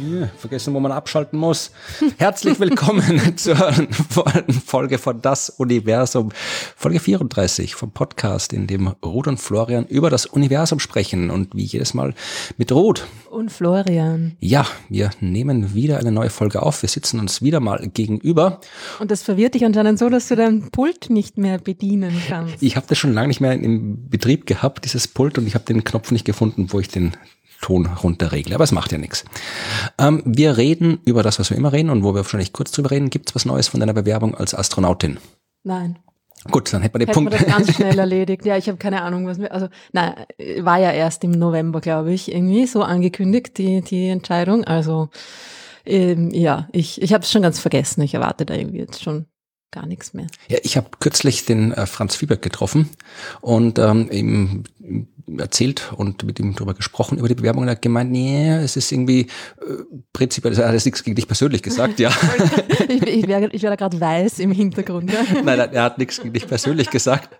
Ja, vergessen, wo man abschalten muss. Herzlich willkommen zur Folge von Das Universum, Folge 34 vom Podcast, in dem Ruth und Florian über das Universum sprechen und wie jedes Mal mit Ruth. Und Florian. Ja, wir nehmen wieder eine neue Folge auf. Wir sitzen uns wieder mal gegenüber. Und das verwirrt dich anscheinend so, dass du dein Pult nicht mehr bedienen kannst. Ich habe das schon lange nicht mehr im Betrieb gehabt, dieses Pult, und ich habe den Knopf nicht gefunden, wo ich den Ton runterregle. Aber es macht ja nichts. Ähm, wir reden über das, was wir immer reden und wo wir wahrscheinlich kurz drüber reden. Gibt es was Neues von deiner Bewerbung als Astronautin? Nein. Gut, dann hätten wir den Punkt. wir das ganz schnell erledigt. Ja, ich habe keine Ahnung, was mir, also, nein, war ja erst im November, glaube ich, irgendwie so angekündigt, die, die Entscheidung. Also, ähm, ja, ich, ich habe es schon ganz vergessen. Ich erwarte da irgendwie jetzt schon gar nichts mehr. Ja, ich habe kürzlich den äh, Franz Fieberg getroffen und ähm, ihm erzählt und mit ihm darüber gesprochen, über die Bewerbung und er hat gemeint, nee, es ist irgendwie äh, prinzipiell, er hat jetzt nichts gegen dich persönlich gesagt, ja. ich, ich wäre ich wär da gerade weiß im Hintergrund. Ja. Nein, er hat nichts gegen dich persönlich gesagt.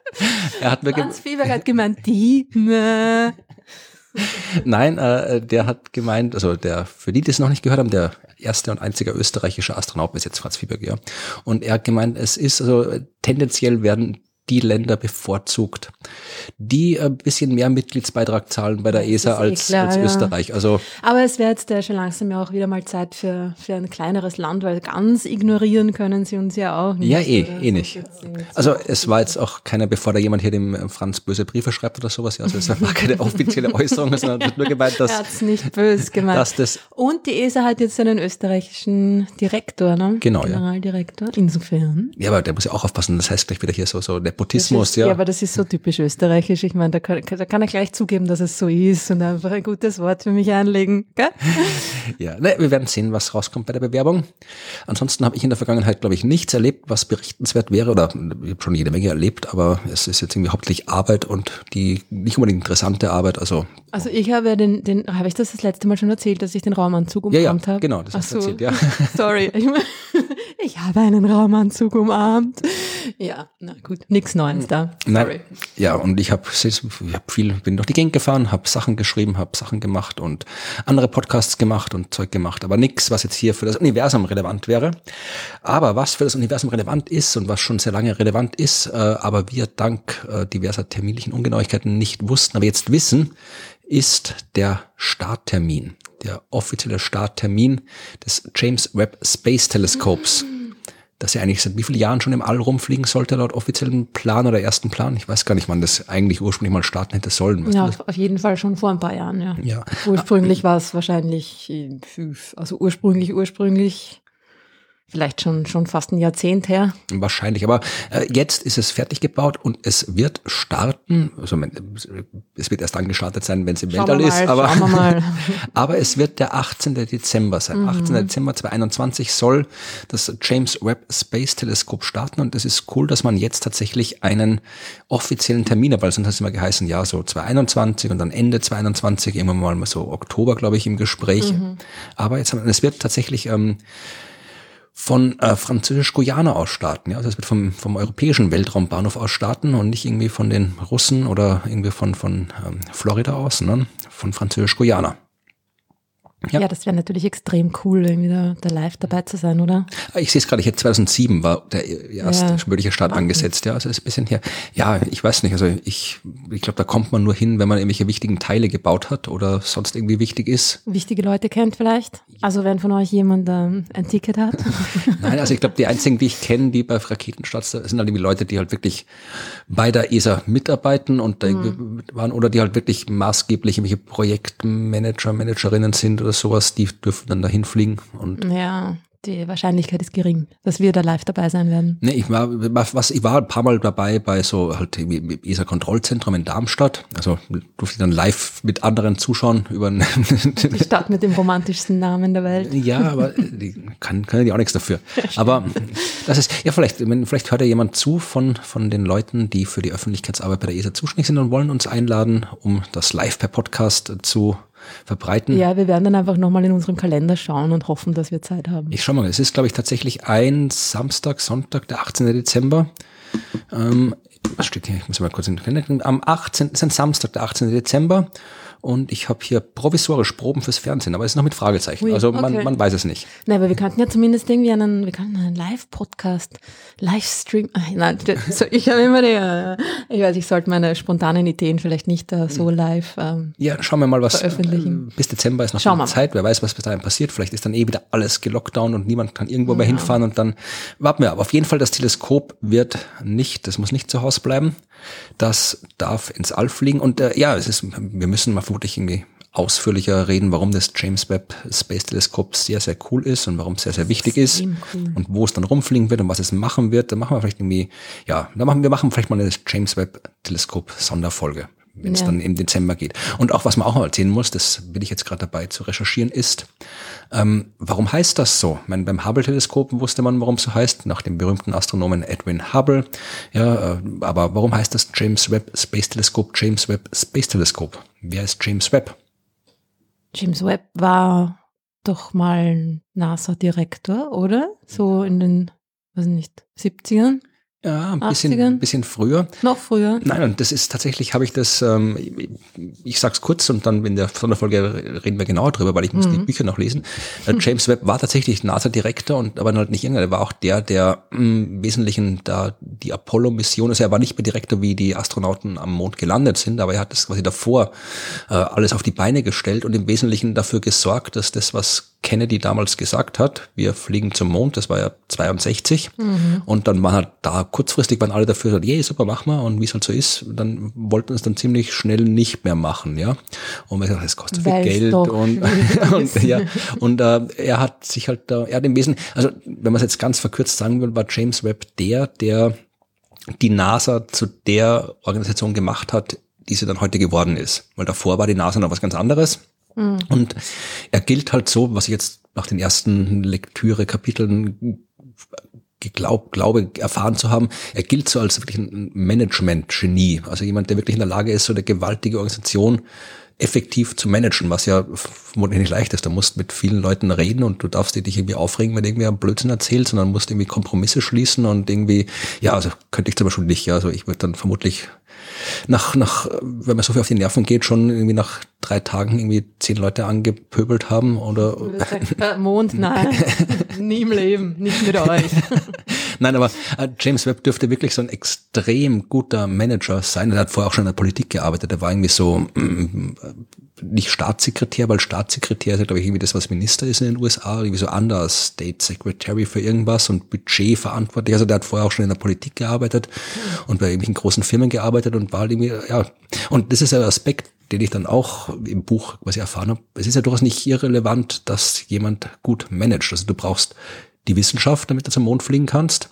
Er hat mir Franz Fieberg hat gemeint, die, ne. Nein, äh, der hat gemeint, also der, für die, die es noch nicht gehört haben, der erste und einzige österreichische Astronaut bis jetzt Franz Fieberg, ja. Und er hat gemeint, es ist also tendenziell werden die Länder bevorzugt, die ein bisschen mehr Mitgliedsbeitrag zahlen bei der ESA eh als, klar, als ja. Österreich. Also Aber es wäre jetzt äh, schon langsam ja auch wieder mal Zeit für, für ein kleineres Land, weil ganz ignorieren können sie uns ja auch nicht. ja, eh, eh nicht. Also es war jetzt auch keiner, bevor da jemand hier dem äh, Franz böse Briefe schreibt oder sowas. Ja, also es war keine offizielle Äußerung, sondern es wird nur gemeint, dass, er hat's nicht böse gemeint. dass das Und die ESA hat jetzt einen österreichischen Direktor, ne? Genau, ja. Generaldirektor. Insofern. ja, aber der muss ja auch aufpassen. Das heißt gleich wieder hier so, so Nepotismus, ist, ja. aber das ist so typisch österreichisch. Ich meine, da kann, da kann er gleich zugeben, dass es so ist und einfach ein gutes Wort für mich einlegen. Gell? Ja, ne, wir werden sehen, was rauskommt bei der Bewerbung. Ansonsten habe ich in der Vergangenheit, glaube ich, nichts erlebt, was berichtenswert wäre. Oder ich habe schon jede Menge erlebt, aber es ist jetzt irgendwie hauptsächlich Arbeit und die nicht unbedingt interessante Arbeit. Also Also ich habe ja den, den habe ich das das letzte Mal schon erzählt, dass ich den Raumanzug Ja, ja, umarmt habe? genau, das Ach hast du so, erzählt, ja. Sorry. Ich, ich habe einen Raumanzug umarmt. Ja, na gut, nichts Neues da. Nein, ja, und ich habe hab viel, bin durch die Gegend gefahren, habe Sachen geschrieben, habe Sachen gemacht und andere Podcasts gemacht und Zeug gemacht, aber nichts, was jetzt hier für das Universum relevant wäre. Aber was für das Universum relevant ist und was schon sehr lange relevant ist, äh, aber wir dank äh, diverser terminlichen Ungenauigkeiten nicht wussten, aber jetzt wissen, ist der Starttermin, der offizielle Starttermin des James Webb Space Teleskops das ja eigentlich seit wie vielen Jahren schon im All rumfliegen sollte, laut offiziellem Plan oder ersten Plan. Ich weiß gar nicht, wann das eigentlich ursprünglich mal starten hätte sollen. Ja, auf auf jeden Fall schon vor ein paar Jahren, ja. Ja. Ursprünglich war es wahrscheinlich, äh, fünf- also ursprünglich, ursprünglich, vielleicht schon, schon fast ein Jahrzehnt her. Wahrscheinlich. Aber äh, jetzt ist es fertig gebaut und es wird starten. Also man- es wird erst dann gestartet sein, wenn es im Schauen Weltall ist. Aber, aber es wird der 18. Dezember sein. 18. Dezember 2021 soll das James Webb Space Teleskop starten und es ist cool, dass man jetzt tatsächlich einen offiziellen Termin hat, weil sonst hat es immer geheißen, ja, so 2021 und dann Ende 2021, irgendwann mal so Oktober, glaube ich, im Gespräch. Aber jetzt haben es wird tatsächlich ähm, von äh, Französisch-Guyana aus starten. Ja? Also es wird vom, vom europäischen Weltraumbahnhof aus starten und nicht irgendwie von den Russen oder irgendwie von, von ähm, Florida aus, sondern von Französisch-Guyana. Ja. Ja, das wäre natürlich extrem cool, irgendwie da, da live dabei zu sein, oder? Ah, Ich sehe es gerade, hier 2007 war der erste Ja. mögliche Start Wahnsinn. angesetzt. Ja, also ist ein bisschen hier. Ja, ich weiß nicht. Also ich, ich glaube, da kommt man nur hin, wenn man irgendwelche wichtigen Teile gebaut hat oder sonst irgendwie wichtig ist. Wichtige Leute kennt vielleicht. Also wenn von euch jemand ähm, ein Ticket hat. Nein, also ich glaube, die einzigen, die ich kenne, die bei Raketenstarts sind halt irgendwie Leute, die halt wirklich bei der ESA mitarbeiten und mit waren oder die halt wirklich maßgeblich irgendwelche Projektmanager, Managerinnen sind oder sowas, die dürfen dann dahin fliegen und ja, die Wahrscheinlichkeit ist gering, dass wir da live dabei sein werden. Nee, ich war, was, ich war ein paar Mal dabei bei so halt ESA-Kontrollzentrum in Darmstadt. Also durfte ich dann live mit anderen zuschauen über Die Stadt mit dem romantischsten Namen der Welt. Ja, aber die kann, können die auch nichts dafür. Aber das ist, ja, vielleicht, vielleicht hört ja jemand zu von, von den Leuten, die für die Öffentlichkeitsarbeit bei der ESA zuständig sind und wollen uns einladen, um das live per Podcast zu verbreiten. Ja, wir werden dann einfach nochmal in unserem Kalender schauen und hoffen, dass wir Zeit haben. Ich schau mal, es ist, glaube ich, tatsächlich ein Samstag, Sonntag, der 18. Dezember. Ähm, was steht hier? Ich muss mal kurz in den Kalender. Am 18. ist ein Samstag, der 18. Dezember. Und ich habe hier provisorisch Proben fürs Fernsehen, aber es ist noch mit Fragezeichen. Ui, also man, okay. man weiß es nicht. Nein, aber wir könnten ja zumindest irgendwie einen, wir könnten einen Live-Podcast, Livestream, nein, ich habe immer die, äh, ich weiß, ich sollte meine spontanen Ideen vielleicht nicht äh, so live, ähm, Ja, schauen wir mal, was Veröffentlichen. äh, bis Dezember ist noch Schauen. Zeit. Wer weiß, was bis dahin passiert. Vielleicht ist dann eh wieder alles gelockdown und niemand kann irgendwo mehr hinfahren und dann warten wir. Aber auf jeden Fall, das Teleskop wird nicht, das muss nicht zu Hause bleiben. Das darf ins All fliegen. Und äh, ja, es ist, wir müssen mal vermutlich irgendwie ausführlicher reden, warum das James Webb Space Teleskop sehr, sehr cool ist und warum es sehr, sehr wichtig ist Extrem cool. und wo es dann rumfliegen wird und was es machen wird. Dann machen wir vielleicht irgendwie, ja, dann machen wir machen vielleicht mal eine James Webb Teleskop Sonderfolge, wenn es Ja. dann im Dezember geht. Und auch was man auch mal erzählen muss, das bin ich jetzt gerade dabei zu recherchieren, ist, ähm, warum heißt das so? Ich meine, beim Hubble-Teleskop wusste man, warum es so heißt, nach dem berühmten Astronomen Edwin Hubble. Ja, äh, aber warum heißt das James Webb Space Teleskop James Webb Space Teleskop? Wer ist James Webb? James Webb war doch mal NASA-Direktor, oder? So in den, weiß nicht, 70ern? Ja, ein bisschen, 80ern? ein bisschen früher. Noch früher? Nein, und das ist tatsächlich, habe ich das, ähm, ich sag's kurz und dann in der Sonderfolge reden wir genauer drüber, weil ich muss die Bücher noch lesen. Äh, James Webb war tatsächlich NASA-Direktor und aber halt nicht irgendeiner, der war auch der, der im Wesentlichen da die Apollo-Mission, also er war nicht mehr Direktor, wie die Astronauten am Mond gelandet sind, aber er hat das quasi davor äh, alles auf die Beine gestellt und im Wesentlichen dafür gesorgt, dass das, was Kennedy damals gesagt hat, wir fliegen zum Mond, das war ja 62 und dann war halt da kurzfristig waren alle dafür, so, yeah, super, mach mal und wie es halt so ist, dann wollten es dann ziemlich schnell nicht mehr machen, ja. Und man gesagt, das kostet viel Weil's Geld und, und ja und äh, er hat sich halt da, er hat im Wesentlichen, also wenn man es jetzt ganz verkürzt sagen will, war James Webb der, der die NASA zu der Organisation gemacht hat, die sie dann heute geworden ist. Weil davor war die NASA noch was ganz anderes. Und er gilt halt so, was ich jetzt nach den ersten Lektüre-Kapiteln geglaubt, glaube, erfahren zu haben, er gilt so als wirklich ein Management-Genie. Also jemand, der wirklich in der Lage ist, so eine gewaltige Organisation effektiv zu managen, was ja vermutlich nicht leicht ist. Du musst mit vielen Leuten reden und du darfst dich irgendwie aufregen, wenn irgendwer Blödsinn erzählt, sondern musst irgendwie Kompromisse schließen und irgendwie, ja, also könnte ich zum Beispiel nicht, ja, also ich würde dann vermutlich nach, nach, wenn man so viel auf die Nerven geht, schon irgendwie nach drei Tagen irgendwie zehn Leute angepöbelt haben oder Äh, Mond, nein, nie im Leben, nicht mit euch. Nein, aber äh, James Webb dürfte wirklich so ein extrem guter Manager sein. Er hat vorher auch schon in der Politik gearbeitet. Er war irgendwie so mm, nicht Staatssekretär, weil Staatssekretär ist ja, glaube ich, irgendwie das, was Minister ist in den USA, irgendwie so Under State Secretary für irgendwas und Budget verantwortlich. Also der hat vorher auch schon in der Politik gearbeitet und bei irgendwelchen großen Firmen gearbeitet und war irgendwie, ja. Und das ist ein Aspekt, den ich dann auch im Buch quasi erfahren habe. Es ist ja durchaus nicht irrelevant, dass jemand gut managt. Also du brauchst die Wissenschaft, damit du zum Mond fliegen kannst.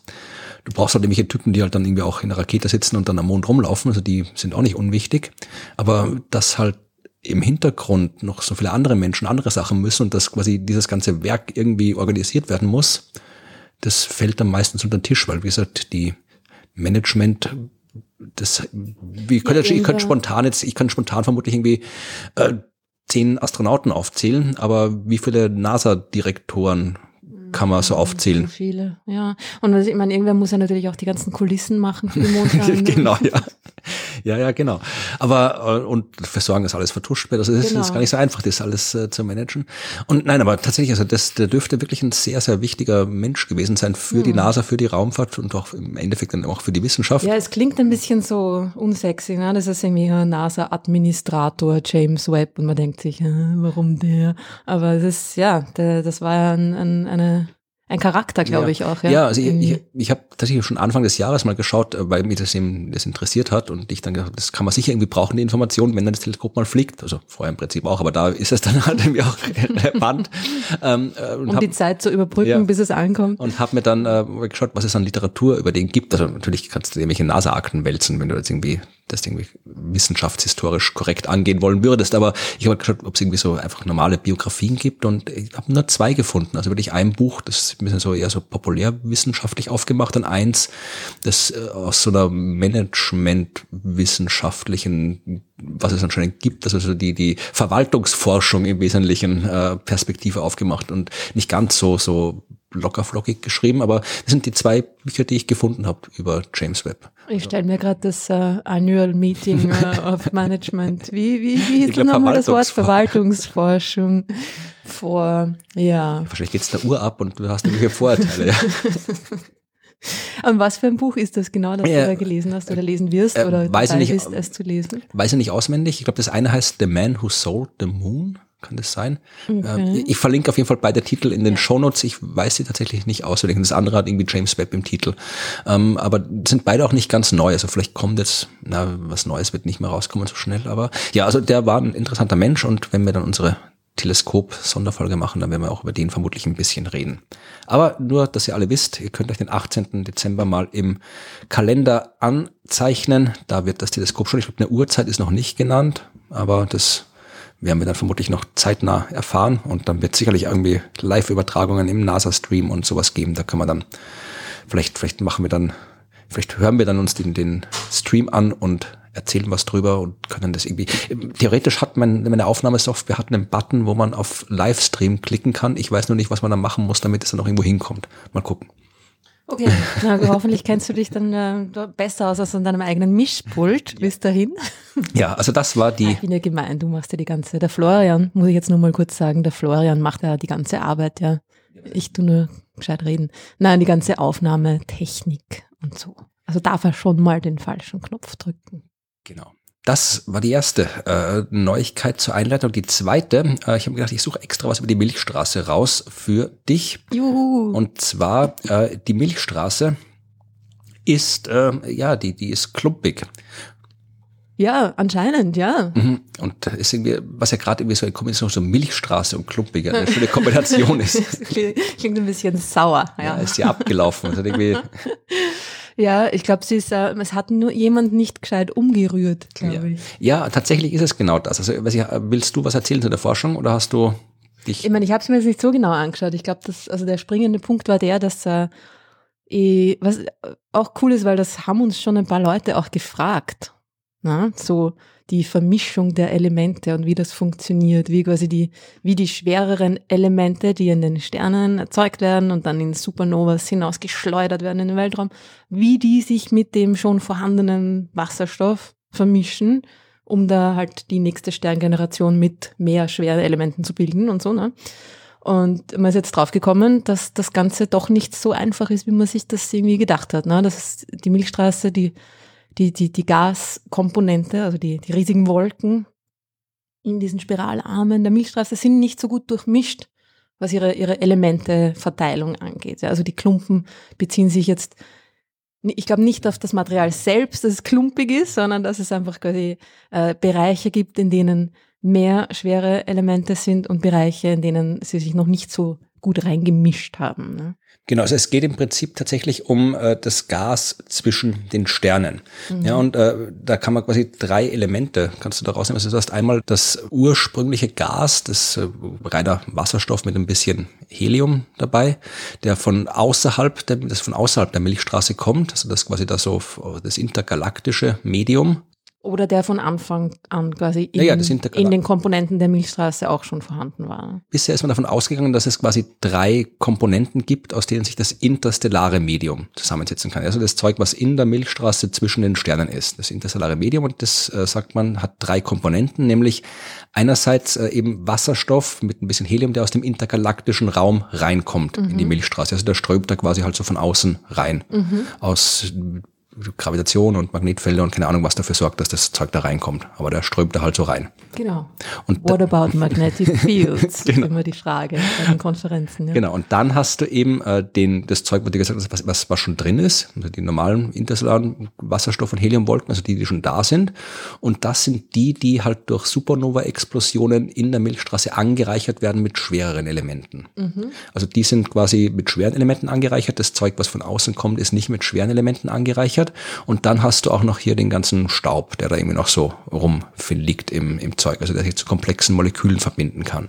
Du brauchst halt irgendwelche Typen, die halt dann irgendwie auch in der Rakete sitzen und dann am Mond rumlaufen. Also die sind auch nicht unwichtig. Aber dass halt im Hintergrund noch so viele andere Menschen andere Sachen müssen und dass quasi dieses ganze Werk irgendwie organisiert werden muss, das fällt dann meistens unter den Tisch, weil wie gesagt, die Management das, ich könnte, ich könnte spontan jetzt, ich kann spontan vermutlich irgendwie äh, zehn Astronauten aufzählen, aber wie viele NASA-Direktoren kann man so So aufzählen? viele, ja. Und was ich meine, irgendwer muss ja natürlich auch die ganzen Kulissen machen für die Mondlandung. genau, ja. Ja, ja, genau. Aber äh, und dafür sorgen, dass alles vertuscht wird. Also das ist, Genau. ist gar nicht so einfach, das alles äh, zu managen. Und nein, aber tatsächlich, also das, der dürfte wirklich ein sehr, sehr wichtiger Mensch gewesen sein für die NASA, für die Raumfahrt und auch im Endeffekt dann auch für die Wissenschaft. Ja, es klingt ein bisschen so unsexy, ne? Das ist irgendwie ein NASA-Administrator James Webb und man denkt sich, äh, warum der? Aber das ist, ja, der, das war ja ein, ein, eine, ein Charakter, glaube ja. ich auch. Ja, Ja, also ich, Irgendwie. ich, ich habe tatsächlich schon Anfang des Jahres mal geschaut, äh, weil mich das eben das interessiert hat und ich dann gedacht, das kann man sicher irgendwie brauchen, die Information, wenn dann das Teleskop mal fliegt. Also vorher im Prinzip auch, aber da ist es dann halt irgendwie auch relevant. ähm, äh, um hab, die Zeit zu überbrücken, Ja. bis es ankommt. und habe mir dann äh, geschaut, was es an Literatur über den gibt. Also natürlich kannst du irgendwelche NASA-Akten wälzen, wenn du jetzt irgendwie das irgendwie wissenschaftshistorisch korrekt angehen wollen würdest. Aber ich habe geschaut, ob es irgendwie so einfach normale Biografien gibt und ich habe nur zwei gefunden. Also wirklich ein Buch, das ein bisschen so eher so populärwissenschaftlich aufgemacht und eins, das äh, aus so einer Managementwissenschaftlichen, was es anscheinend gibt, also so die, die Verwaltungsforschung im Wesentlichen äh, Perspektive aufgemacht und nicht ganz so, so lockerflockig geschrieben, aber das sind die zwei Bücher, die ich gefunden habe über James Webb. Ich stelle mir gerade das uh, Annual Meeting uh, of Management, wie, wie, wie hieß nochmal das Wort? Verwaltungsforschung vor, ja. Wahrscheinlich geht es der Uhr ab und du hast irgendwelche Vorurteile. ja. Und was für ein Buch ist das genau, das äh, du da gelesen hast oder lesen wirst äh, oder weiß dabei nicht, bist, es zu lesen? Weiß ich nicht auswendig. Ich glaube, das eine heißt The Man Who Sold the Moon. Kann das sein? Okay. Ich verlinke auf jeden Fall beide Titel in den ja. Shownotes. Ich weiß sie tatsächlich nicht auswendig. Das andere hat irgendwie James Webb im Titel. Ähm, aber sind beide auch nicht ganz neu. Also vielleicht kommt jetzt, na, was Neues wird nicht mehr rauskommen so schnell. Aber ja, also der war ein interessanter Mensch und wenn wir dann unsere Teleskop-Sonderfolge machen, dann werden wir auch über den vermutlich ein bisschen reden. Aber nur, dass ihr alle wisst, ihr könnt euch den 18. Dezember mal im Kalender anzeichnen. Da wird das Teleskop schon, ich glaube, eine Uhrzeit ist noch nicht genannt, aber das werden wir dann vermutlich noch zeitnah erfahren und dann wird sicherlich irgendwie Live-Übertragungen im NASA-Stream und sowas geben. Da kann man dann, vielleicht, vielleicht machen wir dann, vielleicht hören wir dann uns den, den Stream an und erzählen was drüber und können das irgendwie. Theoretisch hat man meine Aufnahmesoftware hat einen Button, wo man auf Livestream klicken kann. Ich weiß nur nicht, was man da machen muss, damit es dann noch irgendwo hinkommt. Mal gucken. Okay, Na, hoffentlich kennst du dich dann äh, besser aus als an deinem eigenen Mischpult bis dahin. Ja, also das war die. Ich bin ja gemein, du machst ja die ganze. Der Florian, muss ich jetzt nur mal kurz sagen, der Florian macht ja die ganze Arbeit, ja. Ich tu nur gescheit reden. Nein, die ganze Aufnahme, Technik und so. Also darf er schon mal den falschen Knopf drücken. Genau. Das war die erste äh, Neuigkeit zur Einleitung. Die zweite, äh, ich habe gedacht, ich suche extra was über die Milchstraße raus für dich. Juhu. Und zwar äh, die Milchstraße ist, äh, ja, die, die ist klumpig. Ja, anscheinend, ja. Mhm. Und ist irgendwie, was ja gerade irgendwie so eine Kombination so Milchstraße und klumpiger, eine schöne Kombination ist. Klingt ein bisschen sauer, ja. ja ist sie abgelaufen. Also irgendwie ja, ich glaube, sie ist, äh, es hat nur jemand nicht gescheit umgerührt, glaube ja. ich. Ja, tatsächlich ist es genau das. Also, willst du was erzählen zu der Forschung oder hast du dich? Ich meine, ich habe es mir jetzt nicht so genau angeschaut. Ich glaube, dass also der springende Punkt war der, dass äh, eh, was auch cool ist, weil das haben uns schon ein paar Leute auch gefragt. Na? Ne? So, die Vermischung der Elemente und wie das funktioniert, wie quasi die, wie die schwereren Elemente, die in den Sternen erzeugt werden und dann in Supernovas hinausgeschleudert werden in den Weltraum, wie die sich mit dem schon vorhandenen Wasserstoff vermischen, um da halt die nächste Sterngeneration mit mehr schweren Elementen zu bilden und so, ne? Und man ist jetzt draufgekommen, dass das Ganze doch nicht so einfach ist, wie man sich das irgendwie gedacht hat. Ne? Das ist die Milchstraße, die die, die, die Gaskomponente, also die, die riesigen Wolken in diesen Spiralarmen der Milchstraße sind nicht so gut durchmischt, was ihre, ihre Elementeverteilung angeht. Also die Klumpen beziehen sich jetzt, ich glaube nicht auf das Material selbst, dass es klumpig ist, sondern dass es einfach quasi äh, Bereiche gibt, in denen mehr schwere Elemente sind und Bereiche, in denen sie sich noch nicht so gut reingemischt haben. Ne? Genau, also es geht im Prinzip tatsächlich um äh, das Gas zwischen den Sternen. Mhm. Ja, und äh, da kann man quasi drei Elemente, kannst du da rausnehmen. Also du hast einmal das ursprüngliche Gas, das äh, reiner Wasserstoff mit ein bisschen Helium dabei, der von außerhalb, der, das von außerhalb der Milchstraße kommt. Also das quasi das so das intergalaktische Medium. Oder der von Anfang an quasi in, ja, in, den Komponenten der Milchstraße auch schon vorhanden war. Bisher ist man davon ausgegangen, dass es quasi drei Komponenten gibt, aus denen sich das interstellare Medium zusammensetzen kann. Also das Zeug, was in der Milchstraße zwischen den Sternen ist. Das interstellare Medium, und das äh, sagt man, hat drei Komponenten, nämlich einerseits äh, eben Wasserstoff mit ein bisschen Helium, der aus dem intergalaktischen Raum reinkommt mhm. in die mhm. Milchstraße. Also der strömt da quasi halt so von außen rein. Mhm. Aus Gravitation und Magnetfelder und keine Ahnung, was dafür sorgt, dass das Zeug da reinkommt. Aber der strömt da halt so rein. Genau. Und What about magnetic fields? genau. ist immer die Frage bei den Konferenzen. Ja. Genau. Und dann hast du eben äh, den, das Zeug, was du gesagt hast, was, was, was schon drin ist, also die normalen interstellaren Wasserstoff- und Heliumwolken, also die, die schon da sind. Und das sind die, die halt durch Supernova-Explosionen in der Milchstraße angereichert werden mit schwereren Elementen. Mhm. Also die sind quasi mit schweren Elementen angereichert. Das Zeug, was von außen kommt, ist nicht mit schweren Elementen angereichert gespeichert. Und dann hast du auch noch hier den ganzen Staub, der da irgendwie noch so rumliegt im, im Zeug, also der sich zu komplexen Molekülen verbinden kann.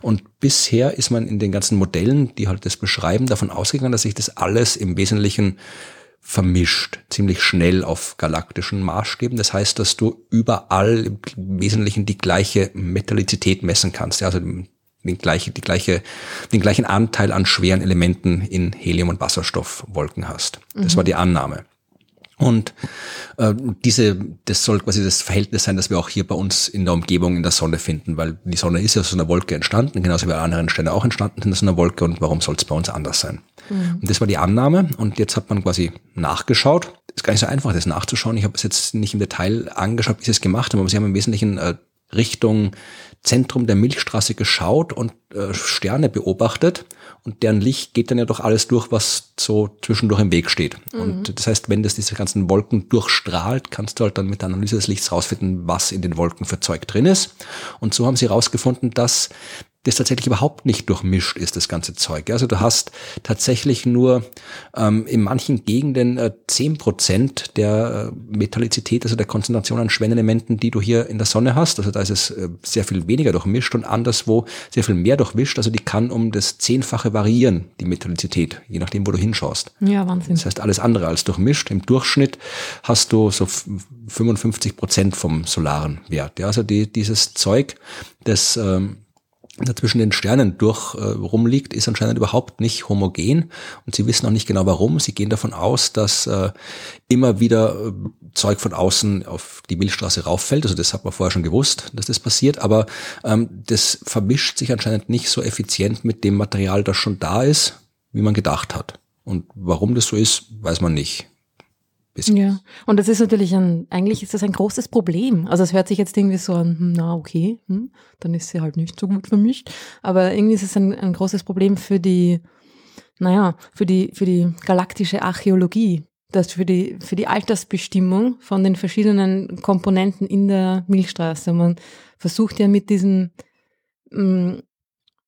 Und bisher ist man in den ganzen Modellen, die halt das beschreiben, davon ausgegangen, dass sich das alles im Wesentlichen vermischt, ziemlich schnell auf galaktischen Maßstäben. Das heißt, dass du überall im Wesentlichen die gleiche Metallizität messen kannst. Ja, also den, gleiche, die gleiche, den gleichen Anteil an schweren Elementen in Helium- und Wasserstoffwolken hast. Das mhm. war die Annahme. Und äh, diese, das soll quasi das Verhältnis sein, das wir auch hier bei uns in der Umgebung in der Sonne finden, weil die Sonne ist ja aus einer Wolke entstanden, genauso wie anderen Sterne auch entstanden sind aus einer Wolke und warum soll es bei uns anders sein? Mhm. Und das war die Annahme und jetzt hat man quasi nachgeschaut. Ist gar nicht so einfach, das nachzuschauen. Ich habe es jetzt nicht im Detail angeschaut, wie sie es gemacht haben, aber sie haben im Wesentlichen äh, Richtung Zentrum der Milchstraße geschaut und äh, Sterne beobachtet und deren Licht geht dann ja doch alles durch, was so zwischendurch im Weg steht. Mhm. Und das heißt, wenn das diese ganzen Wolken durchstrahlt, kannst du halt dann mit der Analyse des Lichts rausfinden, was in den Wolken für Zeug drin ist. Und so haben sie herausgefunden, dass das tatsächlich überhaupt nicht durchmischt ist, das ganze Zeug. Also du hast tatsächlich nur ähm, in manchen Gegenden äh, zehn äh, Prozent der äh, Metallizität, also der Konzentration an Schwennelementen, die du hier in der Sonne hast. Also da ist es äh, sehr viel weniger durchmischt und anderswo sehr viel mehr durchmischt. Also die kann um das Zehnfache variieren, die Metallizität, je nachdem, wo du hinschaust. Ja, Wahnsinn. Das heißt, alles andere als durchmischt. Im Durchschnitt hast du so 55 Prozent vom solaren Wert. Ja, also die, dieses Zeug, das ähm, da zwischen den Sternen durch äh, rumliegt, ist anscheinend überhaupt nicht homogen und sie wissen auch nicht genau warum. Sie gehen davon aus, dass äh, immer wieder äh, Zeug von außen auf die Milchstraße rauffällt. Also das hat man vorher schon gewusst, dass das passiert, aber ähm, das vermischt sich anscheinend nicht so effizient mit dem Material, das schon da ist, wie man gedacht hat. Und warum das so ist, weiß man nicht. Bisschen. Ja, und das ist natürlich ein, eigentlich ist das ein großes Problem. Also es hört sich jetzt irgendwie so an, hm, na okay, hm, dann ist sie halt nicht so gut vermischt. Aber irgendwie ist es ein, ein großes Problem für die, naja, für die, für die galaktische Archäologie, das für die, für die Altersbestimmung von den verschiedenen Komponenten in der Milchstraße. Man versucht ja mit diesen, hm,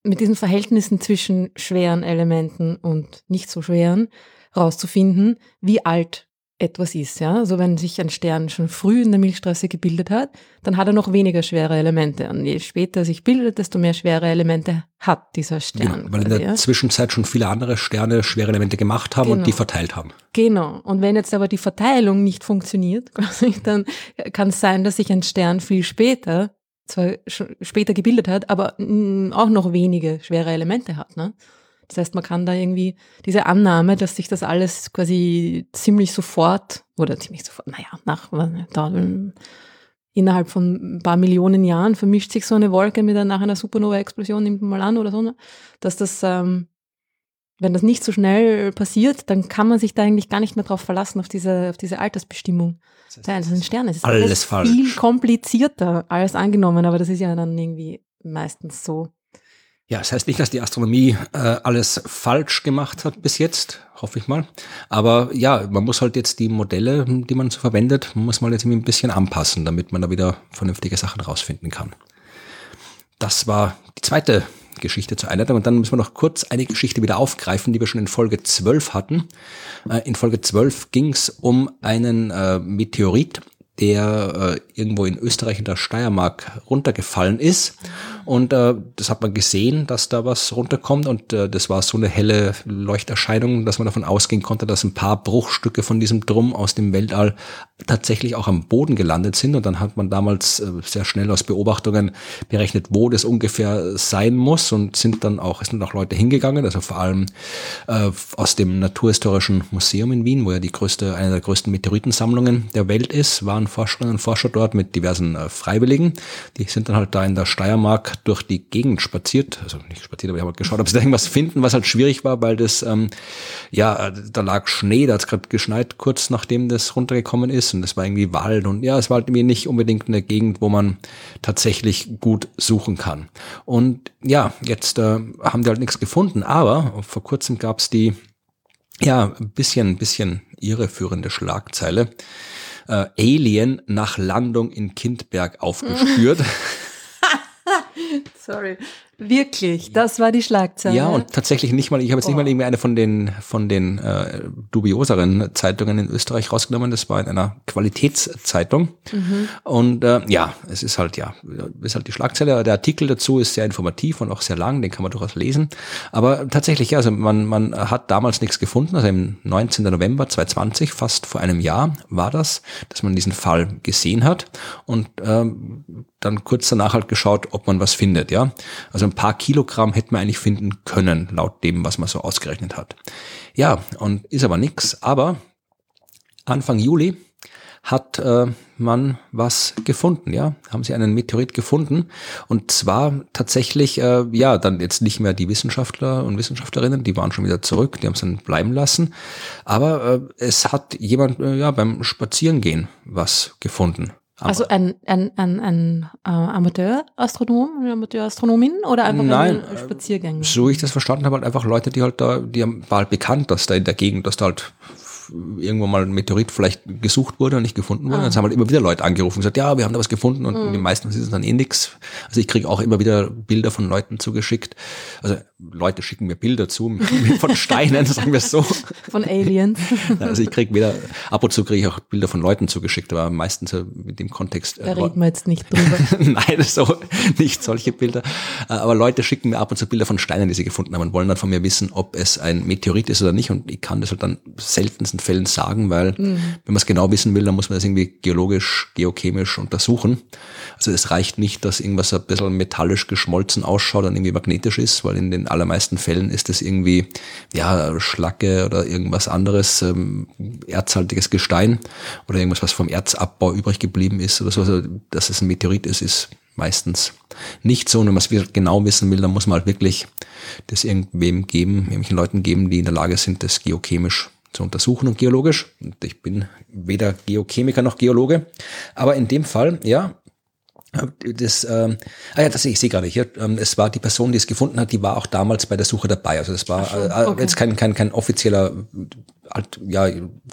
mit diesen Verhältnissen zwischen schweren Elementen und nicht so schweren rauszufinden, wie alt etwas ist. Ja? Also wenn sich ein Stern schon früh in der Milchstraße gebildet hat, dann hat er noch weniger schwere Elemente. Und je später er sich bildet, desto mehr schwere Elemente hat dieser Stern. Genau, weil in der ja? Zwischenzeit schon viele andere Sterne schwere Elemente gemacht haben genau. und die verteilt haben. Genau. Und wenn jetzt aber die Verteilung nicht funktioniert, dann kann es sein, dass sich ein Stern viel später zwar später gebildet hat, aber auch noch wenige schwere Elemente hat. Ne? Das heißt, man kann da irgendwie diese Annahme, dass sich das alles quasi ziemlich sofort oder ziemlich sofort, naja, nach da, innerhalb von ein paar Millionen Jahren vermischt sich so eine Wolke mit einer, nach einer Supernova-Explosion, nimmt man mal an oder so, ne? dass das, ähm, wenn das nicht so schnell passiert, dann kann man sich da eigentlich gar nicht mehr drauf verlassen, auf diese, auf diese Altersbestimmung der einzelnen Sterne. Es ist alles, alles viel komplizierter, alles angenommen, aber das ist ja dann irgendwie meistens so. Ja, das heißt nicht, dass die Astronomie äh, alles falsch gemacht hat bis jetzt, hoffe ich mal. Aber ja, man muss halt jetzt die Modelle, die man so verwendet, muss man jetzt ein bisschen anpassen, damit man da wieder vernünftige Sachen rausfinden kann. Das war die zweite Geschichte zur Einleitung. Und dann müssen wir noch kurz eine Geschichte wieder aufgreifen, die wir schon in Folge 12 hatten. Äh, in Folge 12 ging es um einen äh, Meteorit, der äh, irgendwo in Österreich in der Steiermark runtergefallen ist. Und äh, das hat man gesehen, dass da was runterkommt. Und äh, das war so eine helle Leuchterscheinung, dass man davon ausgehen konnte, dass ein paar Bruchstücke von diesem Drum aus dem Weltall tatsächlich auch am Boden gelandet sind. Und dann hat man damals äh, sehr schnell aus Beobachtungen berechnet, wo das ungefähr sein muss. Und sind dann auch, es sind auch Leute hingegangen, also vor allem äh, aus dem Naturhistorischen Museum in Wien, wo ja die größte, eine der größten Meteoritensammlungen der Welt ist, waren Forscherinnen und Forscher dort mit diversen äh, Freiwilligen. Die sind dann halt da in der Steiermark durch die Gegend spaziert, also nicht spaziert, aber ich habe halt geschaut, ob sie da irgendwas finden, was halt schwierig war, weil das, ähm, ja, da lag Schnee, da hat es gerade geschneit, kurz nachdem das runtergekommen ist und das war irgendwie Wald und ja, es war halt irgendwie nicht unbedingt eine Gegend, wo man tatsächlich gut suchen kann. Und ja, jetzt äh, haben die halt nichts gefunden, aber vor kurzem gab es die, ja, ein bisschen, bisschen irreführende Schlagzeile. Äh, Alien nach Landung in Kindberg aufgespürt. Sorry. Wirklich, das war die Schlagzeile. Ja, und tatsächlich nicht mal, ich habe jetzt nicht mal irgendwie eine von den von den äh, dubioseren Zeitungen in Österreich rausgenommen. Das war in einer Qualitätszeitung. Mhm. Und äh, ja, es ist halt ja, ist halt die Schlagzeile. Der Artikel dazu ist sehr informativ und auch sehr lang, den kann man durchaus lesen. Aber tatsächlich, ja, also man man hat damals nichts gefunden. Also im 19. November 2020, fast vor einem Jahr, war das, dass man diesen Fall gesehen hat und ähm, dann kurz danach halt geschaut, ob man was findet, ja. Also paar Kilogramm hätte man eigentlich finden können, laut dem, was man so ausgerechnet hat. Ja, und ist aber nix. Aber Anfang Juli hat äh, man was gefunden, ja, haben sie einen Meteorit gefunden und zwar tatsächlich, äh, ja, dann jetzt nicht mehr die Wissenschaftler und Wissenschaftlerinnen, die waren schon wieder zurück, die haben es dann bleiben lassen, aber äh, es hat jemand äh, ja beim Spazierengehen was gefunden. Also ein, ein, ein, ein äh, Amateurastronom, eine Amateurastronomin oder einfach Nein, ein Spaziergänger? So ich das verstanden habe, halt einfach Leute, die halt da, die haben, war halt bekannt, dass da in der Gegend, dass da halt irgendwo mal ein Meteorit vielleicht gesucht wurde und nicht gefunden wurde. Ah. Dann haben halt immer wieder Leute angerufen und gesagt, ja, wir haben da was gefunden und mhm. die meisten ist es dann eh nix. Also ich kriege auch immer wieder Bilder von Leuten zugeschickt. Also Leute schicken mir Bilder zu von Steinen, sagen wir es so. Von Aliens. Also ich kriege wieder, ab und zu kriege ich auch Bilder von Leuten zugeschickt, aber meistens mit dem Kontext. Da äh, reden wir jetzt nicht drüber. Nein, so nicht solche Bilder. Äh, aber Leute schicken mir ab und zu Bilder von Steinen, die sie gefunden haben und wollen dann von mir wissen, ob es ein Meteorit ist oder nicht. Und ich kann das halt dann selten seltensten Fällen sagen, weil mhm. wenn man es genau wissen will, dann muss man das irgendwie geologisch, geochemisch untersuchen. Also es reicht nicht, dass irgendwas ein bisschen metallisch geschmolzen ausschaut und irgendwie magnetisch ist, weil in den allermeisten Fällen ist es irgendwie ja Schlacke oder irgendwas anderes, ähm, erzhaltiges Gestein oder irgendwas, was vom Erzabbau übrig geblieben ist oder so. Also, dass es ein Meteorit ist, ist meistens nicht so. Und wenn man es genau wissen will, dann muss man halt wirklich das irgendwem geben, irgendwelchen Leuten geben, die in der Lage sind, das geochemisch zu untersuchen und geologisch. Ich bin weder Geochemiker noch Geologe, aber in dem Fall, ja, das, ähm, ah ja, das ich sehe gerade hier. Ähm, es war die Person, die es gefunden hat, die war auch damals bei der Suche dabei. Also das war so, äh, okay. jetzt kein, kein, kein offizieller, halt, ja,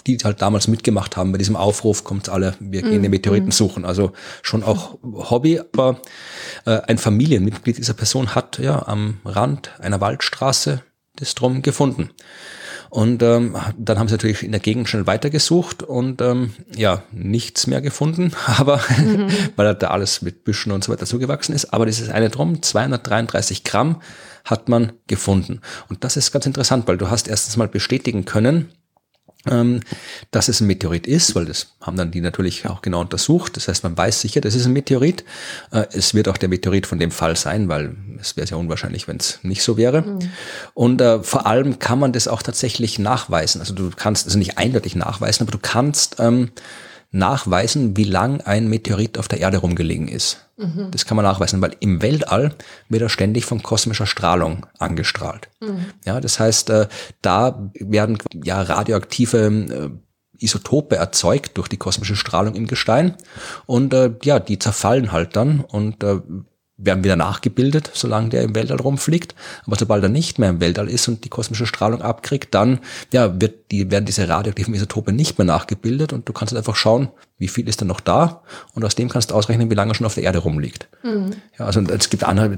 die halt damals mitgemacht haben. Bei diesem Aufruf kommt alle, wir gehen mm, den Meteoriten mm. suchen. Also schon auch Hobby, aber äh, ein Familienmitglied dieser Person hat ja am Rand einer Waldstraße das Drum gefunden. Und ähm, dann haben sie natürlich in der Gegend schnell weitergesucht und ähm, ja, nichts mehr gefunden, aber mhm. weil da alles mit Büschen und so weiter zugewachsen ist. Aber dieses eine Drum, 233 Gramm, hat man gefunden. Und das ist ganz interessant, weil du hast erstens mal bestätigen können, dass es ein Meteorit ist, weil das haben dann die natürlich auch genau untersucht. Das heißt, man weiß sicher, das ist ein Meteorit. Äh, es wird auch der Meteorit von dem Fall sein, weil es wäre sehr unwahrscheinlich, wenn es nicht so wäre. Mhm. Und äh, vor allem kann man das auch tatsächlich nachweisen. Also du kannst also nicht eindeutig nachweisen, aber du kannst ähm, nachweisen, wie lang ein Meteorit auf der Erde rumgelegen ist. Mhm. Das kann man nachweisen, weil im Weltall wird er ständig von kosmischer Strahlung angestrahlt. Mhm. Ja, das heißt, äh, da werden ja radioaktive äh, Isotope erzeugt durch die kosmische Strahlung im Gestein und äh, ja, die zerfallen halt dann und äh, werden wieder nachgebildet, solange der im Weltall rumfliegt. Aber sobald er nicht mehr im Weltall ist und die kosmische Strahlung abkriegt, dann ja, wird die, werden diese radioaktiven Isotope nicht mehr nachgebildet und du kannst einfach schauen, wie viel ist denn noch da und aus dem kannst du ausrechnen, wie lange er schon auf der Erde rumliegt. Mhm. Ja, also es gibt andere,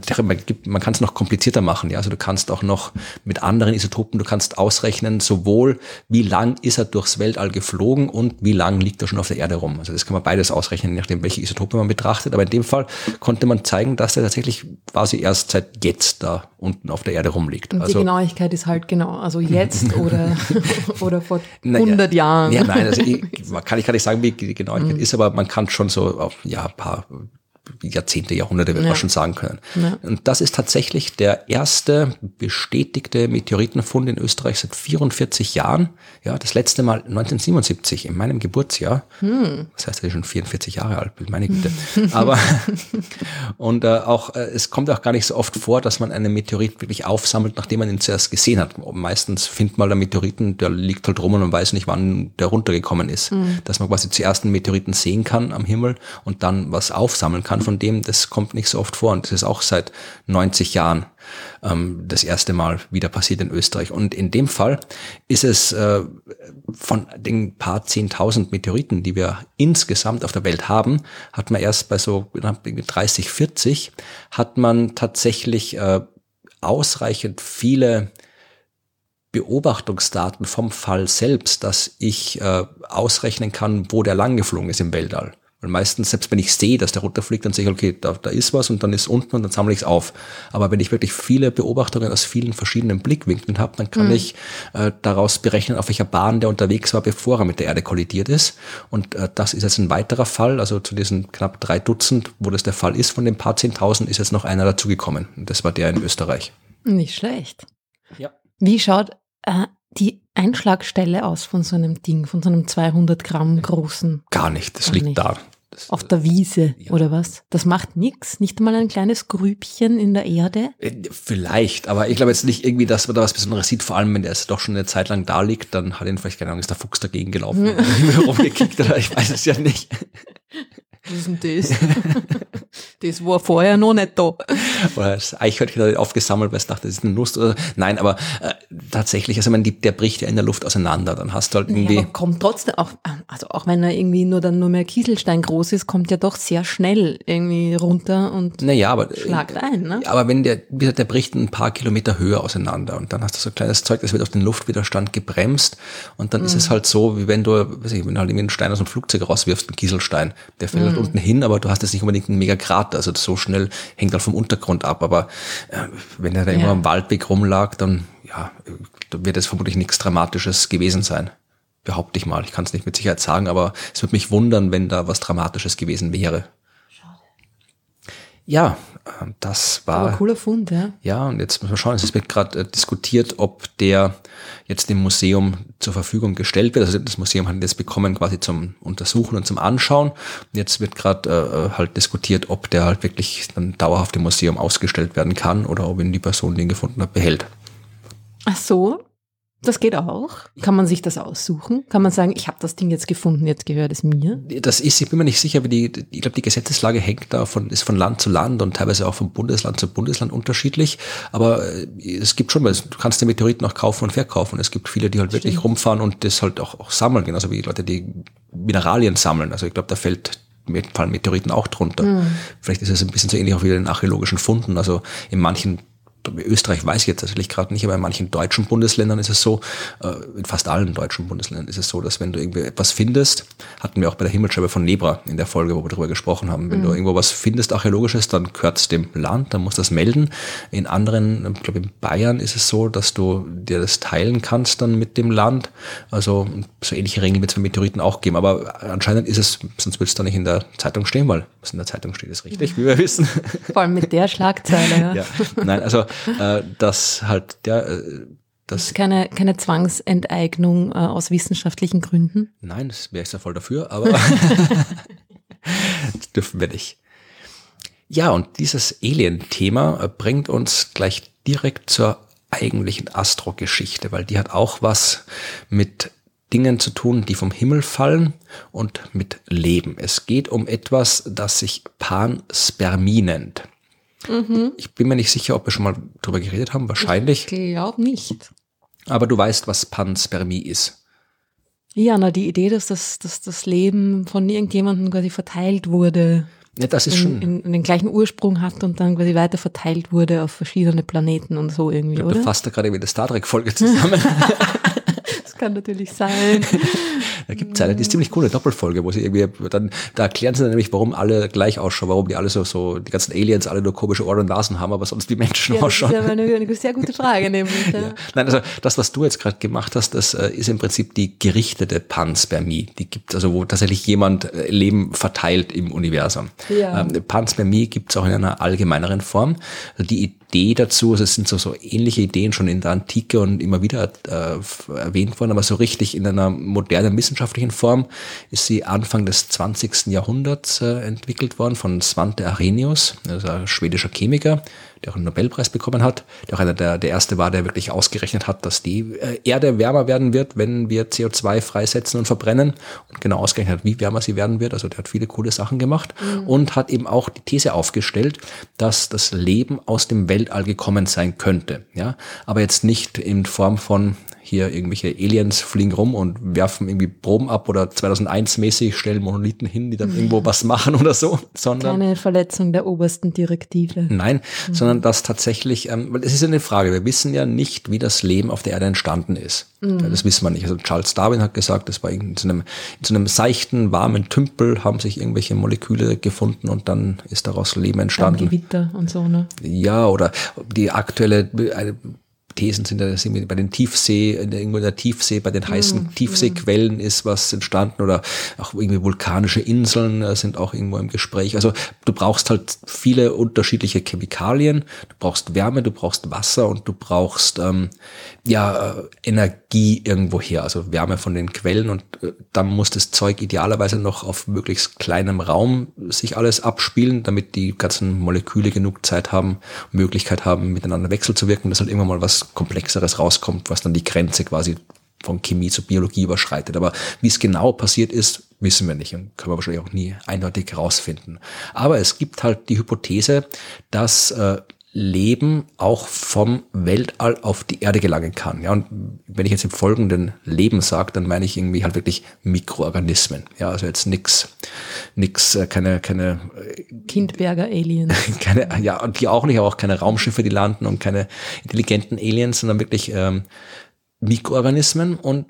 man kann es noch komplizierter machen. Ja, also du kannst auch noch mit anderen Isotopen, du kannst ausrechnen, sowohl wie lang ist er durchs Weltall geflogen und wie lang liegt er schon auf der Erde rum. Also das kann man beides ausrechnen, je nachdem, welche Isotope man betrachtet. Aber in dem Fall konnte man zeigen, dass er tatsächlich quasi erst seit jetzt da unten auf der Erde rumliegt. Und also, die Genauigkeit ist halt genau, also jetzt oder, oder vor 100 naja, Jahren. Ja, nein, also ich, kann ich kann nicht sagen, wie die Genauigkeit mhm. ist, aber man kann schon so auf ja, ein paar Jahrzehnte, Jahrhunderte, wird ja. man schon sagen können. Ja. Und das ist tatsächlich der erste bestätigte Meteoritenfund in Österreich seit 44 Jahren. Ja, das letzte Mal 1977, in meinem Geburtsjahr. Hm. Das heißt, er ist schon 44 Jahre alt, meine Güte. Aber, und äh, auch, äh, es kommt auch gar nicht so oft vor, dass man einen Meteorit wirklich aufsammelt, nachdem man ihn zuerst gesehen hat. Meistens findet man der Meteoriten, der liegt halt rum und man weiß nicht, wann der runtergekommen ist. Hm. Dass man quasi zuerst einen Meteoriten sehen kann am Himmel und dann was aufsammeln kann kann von dem, das kommt nicht so oft vor. Und das ist auch seit 90 Jahren ähm, das erste Mal wieder passiert in Österreich. Und in dem Fall ist es äh, von den paar zehntausend Meteoriten, die wir insgesamt auf der Welt haben, hat man erst bei so 30, 40, hat man tatsächlich äh, ausreichend viele Beobachtungsdaten vom Fall selbst, dass ich äh, ausrechnen kann, wo der lang geflogen ist im Weltall. Weil meistens, selbst wenn ich sehe, dass der runterfliegt, dann sehe ich, okay, da, da ist was und dann ist unten und dann sammle ich es auf. Aber wenn ich wirklich viele Beobachtungen aus vielen verschiedenen Blickwinkeln habe, dann kann mhm. ich äh, daraus berechnen, auf welcher Bahn der unterwegs war, bevor er mit der Erde kollidiert ist. Und äh, das ist jetzt ein weiterer Fall, also zu diesen knapp drei Dutzend, wo das der Fall ist, von den paar Zehntausend ist jetzt noch einer dazugekommen. Und das war der in Österreich. Nicht schlecht. Ja. Wie schaut äh, die Einschlagstelle aus von so einem Ding, von so einem 200 Gramm großen? Gar nicht, das Gar liegt nicht. da. Das, Auf der Wiese ja. oder was? Das macht nichts, nicht mal ein kleines Grübchen in der Erde? Äh, vielleicht, aber ich glaube jetzt nicht irgendwie, dass man da was Besonderes sieht, vor allem wenn der jetzt doch schon eine Zeit lang da liegt, dann hat ihn vielleicht, keine Ahnung, ist der Fuchs dagegen gelaufen rumgekickt oder ich weiß es ja nicht. Was ist denn das? das war vorher noch nicht da. Oder das Eichhörnchen hat aufgesammelt, weil es dachte, das ist eine Nuss. Oder, nein, aber äh, tatsächlich, also man, der bricht ja in der Luft auseinander. Dann hast du halt irgendwie. Ja, aber kommt trotzdem auch, also auch wenn er irgendwie nur dann nur mehr Kieselstein groß ist, kommt ja doch sehr schnell irgendwie runter und naja, aber, schlagt ein. Ne? Aber wenn der, der bricht ein paar Kilometer höher auseinander und dann hast du so ein kleines Zeug, das wird auf den Luftwiderstand gebremst und dann mhm. ist es halt so, wie wenn du, weiß ich, wenn du halt irgendwie einen Stein aus dem Flugzeug rauswirfst, einen Kieselstein, der fällt mhm. Halt unten hin, aber du hast jetzt nicht unbedingt einen mega Krater, also so schnell hängt halt vom Untergrund ab, aber äh, wenn er da ja. immer am Waldweg rumlag, dann ja, da wird es vermutlich nichts Dramatisches gewesen sein. Behaupte ich mal. Ich kann es nicht mit Sicherheit sagen, aber es würde mich wundern, wenn da was Dramatisches gewesen wäre. Ja, ähm, das war. Aber cooler Fund, ja. Ja, und jetzt müssen wir schauen, es wird gerade äh, diskutiert, ob der jetzt dem Museum zur Verfügung gestellt wird. Also das Museum hat das bekommen quasi zum Untersuchen und zum Anschauen. Und jetzt wird gerade äh, äh, halt diskutiert, ob der halt wirklich dann dauerhaft im Museum ausgestellt werden kann oder ob ihn die Person, die ihn gefunden hat, behält. Ach so, das geht auch. Kann man sich das aussuchen? Kann man sagen, ich habe das Ding jetzt gefunden, jetzt gehört es mir? Das ist, ich bin mir nicht sicher, wie die, ich glaube, die Gesetzeslage hängt da von, ist von Land zu Land und teilweise auch von Bundesland zu Bundesland unterschiedlich. Aber äh, es gibt schon, du kannst den Meteoriten auch kaufen und verkaufen. Es gibt viele, die halt Stimmt. wirklich rumfahren und das halt auch, auch sammeln, genauso wie Leute, die Mineralien sammeln. Also ich glaube, da fällt fallen Meteoriten auch drunter. Mhm. Vielleicht ist es ein bisschen so ähnlich auch wie in den archäologischen Funden. Also in manchen Österreich weiß ich jetzt tatsächlich gerade nicht, aber in manchen deutschen Bundesländern ist es so, äh, in fast allen deutschen Bundesländern ist es so, dass wenn du irgendwie etwas findest, hatten wir auch bei der Himmelscheibe von Nebra in der Folge, wo wir darüber gesprochen haben, wenn mhm. du irgendwo was findest, archäologisches, dann gehört es dem Land, dann musst du das melden. In anderen, ich glaube in Bayern ist es so, dass du dir das teilen kannst dann mit dem Land. Also so ähnliche Regeln wird es bei Meteoriten auch geben, aber anscheinend ist es, sonst wird es da nicht in der Zeitung stehen, weil was in der Zeitung steht, ist richtig, wie wir wissen. Vor allem mit der Schlagzeile, ja. ja. Nein, also äh, dass halt der äh, das ist keine, keine Zwangsenteignung äh, aus wissenschaftlichen Gründen? Nein, das wäre ich ja voll dafür, aber dürfen wir nicht. Ja, und dieses Alien-Thema äh, bringt uns gleich direkt zur eigentlichen Astro-Geschichte, weil die hat auch was mit Dingen zu tun, die vom Himmel fallen und mit Leben. Es geht um etwas, das sich Panspermie nennt. Mhm. Ich bin mir nicht sicher, ob wir schon mal drüber geredet haben. Wahrscheinlich. Ich glaube nicht. Aber du weißt, was Panspermie ist. Ja, na, die Idee, dass das, dass das Leben von irgendjemandem quasi verteilt wurde. Ja, das ist in, schon. In, in den gleichen Ursprung hat und dann quasi weiter verteilt wurde auf verschiedene Planeten und so irgendwie, oder? Du fasst da gerade wieder Star Trek-Folge zusammen. kann natürlich sein. da gibt es eine, die ist ziemlich coole Doppelfolge, wo sie irgendwie dann, da erklären sie dann nämlich, warum alle gleich ausschauen, warum die alle so, so, die ganzen Aliens alle nur komische Ohren und Nasen haben, aber sonst wie Menschen ja, ausschauen. Das ist ja eine, eine sehr gute Frage, nämlich. Ja. Ja. Nein, also das, was du jetzt gerade gemacht hast, das äh, ist im Prinzip die gerichtete Panspermie. Die gibt also, wo tatsächlich jemand äh, Leben verteilt im Universum. Ja. Ähm, Panspermie gibt es auch in einer allgemeineren Form. Die Idee dazu, also es sind so, so ähnliche Ideen schon in der Antike und immer wieder äh, erwähnt worden, aber so richtig in einer modernen wissenschaftlichen Form ist sie Anfang des 20. Jahrhunderts äh, entwickelt worden von Svante Arrhenius, also ein schwedischer Chemiker, der auch einen Nobelpreis bekommen hat, der auch einer der, der erste war, der wirklich ausgerechnet hat, dass die äh, Erde wärmer werden wird, wenn wir CO2 freisetzen und verbrennen und genau ausgerechnet hat, wie wärmer sie werden wird. Also der hat viele coole Sachen gemacht mhm. und hat eben auch die These aufgestellt, dass das Leben aus dem Weltall gekommen sein könnte. Ja, aber jetzt nicht in Form von hier irgendwelche Aliens fliegen rum und werfen irgendwie Proben ab oder 2001 mäßig stellen Monolithen hin, die dann irgendwo was machen oder so, sondern keine Verletzung der obersten Direktive. Nein, mhm. sondern dass tatsächlich, ähm, weil es ist eine Frage, wir wissen ja nicht, wie das Leben auf der Erde entstanden ist. Mhm. Ja, das wissen wir nicht. Also Charles Darwin hat gesagt, das war in so, einem, in so einem seichten, warmen Tümpel haben sich irgendwelche Moleküle gefunden und dann ist daraus Leben entstanden. Dann Gewitter und so, ne? Ja, oder die aktuelle Thesen sind, da sind wir bei den Tiefsee, irgendwo in der Tiefsee, bei den heißen mm, Tiefseequellen ist was entstanden oder auch irgendwie vulkanische Inseln äh, sind auch irgendwo im Gespräch. Also du brauchst halt viele unterschiedliche Chemikalien, du brauchst Wärme, du brauchst Wasser und du brauchst ähm, ja äh, Energie irgendwo her, also Wärme von den Quellen und äh, dann muss das Zeug idealerweise noch auf möglichst kleinem Raum sich alles abspielen, damit die ganzen Moleküle genug Zeit haben, Möglichkeit haben, miteinander wechselzuwirken, dass halt irgendwann mal was Komplexeres rauskommt, was dann die Grenze quasi von Chemie zu Biologie überschreitet. Aber wie es genau passiert ist, wissen wir nicht und können wir wahrscheinlich auch nie eindeutig herausfinden. Aber es gibt halt die Hypothese, dass äh, Leben auch vom Weltall auf die Erde gelangen kann. Ja, und wenn ich jetzt im folgenden Leben sage, dann meine ich irgendwie halt wirklich Mikroorganismen. Ja, also jetzt nix, nix, äh, keine, keine äh, Kindberger Aliens. keine, ja, die auch nicht, aber auch keine Raumschiffe, die landen und keine intelligenten Aliens, sondern wirklich ähm, Mikroorganismen und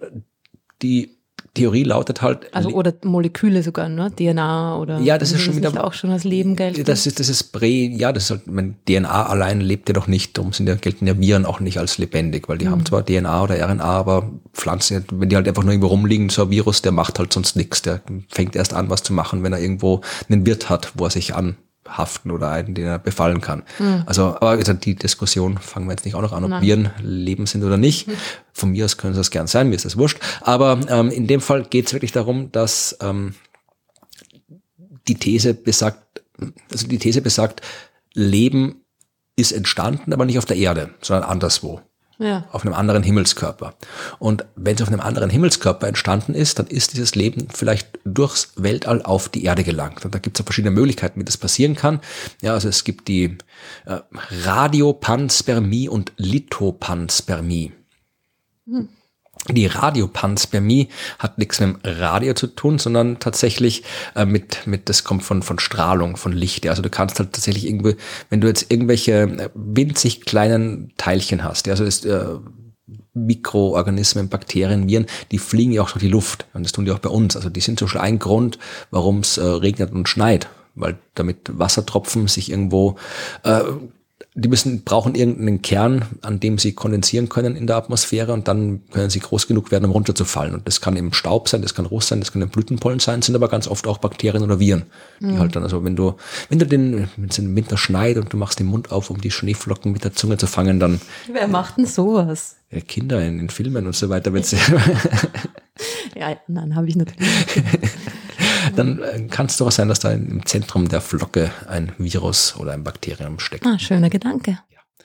die Theorie lautet halt. Also oder Moleküle sogar, ne? DNA oder. Ja, das ist schon wieder auch schon als Leben gelten. Das ist das ist Prä. Ja, das ist halt, mein, DNA allein lebt ja doch nicht. Darum sind ja gelten ja Viren auch nicht als lebendig, weil die mhm. haben zwar DNA oder RNA, aber Pflanzen, wenn die halt einfach nur irgendwo rumliegen, so ein Virus, der macht halt sonst nichts. Der fängt erst an, was zu machen, wenn er irgendwo einen Wirt hat, wo er sich an haften oder einen, den er befallen kann. Mhm. Also, aber die Diskussion fangen wir jetzt nicht auch noch an, ob Nein. Viren Leben sind oder nicht. Von mir aus können sie das gern sein, mir ist das wurscht. Aber ähm, in dem Fall geht es wirklich darum, dass ähm, die These besagt, also die These besagt, Leben ist entstanden, aber nicht auf der Erde, sondern anderswo ja. auf einem anderen Himmelskörper. Und wenn es auf einem anderen Himmelskörper entstanden ist, dann ist dieses Leben vielleicht durchs Weltall auf die Erde gelangt. Und da gibt es ja verschiedene Möglichkeiten, wie das passieren kann. Ja, also es gibt die äh, Radiopanspermie und Lithopanspermie. Hm. Die Radiopanspermie hat nichts mit dem Radio zu tun, sondern tatsächlich äh, mit, mit, das kommt von, von Strahlung, von Licht. Ja. Also du kannst halt tatsächlich irgendwie, wenn du jetzt irgendwelche äh, winzig kleinen Teilchen hast, ja, also ist, äh, Mikroorganismen, Bakterien, Viren, die fliegen ja auch durch die Luft. Und das tun die auch bei uns. Also die sind so schon ein Grund, warum es äh, regnet und schneit. Weil damit Wassertropfen sich irgendwo äh, die müssen, brauchen irgendeinen Kern, an dem sie kondensieren können in der Atmosphäre und dann können sie groß genug werden, um runterzufallen. Und das kann eben Staub sein, das kann Ruß sein, das können Blütenpollen sein, sind aber ganz oft auch Bakterien oder Viren. Die mhm. halt dann, also wenn du, wenn du den, wenn es im Winter schneit und du machst den Mund auf, um die Schneeflocken mit der Zunge zu fangen, dann. Wer macht denn sowas? Ja, Kinder in, in Filmen und so weiter. ja, nein, habe ich natürlich. dann äh, kann es doch sein, dass da im Zentrum der Flocke ein Virus oder ein Bakterium steckt. Ah, schöner Gedanke.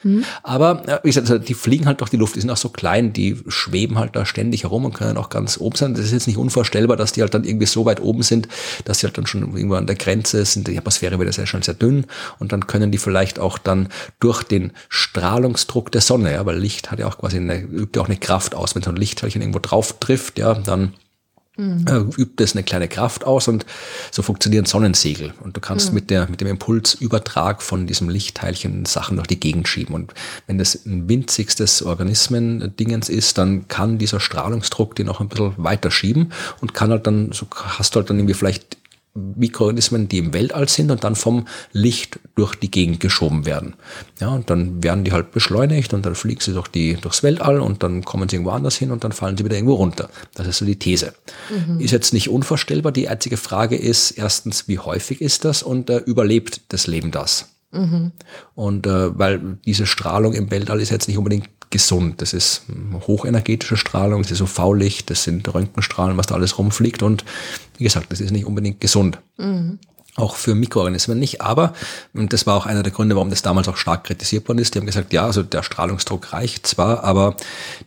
Mhm. Aber äh, wie gesagt, also die fliegen halt durch die Luft, die sind auch so klein, die schweben halt da ständig herum und können auch ganz oben sein. Das ist jetzt nicht unvorstellbar, dass die halt dann irgendwie so weit oben sind, dass sie halt dann schon irgendwo an der Grenze sind. Die Atmosphäre wird ja sehr schnell sehr dünn und dann können die vielleicht auch dann durch den Strahlungsdruck der Sonne, ja, weil Licht hat ja auch quasi eine, übt ja auch eine Kraft aus. Wenn so ein Lichtteilchen irgendwo drauf trifft, ja, dann mhm. äh, übt das eine kleine Kraft aus und so funktionieren Sonnensegel. Und du kannst mhm. mit, der, mit dem Impulsübertrag von diesem Lichtteilchen Sachen durch die Gegend schieben. Und wenn das ein winzigstes Organismen-Dingens ist, dann kann dieser Strahlungsdruck den auch ein bisschen weiter schieben und kann halt dann, so hast du halt dann irgendwie vielleicht Mikroorganismen, die im Weltall sind und dann vom Licht durch die Gegend geschoben werden. Ja, und dann werden die halt beschleunigt und dann fliegen sie durch die, durchs Weltall und dann kommen sie irgendwo anders hin und dann fallen sie wieder irgendwo runter. Das ist so die These. Mhm. Ist jetzt nicht unvorstellbar. Die einzige Frage ist erstens, wie häufig ist das und äh, überlebt das Leben das? Mhm. Und äh, weil diese Strahlung im Weltall ist jetzt nicht unbedingt gesund. Das ist hochenergetische Strahlung, das ist UV-Licht, das sind Röntgenstrahlen, was da alles rumfliegt. Und wie gesagt, das ist nicht unbedingt gesund. Mhm auch für Mikroorganismen nicht. Aber, und das war auch einer der Gründe, warum das damals auch stark kritisiert worden ist, die haben gesagt, ja, also der Strahlungsdruck reicht zwar, aber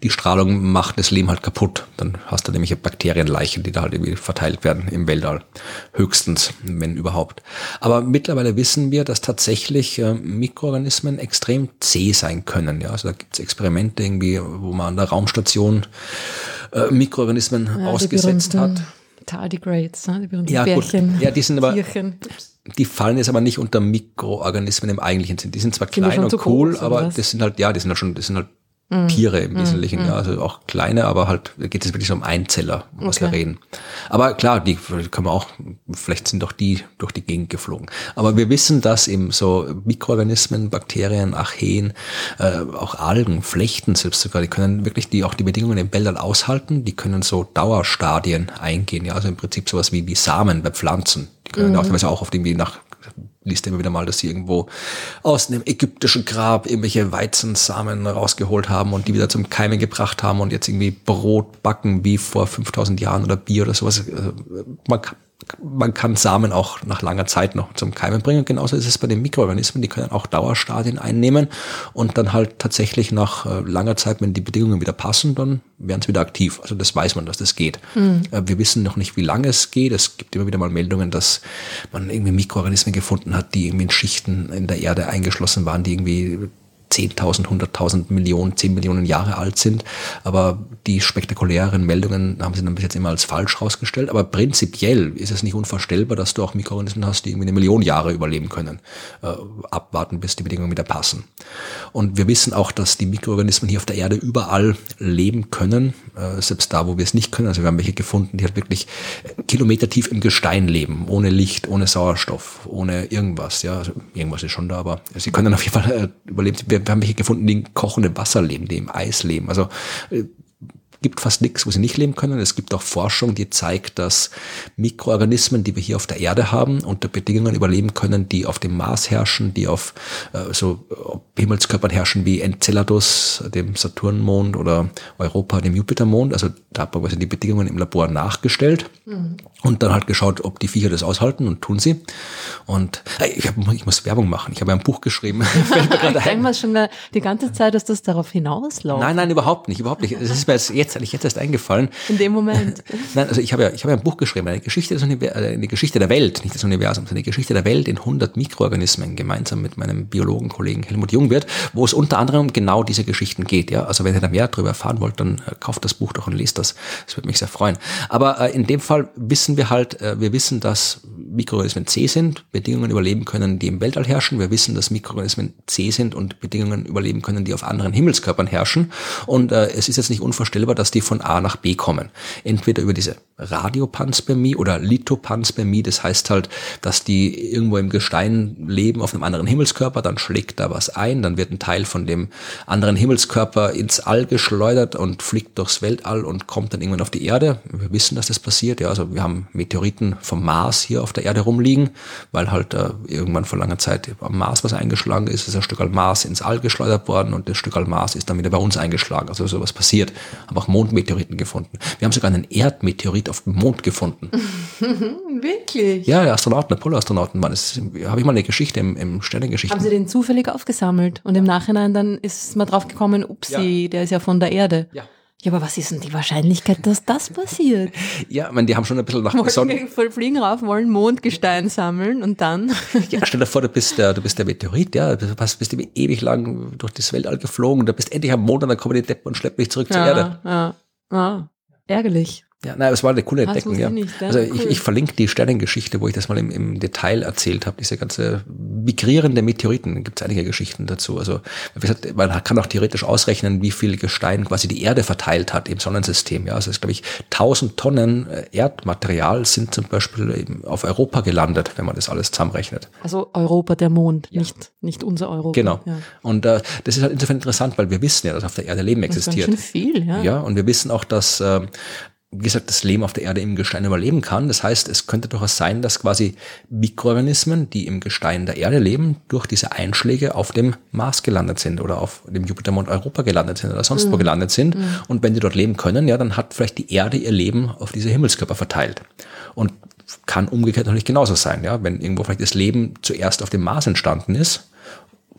die Strahlung macht das Leben halt kaputt. Dann hast du nämlich Bakterienleichen, die da halt irgendwie verteilt werden im Weltall. Höchstens, wenn überhaupt. Aber mittlerweile wissen wir, dass tatsächlich äh, Mikroorganismen extrem zäh sein können. Ja, also da gibt es Experimente irgendwie, wo man an der Raumstation äh, Mikroorganismen ja, ausgesetzt hat Tardigrades, ne? die berühmten ja, Bärchen. Gut. Ja, die sind aber, Tierchen. die fallen jetzt aber nicht unter Mikroorganismen im eigentlichen Sinn. Die sind zwar sind klein und cool, groß, aber das sind halt, ja, die sind halt schon, das sind halt. Tiere im Wesentlichen, mm, ja, also auch kleine, aber halt geht es wirklich so um Einzeller, um was wir reden. Aber klar, die können wir auch, vielleicht sind doch die durch die Gegend geflogen. Aber wir wissen, dass eben so Mikroorganismen, Bakterien, Archeen, äh, auch Algen, Flechten selbst sogar, die können wirklich die auch die Bedingungen im Wäldern aushalten, die können so Dauerstadien eingehen, ja, also im Prinzip sowas wie, wie Samen bei Pflanzen. Die können mhm. auch, auch oft irgendwie nach liest immer wieder mal, dass sie irgendwo aus einem ägyptischen Grab irgendwelche Weizensamen rausgeholt haben und die wieder zum Keimen gebracht haben und jetzt irgendwie Brot backen wie vor 5000 Jahren oder Bier oder sowas. Also, man man kann Samen auch nach langer Zeit noch zum Keimen bringen. Genauso ist es bei den Mikroorganismen, die können auch Dauerstadien einnehmen und dann halt tatsächlich nach äh, langer Zeit, wenn die Bedingungen wieder passen, dann werden sie wieder aktiv. Also das weiß man, dass das geht. Mhm. Wir wissen noch nicht, wie lange es geht. Es gibt immer wieder mal Meldungen, dass man irgendwie Mikroorganismen gefunden hat, die irgendwie in Schichten in der Erde eingeschlossen waren, die irgendwie 10.000, 100.000 Millionen, 10 Millionen Jahre alt sind. Aber die spektakulären Meldungen haben sie dann bis jetzt immer als falsch rausgestellt. Aber prinzipiell ist es nicht unvorstellbar, dass du auch Mikroorganismen hast, die irgendwie eine Million Jahre überleben können. Äh, abwarten, bis die Bedingungen wieder passen. Und wir wissen auch, dass die Mikroorganismen hier auf der Erde überall leben können, äh, selbst da, wo wir es nicht können. Also wir haben welche gefunden, die halt wirklich kilometertief im Gestein leben, ohne Licht, ohne Sauerstoff, ohne irgendwas. Ja, also irgendwas ist schon da, aber sie können auf jeden Fall äh, überleben. Wir wir haben welche gefunden, die in kochendem Wasser leben, die im Eis leben. Also äh, gibt fast nichts, wo sie nicht leben können. Es gibt auch Forschung, die zeigt, dass Mikroorganismen, die wir hier auf der Erde haben, unter Bedingungen überleben können, die auf dem Mars herrschen, die auf äh, so Himmelskörpern herrschen wie Enceladus, dem Saturnmond oder Europa, dem Jupitermond. Also da hat man quasi die Bedingungen im Labor nachgestellt mhm. und dann halt geschaut, ob die Viecher das aushalten und tun sie. Und hey, ich, hab, ich muss Werbung machen. Ich habe ein Buch geschrieben. ich denke mal schon die ganze Zeit, dass das darauf hinausläuft. Nein, nein, überhaupt nicht, überhaupt nicht. Es ist mir jetzt eigentlich jetzt erst eingefallen. In dem Moment. Nein, also ich habe ja, ich habe ja ein Buch geschrieben, eine Geschichte, des Univers äh, eine Geschichte der Welt, nicht des Universums, eine Geschichte der Welt in 100 Mikroorganismen, gemeinsam mit meinem Biologenkollegen Helmut Jungwirth, wo es unter anderem um genau diese Geschichten geht. Ja, also wenn ihr da mehr darüber erfahren wollt, dann äh, kauft das Buch doch und lest das. Das würde mich sehr freuen. Aber äh, in dem Fall wissen wir halt, äh, wir wissen, dass Mikroorganismen C sind, Bedingungen überleben können, die im Weltall herrschen. Wir wissen, dass Mikroorganismen C sind und Bedingungen überleben können, die auf anderen Himmelskörpern herrschen. Und es ist jetzt nicht unvorstellbar, dass die von A nach B kommen. Entweder über diese Radiopanspermie oder Lithopanspermie, das heißt halt, dass die irgendwo im Gestein leben auf einem anderen Himmelskörper, dann schlägt da was ein, dann wird ein Teil von dem anderen Himmelskörper ins All geschleudert und fliegt durchs Weltall und kommt dann irgendwann auf die Erde. Wir wissen, dass das passiert, ja, also wir haben Meteoriten vom Mars hier auf der Erde rumliegen, weil halt äh, irgendwann vor langer Zeit am Mars was eingeschlagen ist, ist ein Stück Mars ins All geschleudert worden und das Stück Mars ist dann wieder bei uns eingeschlagen, also sowas passiert. Haben auch Mondmeteoriten gefunden. Wir haben sogar einen Erdmeteorit auf dem Mond gefunden. Wirklich? Ja, der Astronauten, Apollo-Astronauten waren. Das habe ich mal eine Geschichte im, im Sternengeschichten. Haben Sie den zufällig aufgesammelt und im Nachhinein dann ist man drauf gekommen, upsie, ja. der ist ja von der Erde. Ja. Ja, aber was ist denn die Wahrscheinlichkeit, dass das passiert? Ja, ich meine, die haben schon ein bisschen nach Wollen voll fliegen rauf, wollen Mondgestein sammeln und dann? Ja, stell dir vor, du bist der, du bist der Meteorit, ja, du bist, bist ewig lang durch das Weltall geflogen, du bist endlich am Mond und dann kommen die Deppen und schleppen dich zurück ja, zur Erde. Ja, ja. Ärgerlich. Ja, nein, es war eine coole Entdeckung, ja. Nicht, ja. Also cool. ich, ich verlinke die Sternengeschichte, wo ich das mal im, im Detail erzählt habe, diese ganze migrierende Meteoriten, gibt es einige Geschichten dazu. Also wie gesagt, man kann auch theoretisch ausrechnen, wie viel Gestein quasi die Erde verteilt hat im Sonnensystem. Ja, also es ist, glaube ich, 1000 Tonnen äh, Erdmaterial sind zum Beispiel eben auf Europa gelandet, wenn man das alles zusammenrechnet. Also Europa, der Mond, ja. nicht, nicht unser Europa. Genau. Ja. Und äh, das ist halt insofern interessant, weil wir wissen ja, dass auf der Erde Leben existiert. Das ist schon viel, ja. Ja, und wir wissen auch, dass äh, wie gesagt, das Leben auf der Erde im Gestein überleben kann. Das heißt, es könnte durchaus sein, dass quasi Mikroorganismen, die im Gestein der Erde leben, durch diese Einschläge auf dem Mars gelandet sind oder auf dem Jupitermond Europa gelandet sind oder sonst mhm. wo gelandet sind. Mhm. Und wenn die dort leben können, ja, dann hat vielleicht die Erde ihr Leben auf diese Himmelskörper verteilt. Und kann umgekehrt natürlich genauso sein. Ja, wenn irgendwo vielleicht das Leben zuerst auf dem Mars entstanden ist,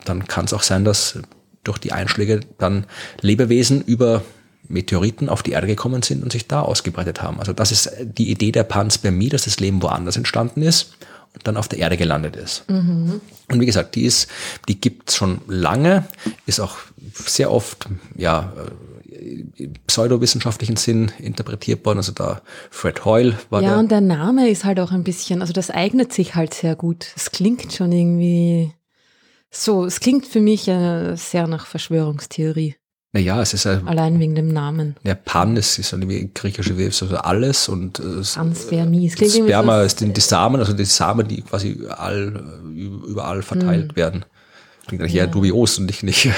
dann kann es auch sein, dass durch die Einschläge dann Lebewesen über Meteoriten auf die Erde gekommen sind und sich da ausgebreitet haben. Also das ist die Idee der Panspermie, dass das Leben woanders entstanden ist und dann auf der Erde gelandet ist. Mhm. Und wie gesagt, die ist, die gibt's schon lange, ist auch sehr oft, ja, pseudowissenschaftlichen Sinn interpretiert worden. Also da Fred Hoyle war Ja, der. und der Name ist halt auch ein bisschen, also das eignet sich halt sehr gut. Es klingt schon irgendwie so, es klingt für mich äh, sehr nach Verschwörungstheorie. Naja, es ist ein, Allein wegen dem Namen. Ja, Pan ist, ist irgendwie griechische Webs, also alles und äh, Panspermie. Sperma ist die, die Samen, also die Samen, die quasi überall, überall verteilt hm. werden. Klingt eigentlich ja. eher dubios und nicht, nicht.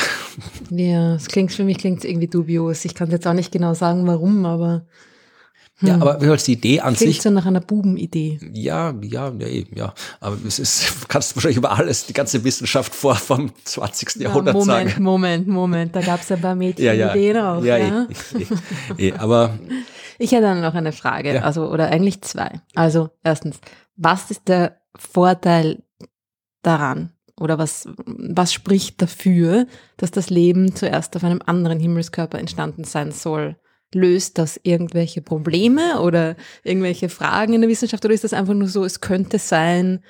Ja, es klingt für mich klingt irgendwie dubios. Ich kann jetzt auch nicht genau sagen, warum, aber. Hm. Ja, aber wie die Idee an Klingt sich. so nach einer Bubenidee. Ja, ja, ja, eben, ja. Aber es ist, du kannst wahrscheinlich über alles, die ganze Wissenschaft vor vom 20. Jahrhundert ja, Moment, sagen. Moment, Moment, da gab es ja ein paar Mädchen ja, ja. Ideen auch. Ja, ja. Eh, eh, eh, aber. Ich hätte dann noch eine Frage, ja. also, oder eigentlich zwei. Also, erstens, was ist der Vorteil daran? Oder was, was spricht dafür, dass das Leben zuerst auf einem anderen Himmelskörper entstanden sein soll? Löst das irgendwelche Probleme oder irgendwelche Fragen in der Wissenschaft oder ist das einfach nur so, es könnte sein,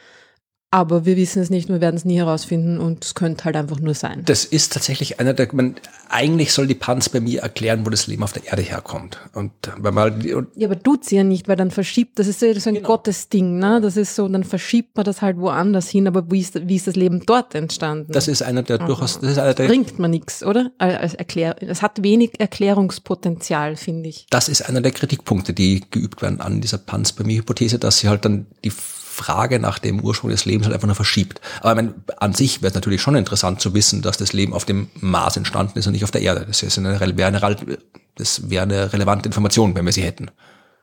aber wir wissen es nicht, wir werden es nie herausfinden und es könnte halt einfach nur sein. Das ist tatsächlich einer der, man, eigentlich soll die Panz bei mir erklären, wo das Leben auf der Erde herkommt. Und wenn man, und ja, aber tut sie ja nicht, weil dann verschiebt, das ist so ein genau. Gottesding, ne? Das ist so, dann verschiebt man das halt woanders hin, aber wie ist, wie ist das Leben dort entstanden? Das ist einer der durchaus, das ist einer der. Bringt man nichts, oder? Als Erklär, es hat wenig Erklärungspotenzial, finde ich. Das ist einer der Kritikpunkte, die geübt werden an dieser Panz bei mir Hypothese, dass sie halt dann die Frage nach dem Ursprung des Lebens halt einfach nur verschiebt. Aber ich meine, an sich wäre es natürlich schon interessant zu wissen, dass das Leben auf dem Mars entstanden ist und nicht auf der Erde. Das wäre eine, wär eine, das wäre eine relevante Information, wenn wir sie hätten.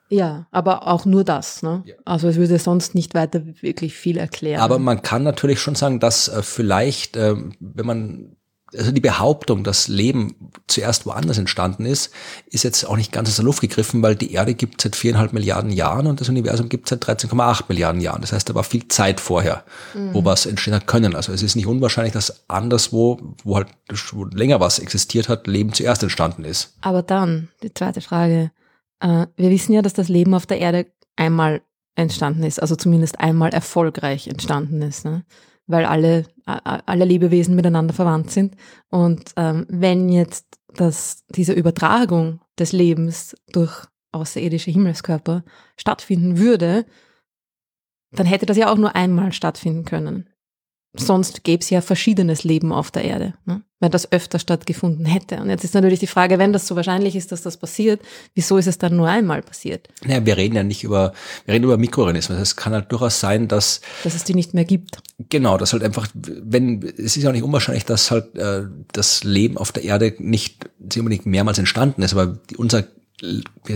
Ja, aber auch nur das. Ne? Ja. Also es würde sonst nicht weiter wirklich viel erklären. Aber man kann natürlich schon sagen, dass äh, vielleicht, äh, wenn man also die Behauptung, dass Leben zuerst woanders entstanden ist, ist jetzt auch nicht ganz aus der Luft gegriffen, weil die Erde gibt seit viereinhalb Milliarden Jahren und das Universum gibt seit 13,8 Milliarden Jahren. Das heißt, da war viel Zeit vorher, mhm. wo was entstehen hat können. Also es ist nicht unwahrscheinlich, dass anderswo, wo halt wo länger was existiert hat, Leben zuerst entstanden ist. Aber dann, die zweite Frage. Äh, wir wissen ja, dass das Leben auf der Erde einmal entstanden ist, also zumindest einmal erfolgreich entstanden ist. Ne? Weil alle, alle Lebewesen miteinander verwandt sind. Und ähm, wenn jetzt das, diese Übertragung des Lebens durch außerirdische Himmelskörper stattfinden würde, dann hätte das ja auch nur einmal stattfinden können sonst gäbe es ja verschiedenes Leben auf der Erde, ne? wenn das öfter stattgefunden hätte. Und jetzt ist natürlich die Frage, wenn das so wahrscheinlich ist, dass das passiert, wieso ist es dann nur einmal passiert? Naja, wir reden ja nicht über, wir reden über Mikroorganismen. Es kann halt durchaus sein, dass... Dass es die nicht mehr gibt. Genau, dass halt einfach, wenn, es ist ja auch nicht unwahrscheinlich, dass halt äh, das Leben auf der Erde nicht unbedingt mehrmals entstanden ist, aber die, unser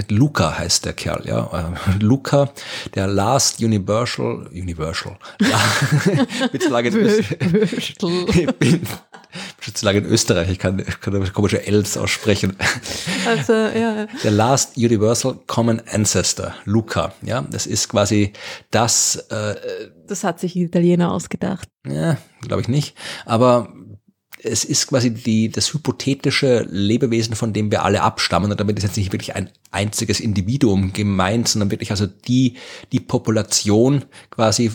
Luca heißt der Kerl, ja. Äh, Luca, der Last Universal, Universal. Ja, bin zu lange in Österreich. ich bin schon zu lange in Österreich, ich kann, kann komische Ls aussprechen. Also, ja. Der Last Universal Common Ancestor, Luca, ja. Das ist quasi das, äh, Das hat sich Italiener ausgedacht. Ja, glaube ich nicht. Aber es ist quasi die, das hypothetische Lebewesen, von dem wir alle abstammen. Und damit ist jetzt nicht wirklich ein einziges Individuum gemeint, sondern wirklich also die, die Population quasi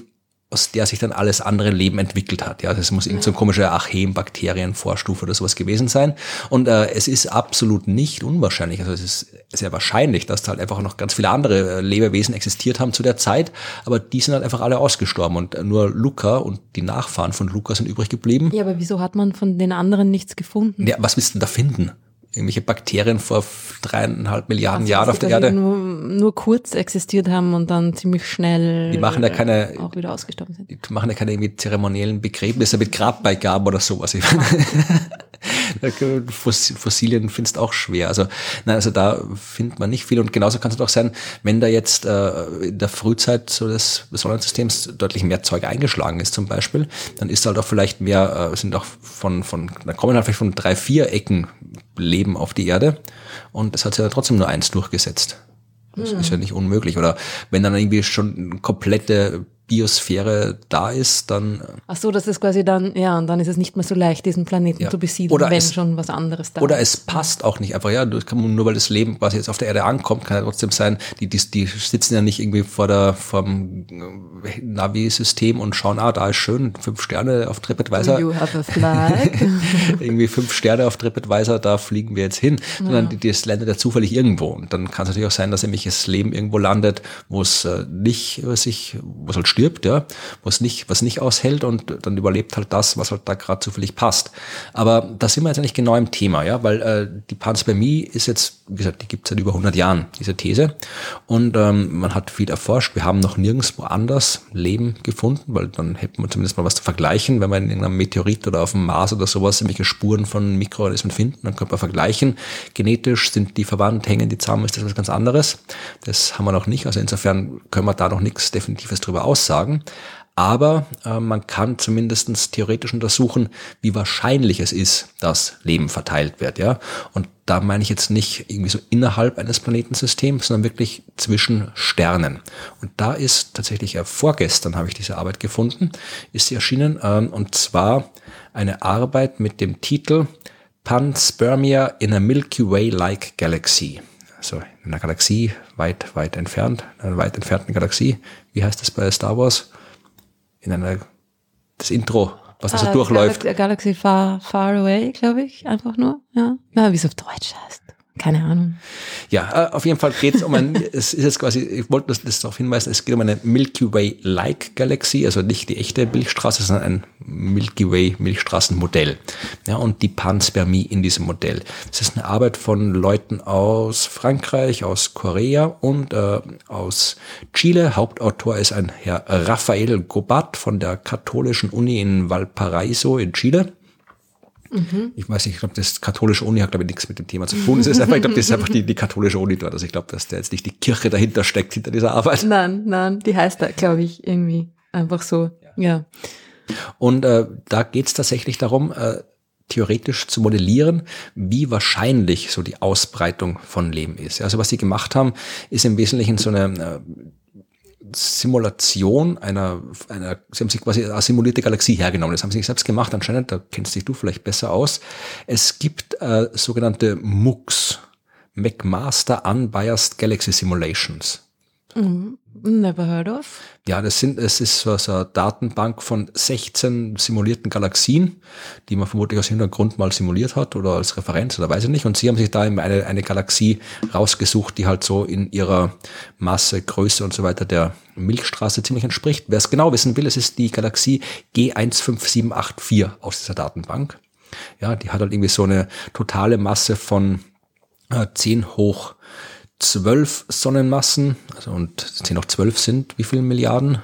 aus der sich dann alles andere Leben entwickelt hat. Ja, das muss irgendein so komische Archaem-Bakterienvorstufe oder sowas gewesen sein. Und äh, es ist absolut nicht unwahrscheinlich, also es ist sehr wahrscheinlich, dass da halt einfach noch ganz viele andere äh, Lebewesen existiert haben zu der Zeit, aber die sind halt einfach alle ausgestorben und äh, nur Luca und die Nachfahren von Luca sind übrig geblieben. Ja, aber wieso hat man von den anderen nichts gefunden? Ja, was willst du denn da finden? Irgendwelche Bakterien vor dreieinhalb Milliarden Jahren auf der Erde. Nur, nur kurz existiert haben und dann ziemlich schnell die machen ja keine, auch wieder ausgestorben sind. Die machen ja keine irgendwie zeremoniellen Begräbnisse mit Grabbeigaben oder sowas. Fossilien findest auch schwer. Also, nein, also da findet man nicht viel. Und genauso kann es doch sein, wenn da jetzt äh, in der Frühzeit so des Sonnensystems deutlich mehr Zeug eingeschlagen ist zum Beispiel, dann ist halt auch vielleicht mehr, äh, sind auch von, von, da kommen halt vielleicht von drei, vier Ecken Leben auf die Erde. Und es hat sich ja trotzdem nur eins durchgesetzt. Das hm. ist ja nicht unmöglich. Oder wenn dann irgendwie schon komplette Biosphäre da ist, dann. Äh, Ach so, das ist quasi dann, ja, und dann ist es nicht mehr so leicht, diesen Planeten ja. zu besiedeln, oder wenn es, schon was anderes da oder ist. Oder es passt auch nicht einfach, ja, nur weil das Leben quasi jetzt auf der Erde ankommt, kann ja trotzdem sein, die, die, die sitzen ja nicht irgendwie vor der, vom äh, Navi-System und schauen, ah, da ist schön, fünf Sterne auf TripAdvisor. You have a flag. irgendwie fünf Sterne auf TripAdvisor, da fliegen wir jetzt hin. Ja. Sondern die, das landet ja zufällig irgendwo. Und dann kann es natürlich auch sein, dass nämlich das Leben irgendwo landet, wo es äh, nicht, was ich, wo es halt stirbt stirbt, ja, was nicht, was nicht aushält und dann überlebt halt das, was halt da gerade zufällig passt. Aber da sind wir jetzt eigentlich genau im Thema, ja, weil äh, die Panspermie ist jetzt, wie gesagt, die gibt es seit über 100 Jahren, diese These. Und ähm, man hat viel erforscht. Wir haben noch nirgendwo anders Leben gefunden, weil dann hätten wir zumindest mal was zu vergleichen. Wenn wir in irgendeinem Meteorit oder auf dem Mars oder sowas irgendwelche Spuren von Mikroorganismen finden, dann könnte man vergleichen. Genetisch sind die verwandt, hängen die zusammen, ist das was ganz anderes. Das haben wir noch nicht. Also insofern können wir da noch nichts Definitives drüber aussagen sagen. Aber äh, man kann zumindest theoretisch untersuchen, wie wahrscheinlich es ist, dass Leben verteilt wird. Ja? Und da meine ich jetzt nicht irgendwie so innerhalb eines Planetensystems, sondern wirklich zwischen Sternen. Und da ist tatsächlich ja vorgestern habe ich diese Arbeit gefunden, ist sie erschienen. Ähm, und zwar eine Arbeit mit dem Titel Panspermia in a Milky Way-like Galaxy. Also in einer Galaxie weit, weit entfernt, in einer weit entfernten Galaxie. Wie heißt das bei Star Wars? In einer, das Intro, was also ah, durchläuft. Galaxy Far, Far Away, glaube ich, einfach nur. Ja, ja wie es auf Deutsch heißt. Keine Ahnung. Ja, äh, auf jeden Fall geht es um ein, es ist jetzt quasi, ich wollte das, das darauf hinweisen, es geht um eine Milky Way-like Galaxie, also nicht die echte Milchstraße, sondern ein Milky Way Milchstraßenmodell. Ja, und die Panspermie in diesem Modell. Es ist eine Arbeit von Leuten aus Frankreich, aus Korea und äh, aus Chile. Hauptautor ist ein Herr Rafael Gobat von der Katholischen Uni in Valparaiso in Chile. Mhm. Ich weiß nicht, ich glaube, das katholische Uni hat, glaube ich, nichts mit dem Thema zu tun. Das ist einfach, ich glaube, das ist einfach die, die katholische Uni dort. Also ich glaube, dass da jetzt nicht die Kirche dahinter steckt, hinter dieser Arbeit. Nein, nein, die heißt da, glaube ich, irgendwie einfach so. Ja. ja. Und äh, da geht es tatsächlich darum, äh, theoretisch zu modellieren, wie wahrscheinlich so die Ausbreitung von Leben ist. Also was sie gemacht haben, ist im Wesentlichen so eine äh, Simulation einer, einer, sie haben sich quasi eine simulierte Galaxie hergenommen. Das haben sie sich selbst gemacht, anscheinend, da kennst dich du vielleicht besser aus. Es gibt äh, sogenannte MOOCs, McMaster Unbiased Galaxy Simulations. Mhm. Never heard of. Ja, das sind, es ist so eine Datenbank von 16 simulierten Galaxien, die man vermutlich aus Hintergrund mal simuliert hat oder als Referenz oder weiß ich nicht. Und sie haben sich da eine, eine Galaxie rausgesucht, die halt so in ihrer Masse, Größe und so weiter der Milchstraße ziemlich entspricht. Wer es genau wissen will, es ist die Galaxie G15784 aus dieser Datenbank. Ja, die hat halt irgendwie so eine totale Masse von äh, 10 hoch zwölf Sonnenmassen, also und 10 hoch 12 sind wie viele Milliarden?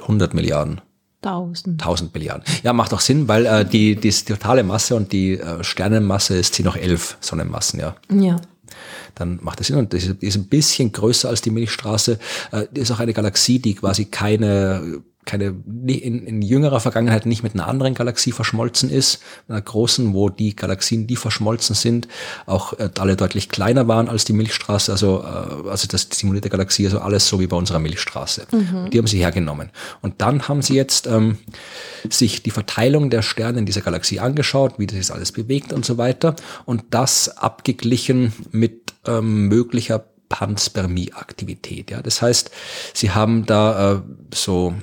100 Milliarden. 1000. 1000 Milliarden. Ja, macht auch Sinn, weil äh, die, die, die totale Masse und die äh, Sternenmasse ist 10 hoch 11 Sonnenmassen, ja. Ja. Dann macht das Sinn und das ist, ein bisschen größer als die Milchstraße. Äh, ist auch eine Galaxie, die quasi keine keine in, in jüngerer Vergangenheit nicht mit einer anderen Galaxie verschmolzen ist, einer großen, wo die Galaxien, die verschmolzen sind, auch äh, alle deutlich kleiner waren als die Milchstraße, also äh, also das simulierte Galaxie, also alles so wie bei unserer Milchstraße. Mhm. Die haben sie hergenommen. Und dann haben sie jetzt ähm, sich die Verteilung der Sterne in dieser Galaxie angeschaut, wie das jetzt alles bewegt und so weiter, und das abgeglichen mit ähm, möglicher Panspermie-Aktivität. Ja, das heißt, sie haben da äh, so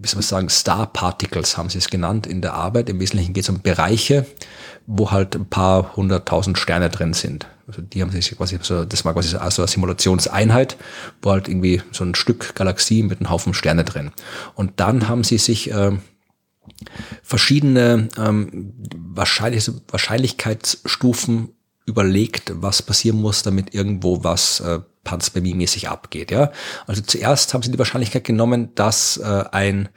wie soll man sagen, Star Particles haben sie es genannt in der Arbeit. Im Wesentlichen geht es um Bereiche, wo halt ein paar hunderttausend Sterne drin sind. Also die haben sich quasi so, das war quasi so eine Simulationseinheit, wo halt irgendwie so ein Stück Galaxie mit einem Haufen Sterne drin. Und dann haben sie sich äh, verschiedene ähm, Wahrscheinlich Wahrscheinlichkeitsstufen überlegt, was passieren muss, damit irgendwo was äh, Panspermie-mäßig abgeht. Ja? Also zuerst haben sie die Wahrscheinlichkeit genommen, dass äh, ein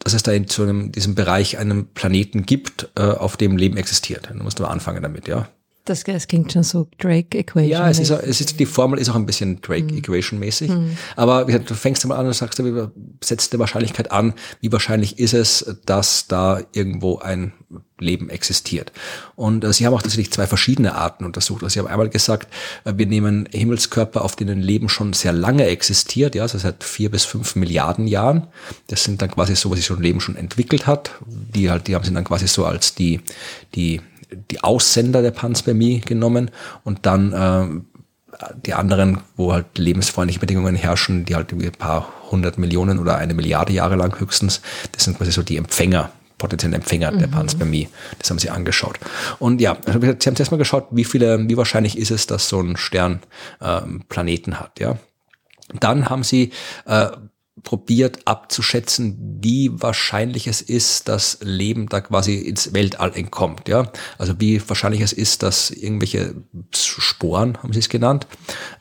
dass es da in diesem Bereich einen Planeten gibt, äh, auf dem Leben existiert. Da musst du mal anfangen damit, ja. Das, das klingt schon so Drake-Equation. Ja, es ist, es ist, die Formel ist auch ein bisschen Drake-Equation-mäßig. Mhm. Aber wie gesagt, du fängst mal an und sagst, du setzt die Wahrscheinlichkeit an, wie wahrscheinlich ist es, dass da irgendwo ein Leben existiert. Und äh, sie haben auch tatsächlich zwei verschiedene Arten untersucht. Also sie haben einmal gesagt, äh, wir nehmen Himmelskörper, auf denen Leben schon sehr lange existiert, ja, also seit vier bis fünf Milliarden Jahren. Das sind dann quasi so, was sich ein Leben schon entwickelt hat. Die halt, die haben sie dann quasi so als die, die die Aussender der Panspermie genommen und dann äh, die anderen, wo halt lebensfreundliche Bedingungen herrschen, die halt ein paar hundert Millionen oder eine Milliarde Jahre lang höchstens, das sind quasi so die Empfänger, potenziellen Empfänger mhm. der Panspermie. Das haben sie angeschaut. Und ja, also sie haben zuerst mal geschaut, wie viele, wie wahrscheinlich ist es, dass so ein Stern äh, Planeten hat, ja. Dann haben sie äh, probiert abzuschätzen, wie wahrscheinlich es ist, dass Leben da quasi ins Weltall entkommt. Ja? Also wie wahrscheinlich es ist, dass irgendwelche Sporen, haben sie es genannt,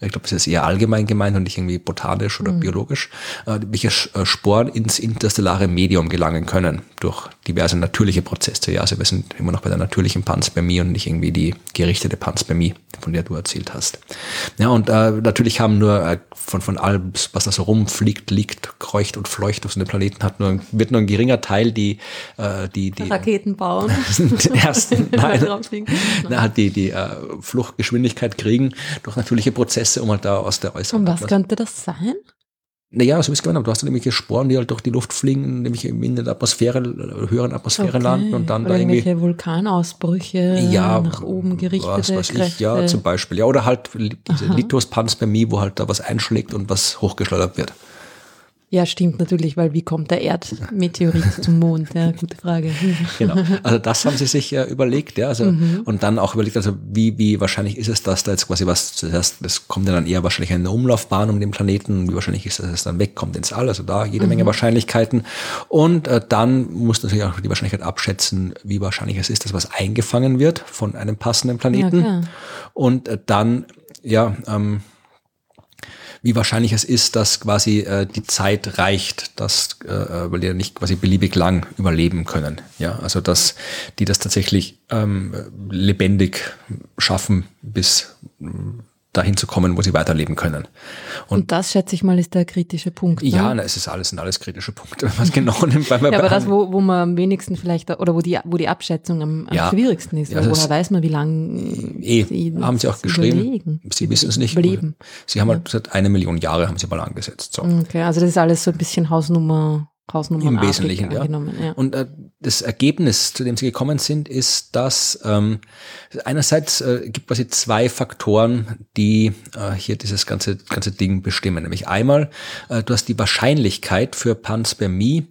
ich glaube, das ist eher allgemein gemeint und nicht irgendwie botanisch oder mhm. biologisch, äh, welche äh, Sporen ins interstellare Medium gelangen können durch diverse natürliche Prozesse. Ja, also wir sind immer noch bei der natürlichen Panspermie und nicht irgendwie die gerichtete Panspermie, von der du erzählt hast. Ja, und äh, natürlich haben nur äh, von, von allem, was da so rumfliegt, liegt, kreucht und fleucht auf so einem Planeten, hat nur, wird nur ein geringer Teil die, äh, die, die Raketen bauen. ersten, nein, na, halt die, die äh, Fluchtgeschwindigkeit kriegen durch natürliche Prozesse, um halt da aus der äußeren. Und was könnte das sein? Naja, so es gemeint du hast dann nämlich Sporen, die halt durch die Luft fliegen, nämlich in der Atmosphäre, höheren Atmosphäre okay. landen und dann oder da irgendwie. Irgendwelche Vulkanausbrüche ja, nach oben gerichtete was weiß ich, ja, zum Beispiel. Ja, oder halt diese Lithospanspermie, wo halt da was einschlägt und was hochgeschleudert wird. Ja, stimmt natürlich, weil wie kommt der Erdmeteorit zum Mond? Ja, gute Frage. Genau. Also das haben sie sich äh, überlegt, ja. Also, mhm. Und dann auch überlegt, also wie, wie wahrscheinlich ist es, dass da jetzt quasi was, zuerst, das kommt ja dann eher wahrscheinlich eine Umlaufbahn um den Planeten, wie wahrscheinlich ist, dass es dann wegkommt ins All, also da jede mhm. Menge Wahrscheinlichkeiten. Und äh, dann muss natürlich auch die Wahrscheinlichkeit abschätzen, wie wahrscheinlich es ist, dass was eingefangen wird von einem passenden Planeten. Ja, und äh, dann, ja, ähm, wie wahrscheinlich es ist, dass quasi äh, die Zeit reicht, dass, äh, äh, weil die ja nicht quasi beliebig lang überleben können. Ja, also dass die das tatsächlich ähm, lebendig schaffen, bis dahin zu kommen, wo sie weiterleben können. Und, und das, schätze ich mal, ist der kritische Punkt. Ne? Ja, na, es ist alles, sind alles kritische Punkte, was genau nimmt. Beim, ja, aber das, wo, wo man am wenigsten vielleicht, oder wo die, wo die Abschätzung am, am ja, schwierigsten ist, ja, woher ist, weiß man, wie lange eh, sie haben sie auch geschrieben. Überlegen, sie wissen es nicht. Überleben. Sie haben halt seit eine Million Jahre haben sie mal angesetzt. So. Okay, also das ist alles so ein bisschen Hausnummer Hausnummern Im Wesentlichen, ja. ja. Und äh, das Ergebnis, zu dem sie gekommen sind, ist, dass ähm, einerseits äh, gibt quasi zwei Faktoren, die äh, hier dieses ganze ganze Ding bestimmen. Nämlich einmal, äh, du hast die Wahrscheinlichkeit für Panspermie,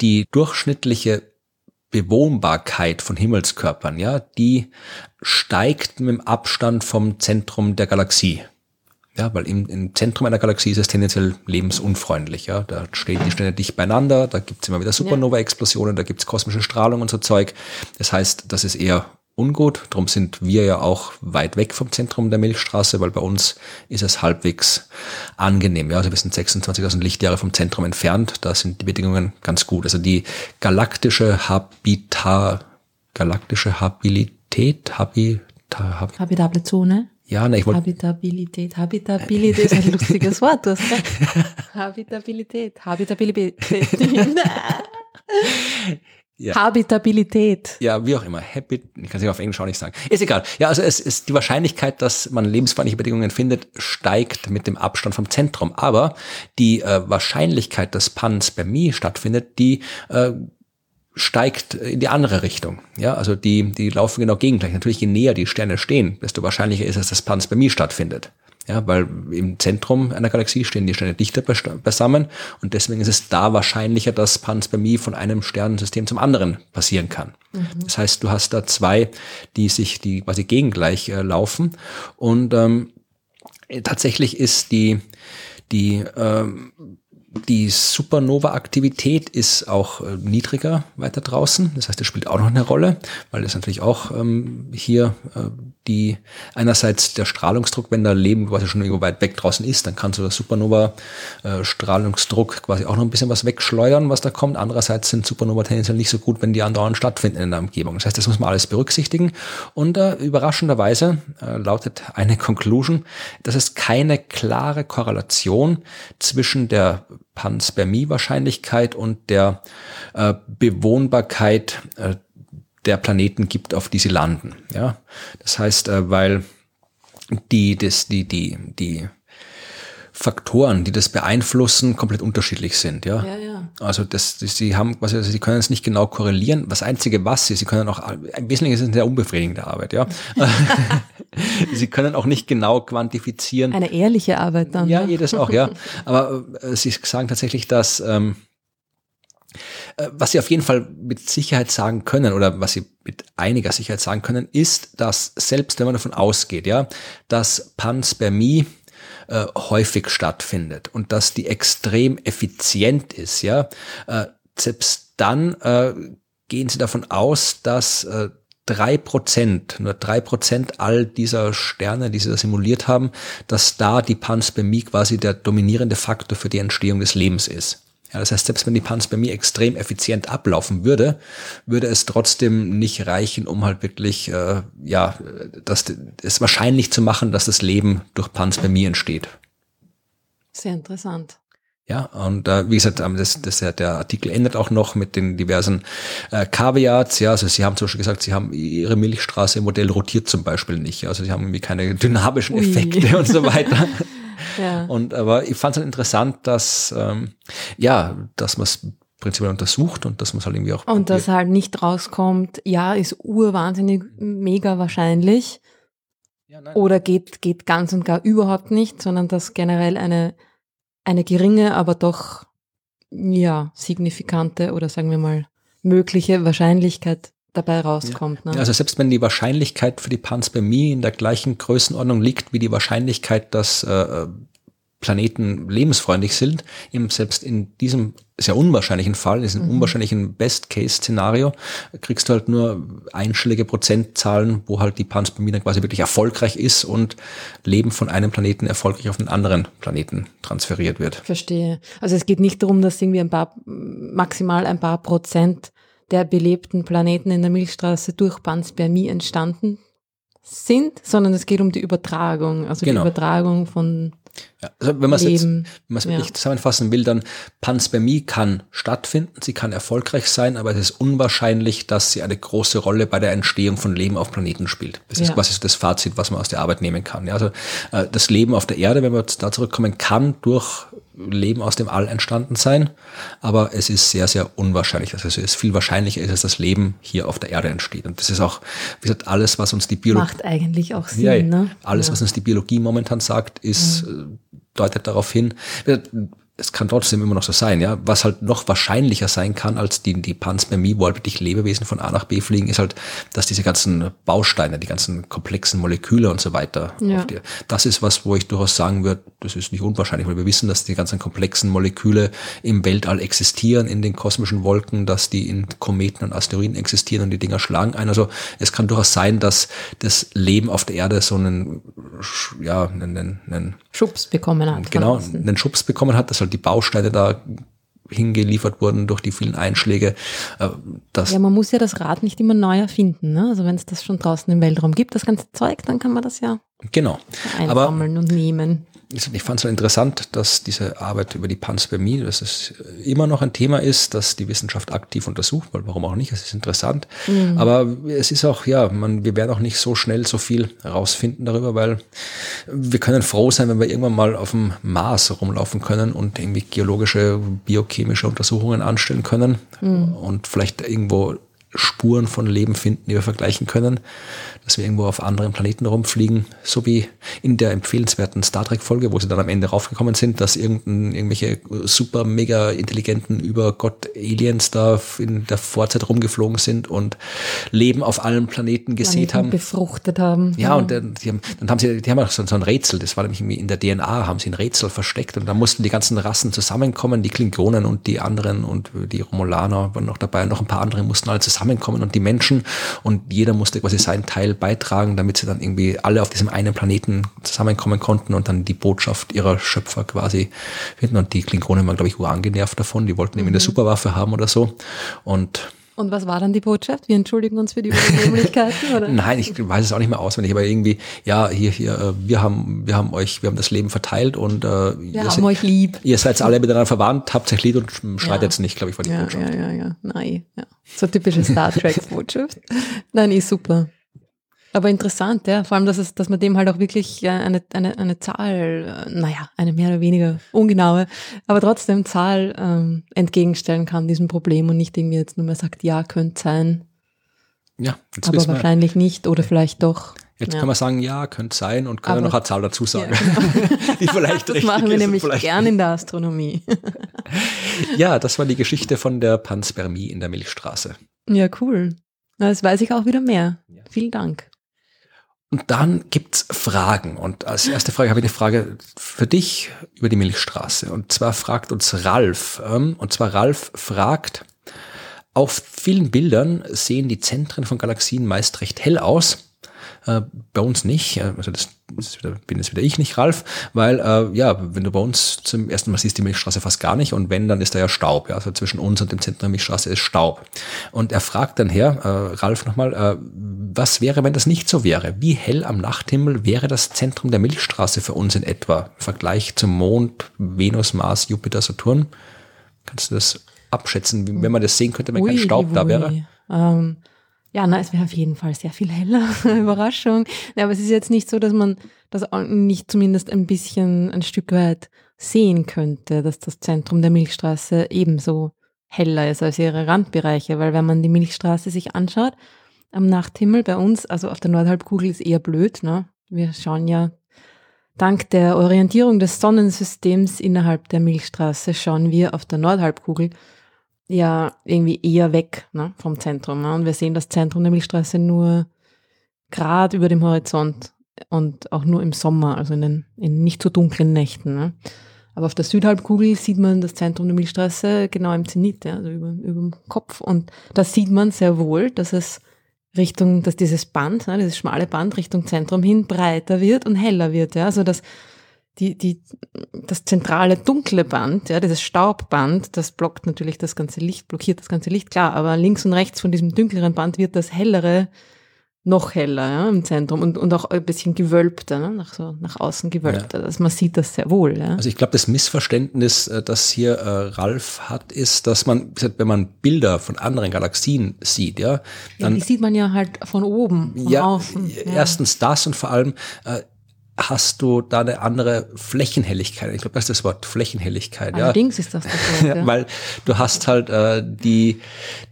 die durchschnittliche Bewohnbarkeit von Himmelskörpern, ja, die steigt mit dem Abstand vom Zentrum der Galaxie. Ja, weil im, im Zentrum einer Galaxie ist es tendenziell lebensunfreundlich. Ja, da stehen die Sterne dicht beieinander, da gibt's immer wieder Supernova-Explosionen, da gibt's kosmische Strahlung und so Zeug. Das heißt, das ist eher ungut. Darum sind wir ja auch weit weg vom Zentrum der Milchstraße, weil bei uns ist es halbwegs angenehm. Ja, also wir sind 26.000 Lichtjahre vom Zentrum entfernt. Da sind die Bedingungen ganz gut. Also die galaktische Habitat, galaktische Habilität, Habitat, Hab Habitable Zone. Ja, ne, ich wollte. Habitabilität. Habitabilität ist ein lustiges Wort. Du hast Habitabilität. Habitabilität. ja. Habitabilität. Ja, wie auch immer. Habit, ich kann es auf Englisch auch nicht sagen. Ist egal. Ja, also es ist die Wahrscheinlichkeit, dass man lebensfreundliche Bedingungen findet, steigt mit dem Abstand vom Zentrum. Aber die äh, Wahrscheinlichkeit, dass Panspermie stattfindet, die äh, steigt in die andere Richtung. Ja, also die, die laufen genau gegengleich. Natürlich, je näher die Sterne stehen, desto wahrscheinlicher ist es, dass Panspermie stattfindet. Ja, weil im Zentrum einer Galaxie stehen die Sterne dichter beisammen und deswegen ist es da wahrscheinlicher, dass Panspermie von einem Sternensystem zum anderen passieren kann. Mhm. Das heißt, du hast da zwei, die sich, die quasi gegengleich äh, laufen und ähm, tatsächlich ist die, die ähm, die Supernova-Aktivität ist auch äh, niedriger weiter draußen. Das heißt, das spielt auch noch eine Rolle, weil das natürlich auch ähm, hier äh, die einerseits der Strahlungsdruck, wenn da Leben quasi schon irgendwo weit weg draußen ist, dann kann so der Supernova-Strahlungsdruck äh, quasi auch noch ein bisschen was wegschleudern, was da kommt. Andererseits sind Supernova tendenziell nicht so gut, wenn die andauernd stattfinden in der Umgebung. Das heißt, das muss man alles berücksichtigen. Und äh, überraschenderweise äh, lautet eine Conclusion, dass es keine klare Korrelation zwischen der Panspermie-Wahrscheinlichkeit und der äh, Bewohnbarkeit äh, der Planeten gibt, auf die sie landen. Ja, das heißt, äh, weil die, das, die, die, die Faktoren, die das beeinflussen, komplett unterschiedlich sind. Ja, ja, ja. also das, das, sie haben, quasi, also sie können es nicht genau korrelieren. Das einzige, was sie, sie können auch, im Wesentlichen ist es eine sehr unbefriedigende Arbeit. Ja, sie können auch nicht genau quantifizieren. Eine ehrliche Arbeit dann. Ja, jedes auch. Ja, aber äh, sie sagen tatsächlich, dass ähm, äh, was Sie auf jeden Fall mit Sicherheit sagen können oder was Sie mit einiger Sicherheit sagen können, ist, dass selbst wenn man davon ausgeht, ja, dass Panspermie äh, häufig stattfindet und dass die extrem effizient ist, ja, äh, selbst dann äh, gehen Sie davon aus, dass äh, drei Prozent, nur drei Prozent all dieser Sterne, die sie da simuliert haben, dass da die Panspermie quasi der dominierende Faktor für die Entstehung des Lebens ist. Ja, das heißt, selbst wenn die Panspermie extrem effizient ablaufen würde, würde es trotzdem nicht reichen, um halt wirklich, äh, ja, das, es wahrscheinlich zu machen, dass das Leben durch Panspermie entsteht. Sehr interessant. Ja, und äh, wie gesagt, ähm, das, das, der Artikel endet auch noch mit den diversen äh, Caveats. Ja, also Sie haben zum Beispiel gesagt, Sie haben Ihre Milchstraße im Modell rotiert zum Beispiel nicht. Also Sie haben irgendwie keine dynamischen Effekte Ui. und so weiter. Ja. Und aber ich fand es halt interessant, dass ähm, ja, dass man es prinzipiell untersucht und dass man es halt irgendwie auch. Und dass halt nicht rauskommt, ja, ist urwahnsinnig mega wahrscheinlich. Ja, oder geht, geht ganz und gar überhaupt nicht, sondern dass generell eine, eine geringe, aber doch ja, signifikante oder sagen wir mal mögliche Wahrscheinlichkeit dabei rauskommt. Ja. Ne? Also selbst wenn die Wahrscheinlichkeit für die Panspermie in der gleichen Größenordnung liegt wie die Wahrscheinlichkeit, dass äh, Planeten lebensfreundlich sind, eben selbst in diesem sehr unwahrscheinlichen Fall, in diesem mhm. unwahrscheinlichen Best-Case-Szenario, kriegst du halt nur einschläge Prozentzahlen, wo halt die Panspermie dann quasi wirklich erfolgreich ist und Leben von einem Planeten erfolgreich auf einen anderen Planeten transferiert wird. Verstehe. Also es geht nicht darum, dass irgendwie ein paar, maximal ein paar Prozent der belebten Planeten in der Milchstraße durch Panspermie entstanden sind, sondern es geht um die Übertragung, also genau. die Übertragung von ja, also wenn man es jetzt, wenn ja. zusammenfassen will, dann Panspermie kann stattfinden, sie kann erfolgreich sein, aber es ist unwahrscheinlich, dass sie eine große Rolle bei der Entstehung von Leben auf Planeten spielt. Das ja. ist quasi das Fazit, was man aus der Arbeit nehmen kann. Ja, also äh, das Leben auf der Erde, wenn wir da zurückkommen, kann durch Leben aus dem All entstanden sein, aber es ist sehr, sehr unwahrscheinlich. Also es ist viel wahrscheinlicher ist, dass das Leben hier auf der Erde entsteht. Und das ist auch, wie gesagt, alles, was uns die Biologie... Macht eigentlich auch Sinn, ja, ne? Alles, ja. was uns die Biologie momentan sagt, ist, mhm. deutet darauf hin es kann trotzdem immer noch so sein, ja. Was halt noch wahrscheinlicher sein kann als die, die Panspermie, wo halt wirklich Lebewesen von A nach B fliegen, ist halt, dass diese ganzen Bausteine, die ganzen komplexen Moleküle und so weiter, ja. die, das ist was, wo ich durchaus sagen würde, das ist nicht unwahrscheinlich, weil wir wissen, dass die ganzen komplexen Moleküle im Weltall existieren, in den kosmischen Wolken, dass die in Kometen und Asteroiden existieren und die Dinger schlagen ein. Also es kann durchaus sein, dass das Leben auf der Erde so einen, ja, einen, einen Schubs bekommen hat. Genau, einen Schubs bekommen hat, dass halt die Bausteine da hingeliefert wurden durch die vielen Einschläge. Äh, das ja, man muss ja das Rad nicht immer neu erfinden. Ne? Also wenn es das schon draußen im Weltraum gibt, das ganze Zeug, dann kann man das ja genau. einsammeln und nehmen ich fand es so interessant, dass diese Arbeit über die Panspermie, dass es immer noch ein Thema ist, dass die Wissenschaft aktiv untersucht, weil warum auch nicht, es ist interessant. Mhm. Aber es ist auch, ja, man, wir werden auch nicht so schnell so viel herausfinden darüber, weil wir können froh sein, wenn wir irgendwann mal auf dem Mars rumlaufen können und irgendwie geologische, biochemische Untersuchungen anstellen können mhm. und vielleicht irgendwo Spuren von Leben finden, die wir vergleichen können, dass wir irgendwo auf anderen Planeten rumfliegen, so wie in der empfehlenswerten Star Trek Folge, wo sie dann am Ende raufgekommen sind, dass irgendein, irgendwelche super mega intelligenten über Gott Aliens da in der Vorzeit rumgeflogen sind und Leben auf allen Planeten gesehen haben. befruchtet haben. Ja, ja. und dann, die haben, dann haben sie, die haben auch so, so ein Rätsel, das war nämlich irgendwie in der DNA, haben sie ein Rätsel versteckt und da mussten die ganzen Rassen zusammenkommen, die Klingonen und die anderen und die Romulaner waren noch dabei, noch ein paar andere mussten alle zusammenkommen und die Menschen und jeder musste quasi seinen Teil beitragen, damit sie dann irgendwie alle auf diesem einen Planeten zusammenkommen konnten und dann die Botschaft ihrer Schöpfer quasi finden. Und die Klingonen waren, glaube ich, angenervt davon. Die wollten mhm. eben eine Superwaffe haben oder so. Und und was war dann die Botschaft? Wir entschuldigen uns für die Übernehmlichkeiten, oder? Nein, ich weiß es auch nicht mehr auswendig, aber irgendwie, ja, hier, hier, äh, wir haben, wir haben euch, wir haben das Leben verteilt und äh, wir haben seid, euch lieb. Ihr seid alle miteinander verwandt, habt euch lieb und schreit ja. jetzt nicht, glaube ich, war die ja, Botschaft. Ja, ja, ja, nein, ja. So typische Star Trek Botschaft. Nein, ist super. Aber interessant, ja. Vor allem, dass, es, dass man dem halt auch wirklich eine, eine, eine Zahl, äh, naja, eine mehr oder weniger ungenaue, aber trotzdem Zahl ähm, entgegenstellen kann, diesem Problem und nicht irgendwie jetzt nur mehr sagt, ja, könnte sein. Ja, jetzt aber wahrscheinlich nicht oder vielleicht doch. Jetzt ja. kann man sagen, ja, könnte sein und kann noch eine Zahl dazu sagen, ja, genau. die vielleicht das machen wir nämlich gern in der Astronomie. ja, das war die Geschichte von der Panspermie in der Milchstraße. Ja, cool. Das weiß ich auch wieder mehr. Ja. Vielen Dank. Und dann gibt's Fragen. Und als erste Frage habe ich eine Frage für dich über die Milchstraße. Und zwar fragt uns Ralf. Ähm, und zwar Ralf fragt, auf vielen Bildern sehen die Zentren von Galaxien meist recht hell aus. Äh, bei uns nicht. Also das, das wieder, bin jetzt wieder ich, nicht Ralf, weil äh, ja, wenn du bei uns zum ersten Mal siehst die Milchstraße fast gar nicht und wenn, dann ist da ja Staub. Ja, also zwischen uns und dem Zentrum der Milchstraße ist Staub. Und er fragt dann her, äh, Ralf nochmal, äh, was wäre, wenn das nicht so wäre? Wie hell am Nachthimmel wäre das Zentrum der Milchstraße für uns in etwa? Im Vergleich zum Mond, Venus, Mars, Jupiter, Saturn? Kannst du das abschätzen, wenn man das sehen könnte, wenn ui, kein Staub ui. da wäre? Ähm, ja, na, es wäre auf jeden Fall sehr viel heller. Überraschung. Ja, aber es ist jetzt nicht so, dass man das nicht zumindest ein bisschen ein Stück weit sehen könnte, dass das Zentrum der Milchstraße ebenso heller ist als ihre Randbereiche, weil wenn man die Milchstraße sich anschaut, am Nachthimmel bei uns, also auf der Nordhalbkugel ist eher blöd, ne? Wir schauen ja dank der Orientierung des Sonnensystems innerhalb der Milchstraße schauen wir auf der Nordhalbkugel ja irgendwie eher weg ne, vom Zentrum. Ne? Und wir sehen das Zentrum der Milchstraße nur gerade über dem Horizont und auch nur im Sommer, also in den in nicht so dunklen Nächten. Ne? Aber auf der Südhalbkugel sieht man das Zentrum der Milchstraße genau im Zenit, ja, also über, über dem Kopf. Und da sieht man sehr wohl, dass es Richtung, dass dieses Band, ne, dieses schmale Band Richtung Zentrum hin breiter wird und heller wird. Ja? Also das die, die, das zentrale dunkle Band, ja, dieses Staubband, das blockt natürlich das ganze Licht, blockiert das ganze Licht, klar, aber links und rechts von diesem dunkleren Band wird das hellere noch heller ja, im Zentrum und, und auch ein bisschen gewölbter, ne, nach, so, nach außen gewölbter. Ja. Also man sieht das sehr wohl. Ja. Also ich glaube, das Missverständnis, äh, das hier äh, Ralf hat, ist, dass man, wenn man Bilder von anderen Galaxien sieht, ja, dann. Ja, die sieht man ja halt von oben, von ja, außen. Ja. Erstens das und vor allem, äh, hast du da eine andere Flächenhelligkeit. Ich glaube, das ist das Wort Flächenhelligkeit. Allerdings ja. ist das das Wort. Ja. Weil du hast halt äh, die,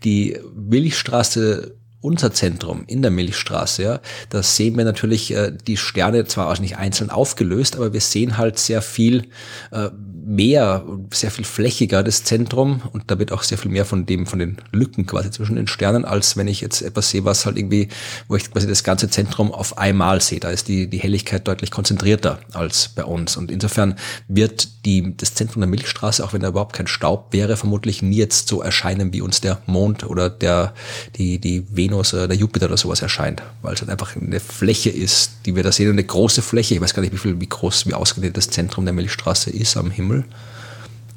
die Milchstraße unser Zentrum in der Milchstraße, ja, da sehen wir natürlich äh, die Sterne zwar auch nicht einzeln aufgelöst, aber wir sehen halt sehr viel äh, mehr, sehr viel flächiger das Zentrum und da wird auch sehr viel mehr von dem, von den Lücken quasi zwischen den Sternen, als wenn ich jetzt etwas sehe, was halt irgendwie, wo ich quasi das ganze Zentrum auf einmal sehe. Da ist die, die Helligkeit deutlich konzentrierter als bei uns. Und insofern wird die, das Zentrum der Milchstraße, auch wenn da überhaupt kein Staub wäre, vermutlich nie jetzt so erscheinen, wie uns der Mond oder der, die, die Venus oder der Jupiter oder sowas erscheint, weil es halt einfach eine Fläche ist, die wir da sehen, eine große Fläche. Ich weiß gar nicht, wie viel, wie groß, wie ausgedehnt das Zentrum der Milchstraße ist am Himmel.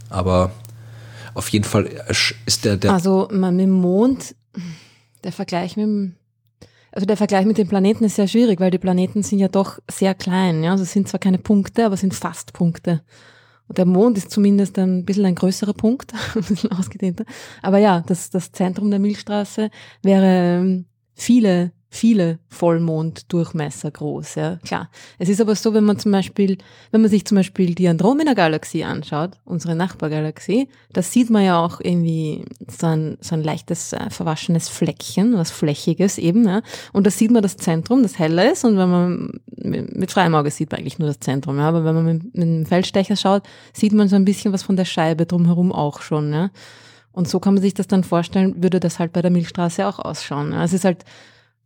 Aber auf jeden Fall ist der, der Also mit dem Mond, der Vergleich mit dem also der Vergleich mit den Planeten ist sehr schwierig, weil die Planeten sind ja doch sehr klein. Ja? Also es sind zwar keine Punkte, aber sind fast Punkte. Und der Mond ist zumindest ein bisschen ein größerer Punkt, ein bisschen ausgedehnter. Aber ja, das, das Zentrum der Milchstraße wäre ähm, viele viele Vollmonddurchmesser groß. Ja, klar. Es ist aber so, wenn man zum Beispiel, wenn man sich zum Beispiel die Andromeda-Galaxie anschaut, unsere Nachbargalaxie, da sieht man ja auch irgendwie so ein, so ein leichtes äh, verwaschenes Fleckchen, was flächiges eben. Ja. Und da sieht man das Zentrum, das heller ist. Und wenn man mit, mit freiem Auge sieht man eigentlich nur das Zentrum. Ja. Aber wenn man mit, mit einem Feldstecher schaut, sieht man so ein bisschen was von der Scheibe drumherum auch schon. Ja. Und so kann man sich das dann vorstellen, würde das halt bei der Milchstraße auch ausschauen. Ja. Es ist halt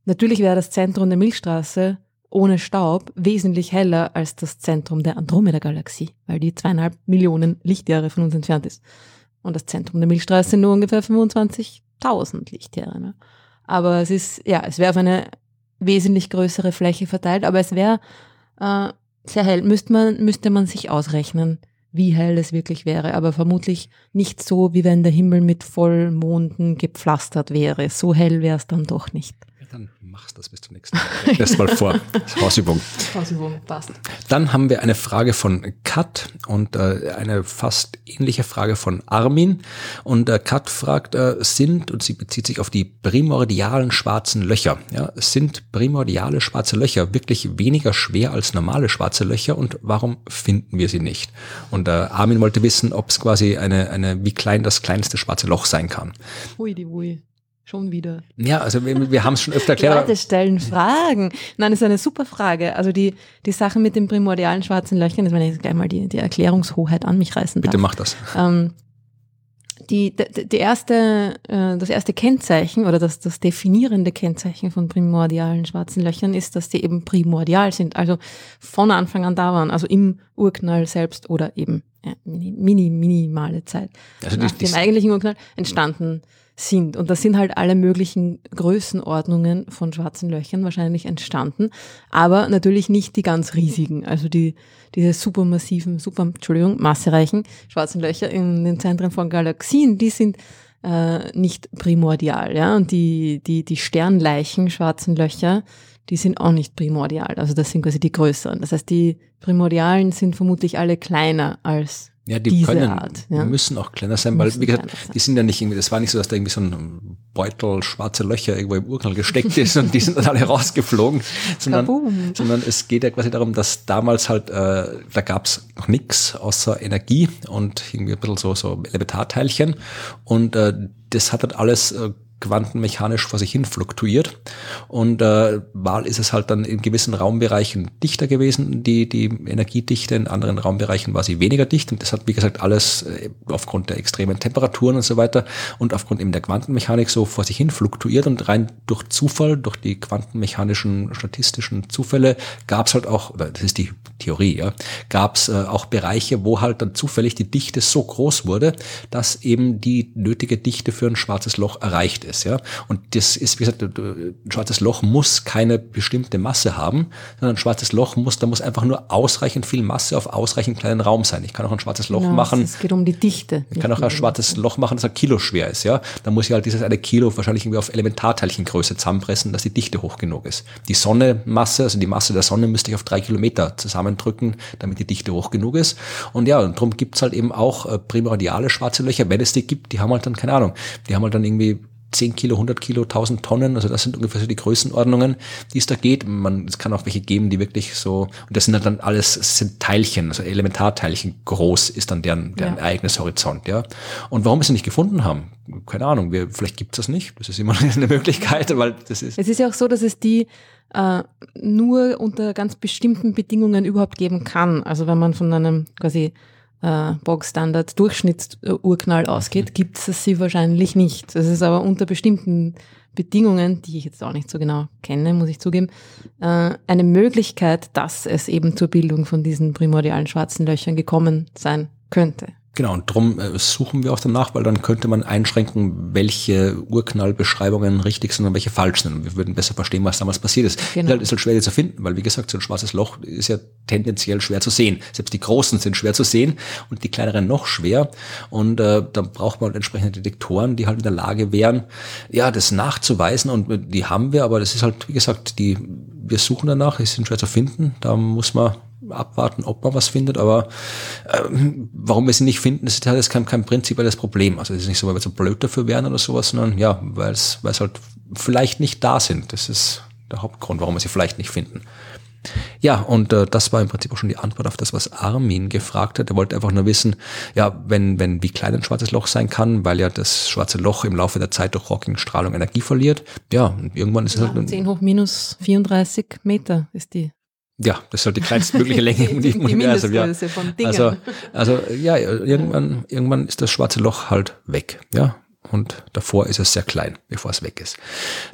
Natürlich wäre das Zentrum der Milchstraße ohne Staub wesentlich heller als das Zentrum der Andromeda-Galaxie, weil die zweieinhalb Millionen Lichtjahre von uns entfernt ist. Und das Zentrum der Milchstraße nur ungefähr 25.000 Lichtjahre. Ne? Aber es ist, ja, es wäre auf eine wesentlich größere Fläche verteilt, aber es wäre äh, sehr hell. Müsste man, müsste man sich ausrechnen, wie hell es wirklich wäre, aber vermutlich nicht so, wie wenn der Himmel mit Vollmonden gepflastert wäre. So hell wäre es dann doch nicht dann machst du das bis zum nächsten Mal. Erst mal vor. Hausübung. Hausübung, passt. Dann haben wir eine Frage von Kat und äh, eine fast ähnliche Frage von Armin. Und äh, Kat fragt, äh, sind, und sie bezieht sich auf die primordialen schwarzen Löcher, ja, sind primordiale schwarze Löcher wirklich weniger schwer als normale schwarze Löcher und warum finden wir sie nicht? Und äh, Armin wollte wissen, ob es quasi eine, eine, wie klein das kleinste schwarze Loch sein kann. Hui, die Hui. Schon wieder. Ja, also wir, wir haben es schon öfter erklärt. Leute stellen Fragen. Nein, das ist eine super Frage. Also die, die Sache mit den primordialen schwarzen Löchern, das ich jetzt gleich mal die, die Erklärungshoheit an mich reißen darf. Bitte mach das. Ähm, die, die, die erste, äh, das erste Kennzeichen oder das, das definierende Kennzeichen von primordialen schwarzen Löchern ist, dass die eben primordial sind, also von Anfang an da waren, also im Urknall selbst oder eben ja, mini, minimale Zeit also nach die, dem eigentlichen Urknall entstanden sind. Und da sind halt alle möglichen Größenordnungen von schwarzen Löchern wahrscheinlich entstanden, aber natürlich nicht die ganz riesigen, also die, diese supermassiven, super, Entschuldigung, massereichen schwarzen Löcher in den Zentren von Galaxien, die sind äh, nicht primordial, ja, und die, die, die Sternleichen, schwarzen Löcher, die sind auch nicht primordial, also das sind quasi die größeren. Das heißt, die primordialen sind vermutlich alle kleiner als ja, die diese können, Art, ja. müssen auch kleiner sein, weil, wie gesagt, die sind ja nicht irgendwie, das war nicht so, dass da irgendwie so ein Beutel schwarze Löcher irgendwo im Urknall gesteckt ist und die sind dann alle rausgeflogen, sondern, sondern es geht ja quasi darum, dass damals halt, äh, da gab's noch nix außer Energie und irgendwie ein bisschen so, so Elementarteilchen und äh, das hat halt alles äh, quantenmechanisch vor sich hin fluktuiert. Und äh, mal ist es halt dann in gewissen Raumbereichen dichter gewesen, die, die Energiedichte, in anderen Raumbereichen war sie weniger dicht. Und das hat, wie gesagt, alles äh, aufgrund der extremen Temperaturen und so weiter und aufgrund eben der Quantenmechanik so vor sich hin fluktuiert. Und rein durch Zufall, durch die quantenmechanischen, statistischen Zufälle gab es halt auch, oder das ist die Theorie, ja, gab es äh, auch Bereiche, wo halt dann zufällig die Dichte so groß wurde, dass eben die nötige Dichte für ein schwarzes Loch erreicht ist, ja. Und das ist, wie gesagt, ein schwarzes Loch muss keine bestimmte Masse haben, sondern ein schwarzes Loch muss, da muss einfach nur ausreichend viel Masse auf ausreichend kleinen Raum sein. Ich kann auch ein schwarzes Loch genau, machen. Es geht um die Dichte. Ich kann auch ein schwarzes Loch machen, das ein Kilo schwer ist, ja. Da muss ich halt dieses eine Kilo wahrscheinlich irgendwie auf Elementarteilchengröße zusammenpressen, dass die Dichte hoch genug ist. Die Sonnemasse, also die Masse der Sonne müsste ich auf drei Kilometer zusammendrücken, damit die Dichte hoch genug ist. Und ja, und darum gibt's halt eben auch äh, primordiale schwarze Löcher. Wenn es die gibt, die haben halt dann, keine Ahnung, die haben halt dann irgendwie 10 Kilo, 100 Kilo, 1000 Tonnen, also das sind ungefähr so die Größenordnungen, die es da geht. Man, es kann auch welche geben, die wirklich so, und das sind halt dann alles, sind Teilchen, also Elementarteilchen groß ist dann deren, deren ja. eigenes Horizont, ja. Und warum wir sie nicht gefunden haben, keine Ahnung, wir, vielleicht gibt es das nicht, das ist immer eine Möglichkeit, weil das ist. Es ist ja auch so, dass es die äh, nur unter ganz bestimmten Bedingungen überhaupt geben kann. Also wenn man von einem quasi äh, Bog-Standard Durchschnittsurknall ausgeht, gibt es sie wahrscheinlich nicht. Das ist aber unter bestimmten Bedingungen, die ich jetzt auch nicht so genau kenne, muss ich zugeben, äh, eine Möglichkeit, dass es eben zur Bildung von diesen primordialen schwarzen Löchern gekommen sein könnte. Genau, und darum äh, suchen wir auch danach, weil dann könnte man einschränken, welche Urknallbeschreibungen richtig sind und welche falsch sind. Und wir würden besser verstehen, was damals passiert ist. Genau. Das ist halt schwer zu finden, weil wie gesagt, so ein schwarzes Loch ist ja tendenziell schwer zu sehen. Selbst die großen sind schwer zu sehen und die kleineren noch schwer. Und äh, da braucht man entsprechende Detektoren, die halt in der Lage wären, ja, das nachzuweisen. Und die haben wir, aber das ist halt, wie gesagt, die, wir suchen danach, die sind schwer zu finden. Da muss man abwarten, ob man was findet, aber äh, warum wir sie nicht finden, ist halt kein, kein prinzipielles Problem. Also es ist nicht so, weil wir so blöd dafür wären oder sowas, sondern ja, weil es weil es halt vielleicht nicht da sind. Das ist der Hauptgrund, warum wir sie vielleicht nicht finden. Ja, und äh, das war im Prinzip auch schon die Antwort auf das, was Armin gefragt hat. Er wollte einfach nur wissen, ja, wenn, wenn, wie klein ein schwarzes Loch sein kann, weil ja das schwarze Loch im Laufe der Zeit durch Hawking-Strahlung Energie verliert. Ja, irgendwann ist ja, es halt. 10 hoch minus 34 Meter ist die. Ja, das ist halt die kleinstmögliche Länge im die, die Universum. Ja. von Dingen. Also, also ja, irgendwann, irgendwann ist das schwarze Loch halt weg. Ja, und davor ist es sehr klein, bevor es weg ist.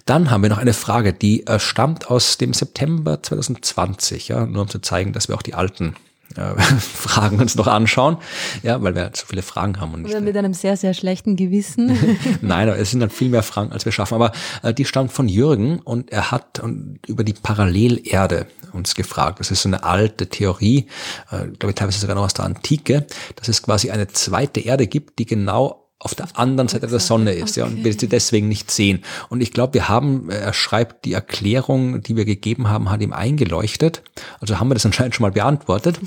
Dann haben wir noch eine Frage, die äh, stammt aus dem September 2020, ja, nur um zu zeigen, dass wir auch die alten äh, Fragen uns noch anschauen, ja, weil wir so viele Fragen haben. Und Oder mit einem sehr, sehr schlechten Gewissen. Nein, es sind dann viel mehr Fragen, als wir schaffen. Aber äh, die stammt von Jürgen und er hat und, über die Parallelerde uns gefragt. Das ist so eine alte Theorie, äh, glaube ich teilweise sogar noch aus der Antike, dass es quasi eine zweite Erde gibt, die genau auf der anderen Seite der Sonne ist, ja, und wir sie deswegen nicht sehen. Und ich glaube, wir haben, er schreibt, die Erklärung, die wir gegeben haben, hat ihm eingeleuchtet. Also haben wir das anscheinend schon mal beantwortet.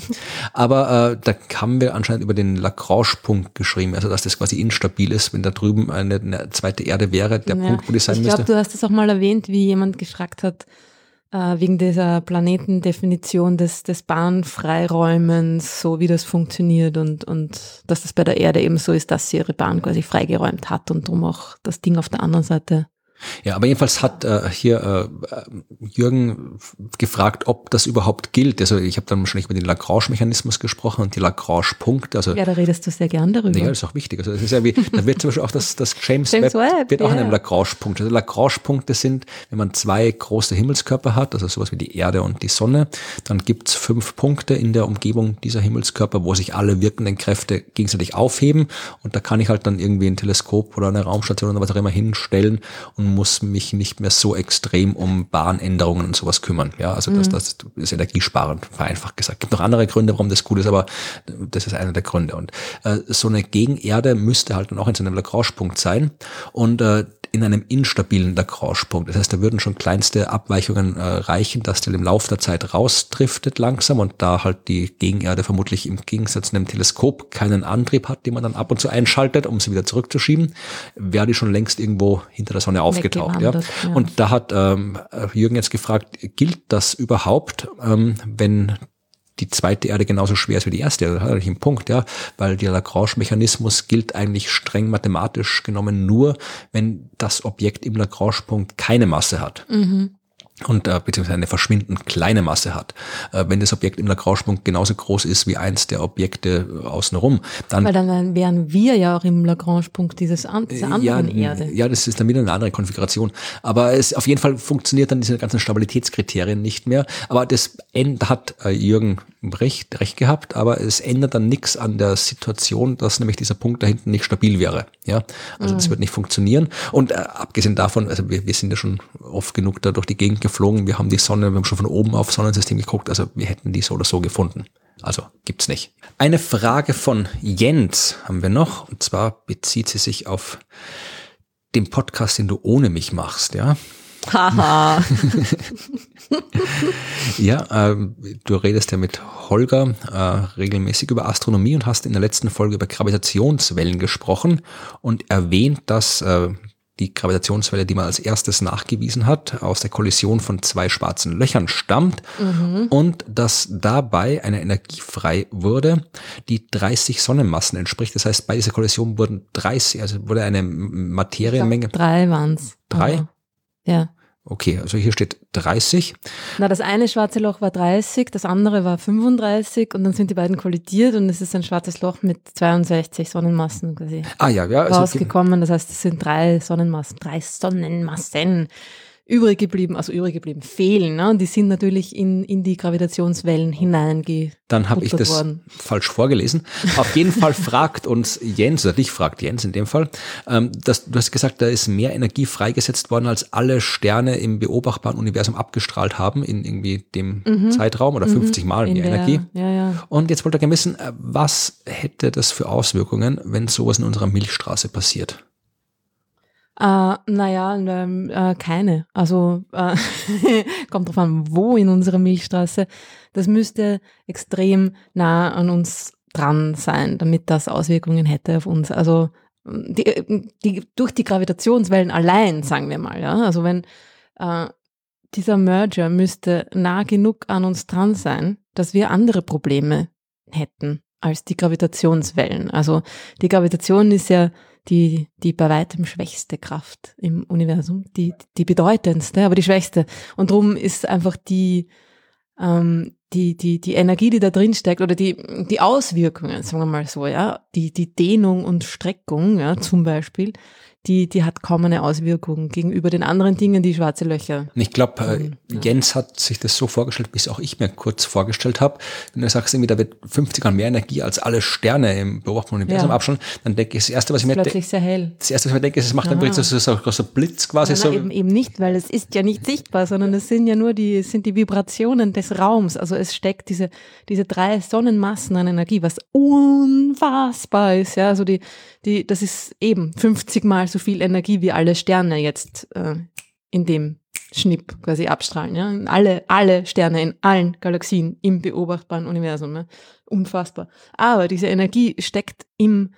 Aber äh, da haben wir anscheinend über den Lagrange-Punkt geschrieben, also dass das quasi instabil ist, wenn da drüben eine, eine zweite Erde wäre, der Ja. Punkt, wo die sein ich müsste. glaube, du hast es auch mal erwähnt, wie jemand gefragt hat, äh, wegen dieser Planetendefinition des, des Bahnfreiräumens, so wie das funktioniert und, und dass das bei der Erde eben so ist, dass sie ihre Bahn quasi freigeräumt hat und drum auch das Ding auf der anderen Seite. Ja, aber jedenfalls hat äh, hier äh, Jürgen gefragt, ob das überhaupt gilt. Also ich habe dann wahrscheinlich über den Lagrange-Mechanismus gesprochen und die Lagrange-Punkte. Also Ja, da redest du sehr gern darüber. Ja, das ist auch wichtig. Also das ist ja wie, da wird zum Beispiel auch das, das James, James Webb, Webb, wird auch in ja. einem Lagrange-Punkt. Also Lagrange-Punkte sind, wenn man zwei große Himmelskörper hat, also sowas wie die Erde und die Sonne, dann gibt's fünf Punkte in der Umgebung dieser Himmelskörper, wo sich alle wirkenden Kräfte gegenseitig aufheben. Und da kann ich halt dann irgendwie ein Teleskop oder eine Raumstation oder was auch immer hinstellen und muss mich nicht mehr so extrem um Bahnänderungen und sowas kümmern. Ja, also das, das ist energiesparend, vereinfacht gesagt. Gibt noch andere Gründe, warum das gut ist, aber das ist einer der Gründe. Und äh, so eine Gegenerde müsste halt dann auch in so einem Lagrange-Punkt sein und äh, in einem instabilen Lagrange-Punkt. Das heißt, da würden schon kleinste Abweichungen äh, reichen, dass der im Laufe der Zeit rausdriftet langsam und da halt die Gegenerde vermutlich im Gegensatz zu einem Teleskop keinen Antrieb hat, den man dann ab und zu einschaltet, um sie wieder zurückzuschieben, wäre die schon längst irgendwo hinter der Sonne aufgetaucht. Ja. Ja. Und da hat ähm, Jürgen jetzt gefragt, gilt das überhaupt, ähm, wenn die zweite Erde genauso schwer ist wie die erste. Das hat eigentlich einen Punkt, ja, weil der Lagrange-Mechanismus gilt eigentlich streng mathematisch genommen nur, wenn das Objekt im Lagrange-Punkt keine Masse hat. Und äh, beziehungsweise eine verschwindend kleine Masse hat. Äh, wenn das Objekt im Lagrange-Punkt genauso groß ist wie eins der Objekte äh, außenrum, dann Weil dann wären wir ja auch im Lagrange-Punkt dieses an, dieser anderen ja, Erde. Ja, das ist dann wieder eine andere Konfiguration. Aber es auf jeden Fall funktioniert dann diese ganzen Stabilitätskriterien nicht mehr. Aber das End hat äh, Jürgen recht, recht gehabt, aber es ändert dann nichts an der Situation, dass nämlich dieser Punkt da hinten nicht stabil wäre. Ja, also das wird nicht funktionieren. Und äh, abgesehen davon, also wir, wir sind ja schon oft genug da durch die Gegend geflogen. Wir haben die Sonne, wir haben schon von oben auf Sonnensystem geguckt. Also wir hätten die so oder so gefunden. Also gibt's nicht. Eine Frage von Jens haben wir noch. Und zwar bezieht sie sich auf den Podcast, den du ohne mich machst, ja. Haha. Ja, ähm, du redest ja mit Holger äh, regelmäßig über Astronomie und hast in der letzten Folge über Gravitationswellen gesprochen und erwähnt, dass äh, die Gravitationswelle, die man als erstes nachgewiesen hat, aus der Kollision von zwei schwarzen Löchern stammt und dass dabei eine Energie frei wurde, die 30 Sonnenmassen entspricht. Das heißt, bei dieser Kollision wurden 30, also wurde eine Materienmenge. Drei waren's. Drei? Ja. Okay, also hier steht 30. Na, das eine schwarze Loch war 30, das andere war 35 und dann sind die beiden kollidiert und es ist ein schwarzes Loch mit 62 Sonnenmassen quasi Ah ja, ja. Also, rausgekommen. Das heißt, es sind drei Sonnenmassen, drei Sonnenmassen übrig geblieben, also übrig geblieben, fehlen. Ne? Und die sind natürlich in, in die Gravitationswellen hineinge. Dann habe ich das worden. falsch vorgelesen. Auf jeden Fall fragt uns Jens, oder dich fragt Jens in dem Fall, ähm, dass, du hast gesagt, da ist mehr Energie freigesetzt worden, als alle Sterne im beobachtbaren Universum abgestrahlt haben in irgendwie dem Zeitraum oder 50 Mal Mhm. in mehr der, Energie. Ja, ja. Und jetzt wollte er gerne wissen, äh, was hätte das für Auswirkungen, wenn sowas in unserer Milchstraße passiert? Äh, naja, ähm, äh, keine. Also äh, kommt drauf an, wo in unserer Milchstraße. Das müsste extrem nah an uns dran sein, damit das Auswirkungen hätte auf uns. Also die, die, durch die Gravitationswellen allein, sagen wir mal. Ja? Also wenn äh, dieser Merger müsste nah genug an uns dran sein, dass wir andere Probleme hätten als die Gravitationswellen. Also die Gravitation ist ja die, die bei weitem schwächste Kraft im Universum, die, die bedeutendste, aber die schwächste. Und darum ist einfach die, ähm, die, die, die Energie, die da drin steckt, oder die, die Auswirkungen, sagen wir mal so, ja, die, die Dehnung und Streckung, ja, zum Beispiel, die, die hat kaum eine Auswirkung gegenüber den anderen Dingen, die schwarze Löcher. Ich glaube, äh, Jens hat sich das so vorgestellt, bis auch ich mir kurz vorgestellt habe. Wenn du sagst, irgendwie, da wird 50 mal mehr Energie als alle Sterne im beobachteten Universum ja. abschauen, dann denke ich, das erste, was ich mir denke, sehr hell. Das erste, was ich mir denke, ist, es macht dann wirklich so, so, so, so Blitz quasi. Nein, so. Eben, eben nicht, weil es ist ja nicht sichtbar, sondern es sind ja nur die, es sind die Vibrationen des Raums. Also es steckt diese, diese drei Sonnenmassen an Energie, was unfassbar ist. Ja, also die, die, das ist eben 50 mal so viel Energie, wie alle Sterne jetzt äh, in dem Schnipp quasi abstrahlen. Ja? Alle, alle Sterne in allen Galaxien im beobachtbaren Universum. Ja? Unfassbar. Aber diese Energie steckt im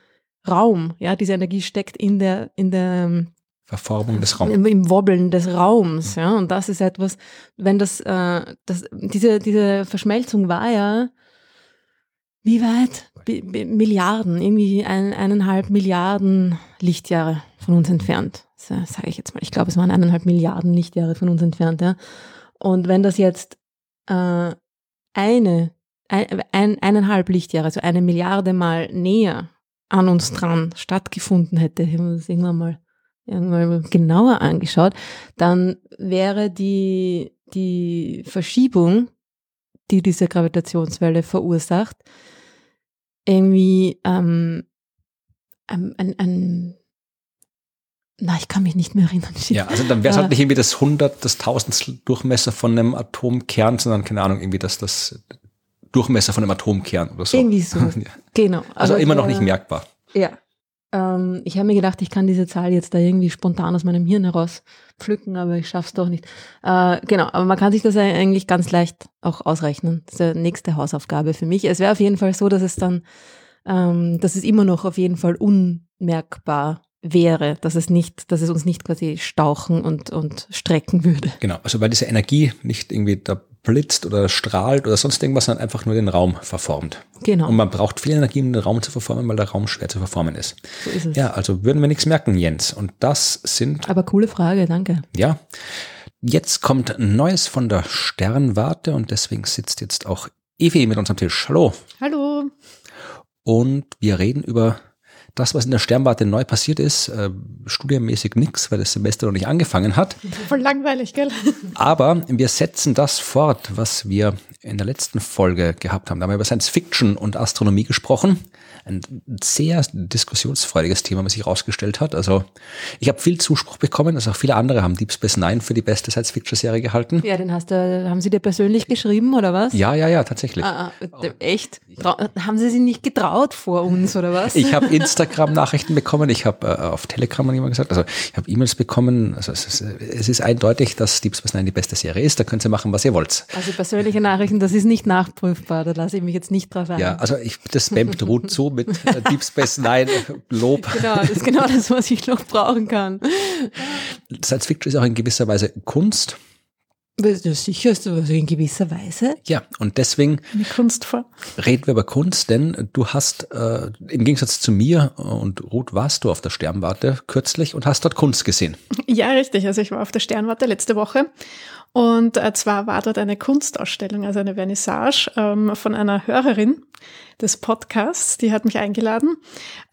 Raum. Ja, diese Energie steckt in der, in der ähm, Verformung des Raums. Im, Im, Wobbeln des Raums, ja. Und das ist etwas, wenn das, äh, das diese, diese Verschmelzung war ja, wie weit? Milliarden, irgendwie ein, eineinhalb Milliarden Lichtjahre von uns entfernt. Sage ich jetzt mal. Ich glaube, es waren eineinhalb Milliarden Lichtjahre von uns entfernt. Ja. Und wenn das jetzt äh, eine, ein, ein, eineinhalb Lichtjahre, also eine Milliarde Mal näher an uns dran stattgefunden hätte, haben wir das irgendwann mal, irgendwann mal genauer angeschaut, dann wäre die, die Verschiebung, die diese Gravitationswelle verursacht, irgendwie ähm, ein, ein, ein na, ich kann mich nicht mehr erinnern. Ja, also dann wäre es halt nicht irgendwie das 100, das Tausendstel Durchmesser von einem Atomkern, sondern keine Ahnung, irgendwie das, das Durchmesser von einem Atomkern oder so. Irgendwie so, ja. genau. Also immer noch nicht merkbar. Ja. Ähm, ich habe mir gedacht, ich kann diese Zahl jetzt da irgendwie spontan aus meinem Hirn heraus pflücken, aber ich schaff's doch nicht. Äh, genau, aber man kann sich das eigentlich ganz leicht auch ausrechnen. Das ist die nächste Hausaufgabe für mich. Es wäre auf jeden Fall so, dass es dann, ähm, dass es immer noch auf jeden Fall unmerkbar wäre, dass es nicht, dass es uns nicht quasi stauchen und, und strecken würde. Genau, also weil diese Energie nicht irgendwie da blitzt oder strahlt oder sonst irgendwas, sondern einfach nur den Raum verformt. Genau. Und man braucht viel Energie, um den Raum zu verformen, weil der Raum schwer zu verformen ist. So ist es. Ja, also würden wir nichts merken, Jens. Und das sind. Aber coole Frage, danke. Ja. Jetzt kommt Neues von der Sternwarte und deswegen sitzt jetzt auch Evi mit uns am Tisch. Hallo. Hallo. Und wir reden über das, was in der Sternwarte neu passiert ist, äh, studienmäßig nichts, weil das Semester noch nicht angefangen hat. Voll langweilig, gell? Aber wir setzen das fort, was wir in der letzten Folge gehabt haben. Da haben wir über Science Fiction und Astronomie gesprochen ein sehr diskussionsfreudiges Thema, was sich herausgestellt hat. Also ich habe viel Zuspruch bekommen, also auch viele andere haben Deep Space Nine für die beste Science-Fiction-Serie gehalten. Ja, den hast du, haben sie dir persönlich geschrieben oder was? Ja, ja, ja, tatsächlich. Ah, ah, echt? Trau haben sie sich nicht getraut vor uns oder was? Ich habe Instagram-Nachrichten bekommen, ich habe äh, auf Telegram jemand gesagt, also ich habe E-Mails bekommen. Also es ist, es ist eindeutig, dass Deep Space Nine die beste Serie ist. Da könnt ihr machen, was ihr wollt. Also persönliche Nachrichten, das ist nicht nachprüfbar. Da lasse ich mich jetzt nicht drauf ein. Ja, also ich, das Spam droht so mit äh, Deep Space Nine Lob. Genau, das ist genau das, was ich noch brauchen kann. Science Fiction ist auch in gewisser Weise Kunst. Das ist sicher ist das in gewisser Weise. Ja, und deswegen Eine Kunstform. reden wir über Kunst, denn du hast äh, im Gegensatz zu mir und Ruth warst du auf der Sternwarte kürzlich und hast dort Kunst gesehen. Ja, richtig. Also ich war auf der Sternwarte letzte Woche und äh, zwar war dort eine Kunstausstellung, also eine Vernissage ähm, von einer Hörerin des Podcasts, die hat mich eingeladen.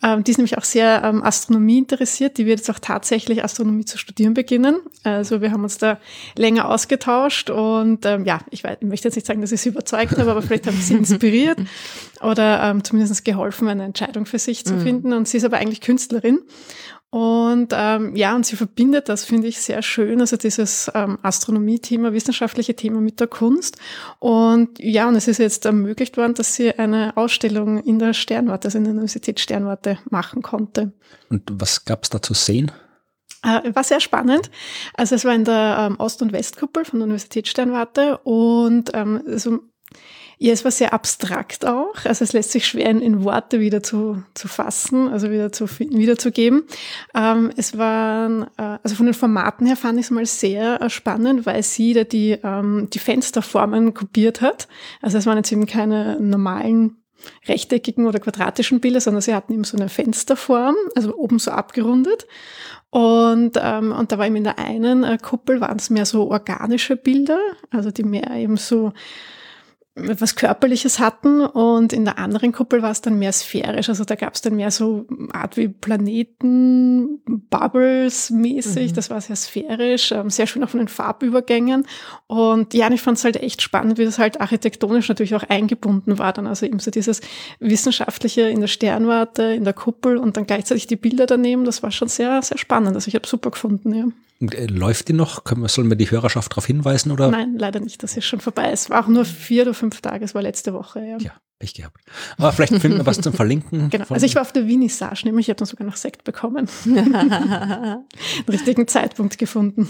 Ähm, die ist nämlich auch sehr ähm, Astronomie interessiert. Die wird jetzt auch tatsächlich Astronomie zu studieren beginnen. Also wir haben uns da länger ausgetauscht und ähm, ja, ich, weiß, ich möchte jetzt nicht sagen, dass ich sie überzeugt habe, aber vielleicht habe ich sie inspiriert oder ähm, zumindest geholfen, eine Entscheidung für sich zu mhm. finden. Und sie ist aber eigentlich Künstlerin und ähm, ja, und sie verbindet das, finde ich, sehr schön, also dieses ähm, Astronomie-Thema, wissenschaftliche Thema mit der Kunst. Und ja, und es ist jetzt ermöglicht worden, dass sie eine Ausstellung in der Sternwarte, also in der Universität Sternwarte, machen konnte. Und was gab es da zu sehen? Äh, war sehr spannend. Also es war in der ähm, Ost- und Westkuppel von der Universität Sternwarte und ähm, also Ja, es war sehr abstrakt auch. Also es lässt sich schwer in, Worte wieder zu, zu fassen, also wieder zu wiederzugeben. Ähm, es waren, äh, also von den Formaten her fand ich es mal sehr äh, spannend, weil sie da die, ähm, die Fensterformen kopiert hat. Also es waren jetzt eben keine normalen rechteckigen oder quadratischen Bilder, sondern sie hatten eben so eine Fensterform, also oben so abgerundet. Und, ähm, und da war eben in der einen äh, Kuppel waren es mehr so organische Bilder, also die mehr eben so etwas Körperliches hatten und in der anderen Kuppel war es dann mehr sphärisch. Also da gab es dann mehr so Art wie Planeten, Bubbles mäßig. Mhm. Das war sehr sphärisch, ähm, sehr schön auch von den Farbübergängen. Und ja, ich fand es halt echt spannend, wie das halt architektonisch natürlich auch eingebunden war. Dann also eben so dieses Wissenschaftliche in der Sternwarte, in der Kuppel und dann gleichzeitig die Bilder daneben. Das war schon sehr, sehr spannend. Also ich habe super gefunden, ja. Äh, läuft die noch? Können wir, sollen wir die Hörerschaft darauf hinweisen? Oder? Nein, leider nicht. Das ist schon vorbei. Es war auch nur vier oder fünf Tage. Es war letzte Woche. Ja, ja Pech gehabt. Aber vielleicht finden wir was zum Verlinken. Genau. Also ich war auf der Vinissage, nämlich ich habe dann sogar noch Sekt bekommen. Den richtigen Zeitpunkt gefunden.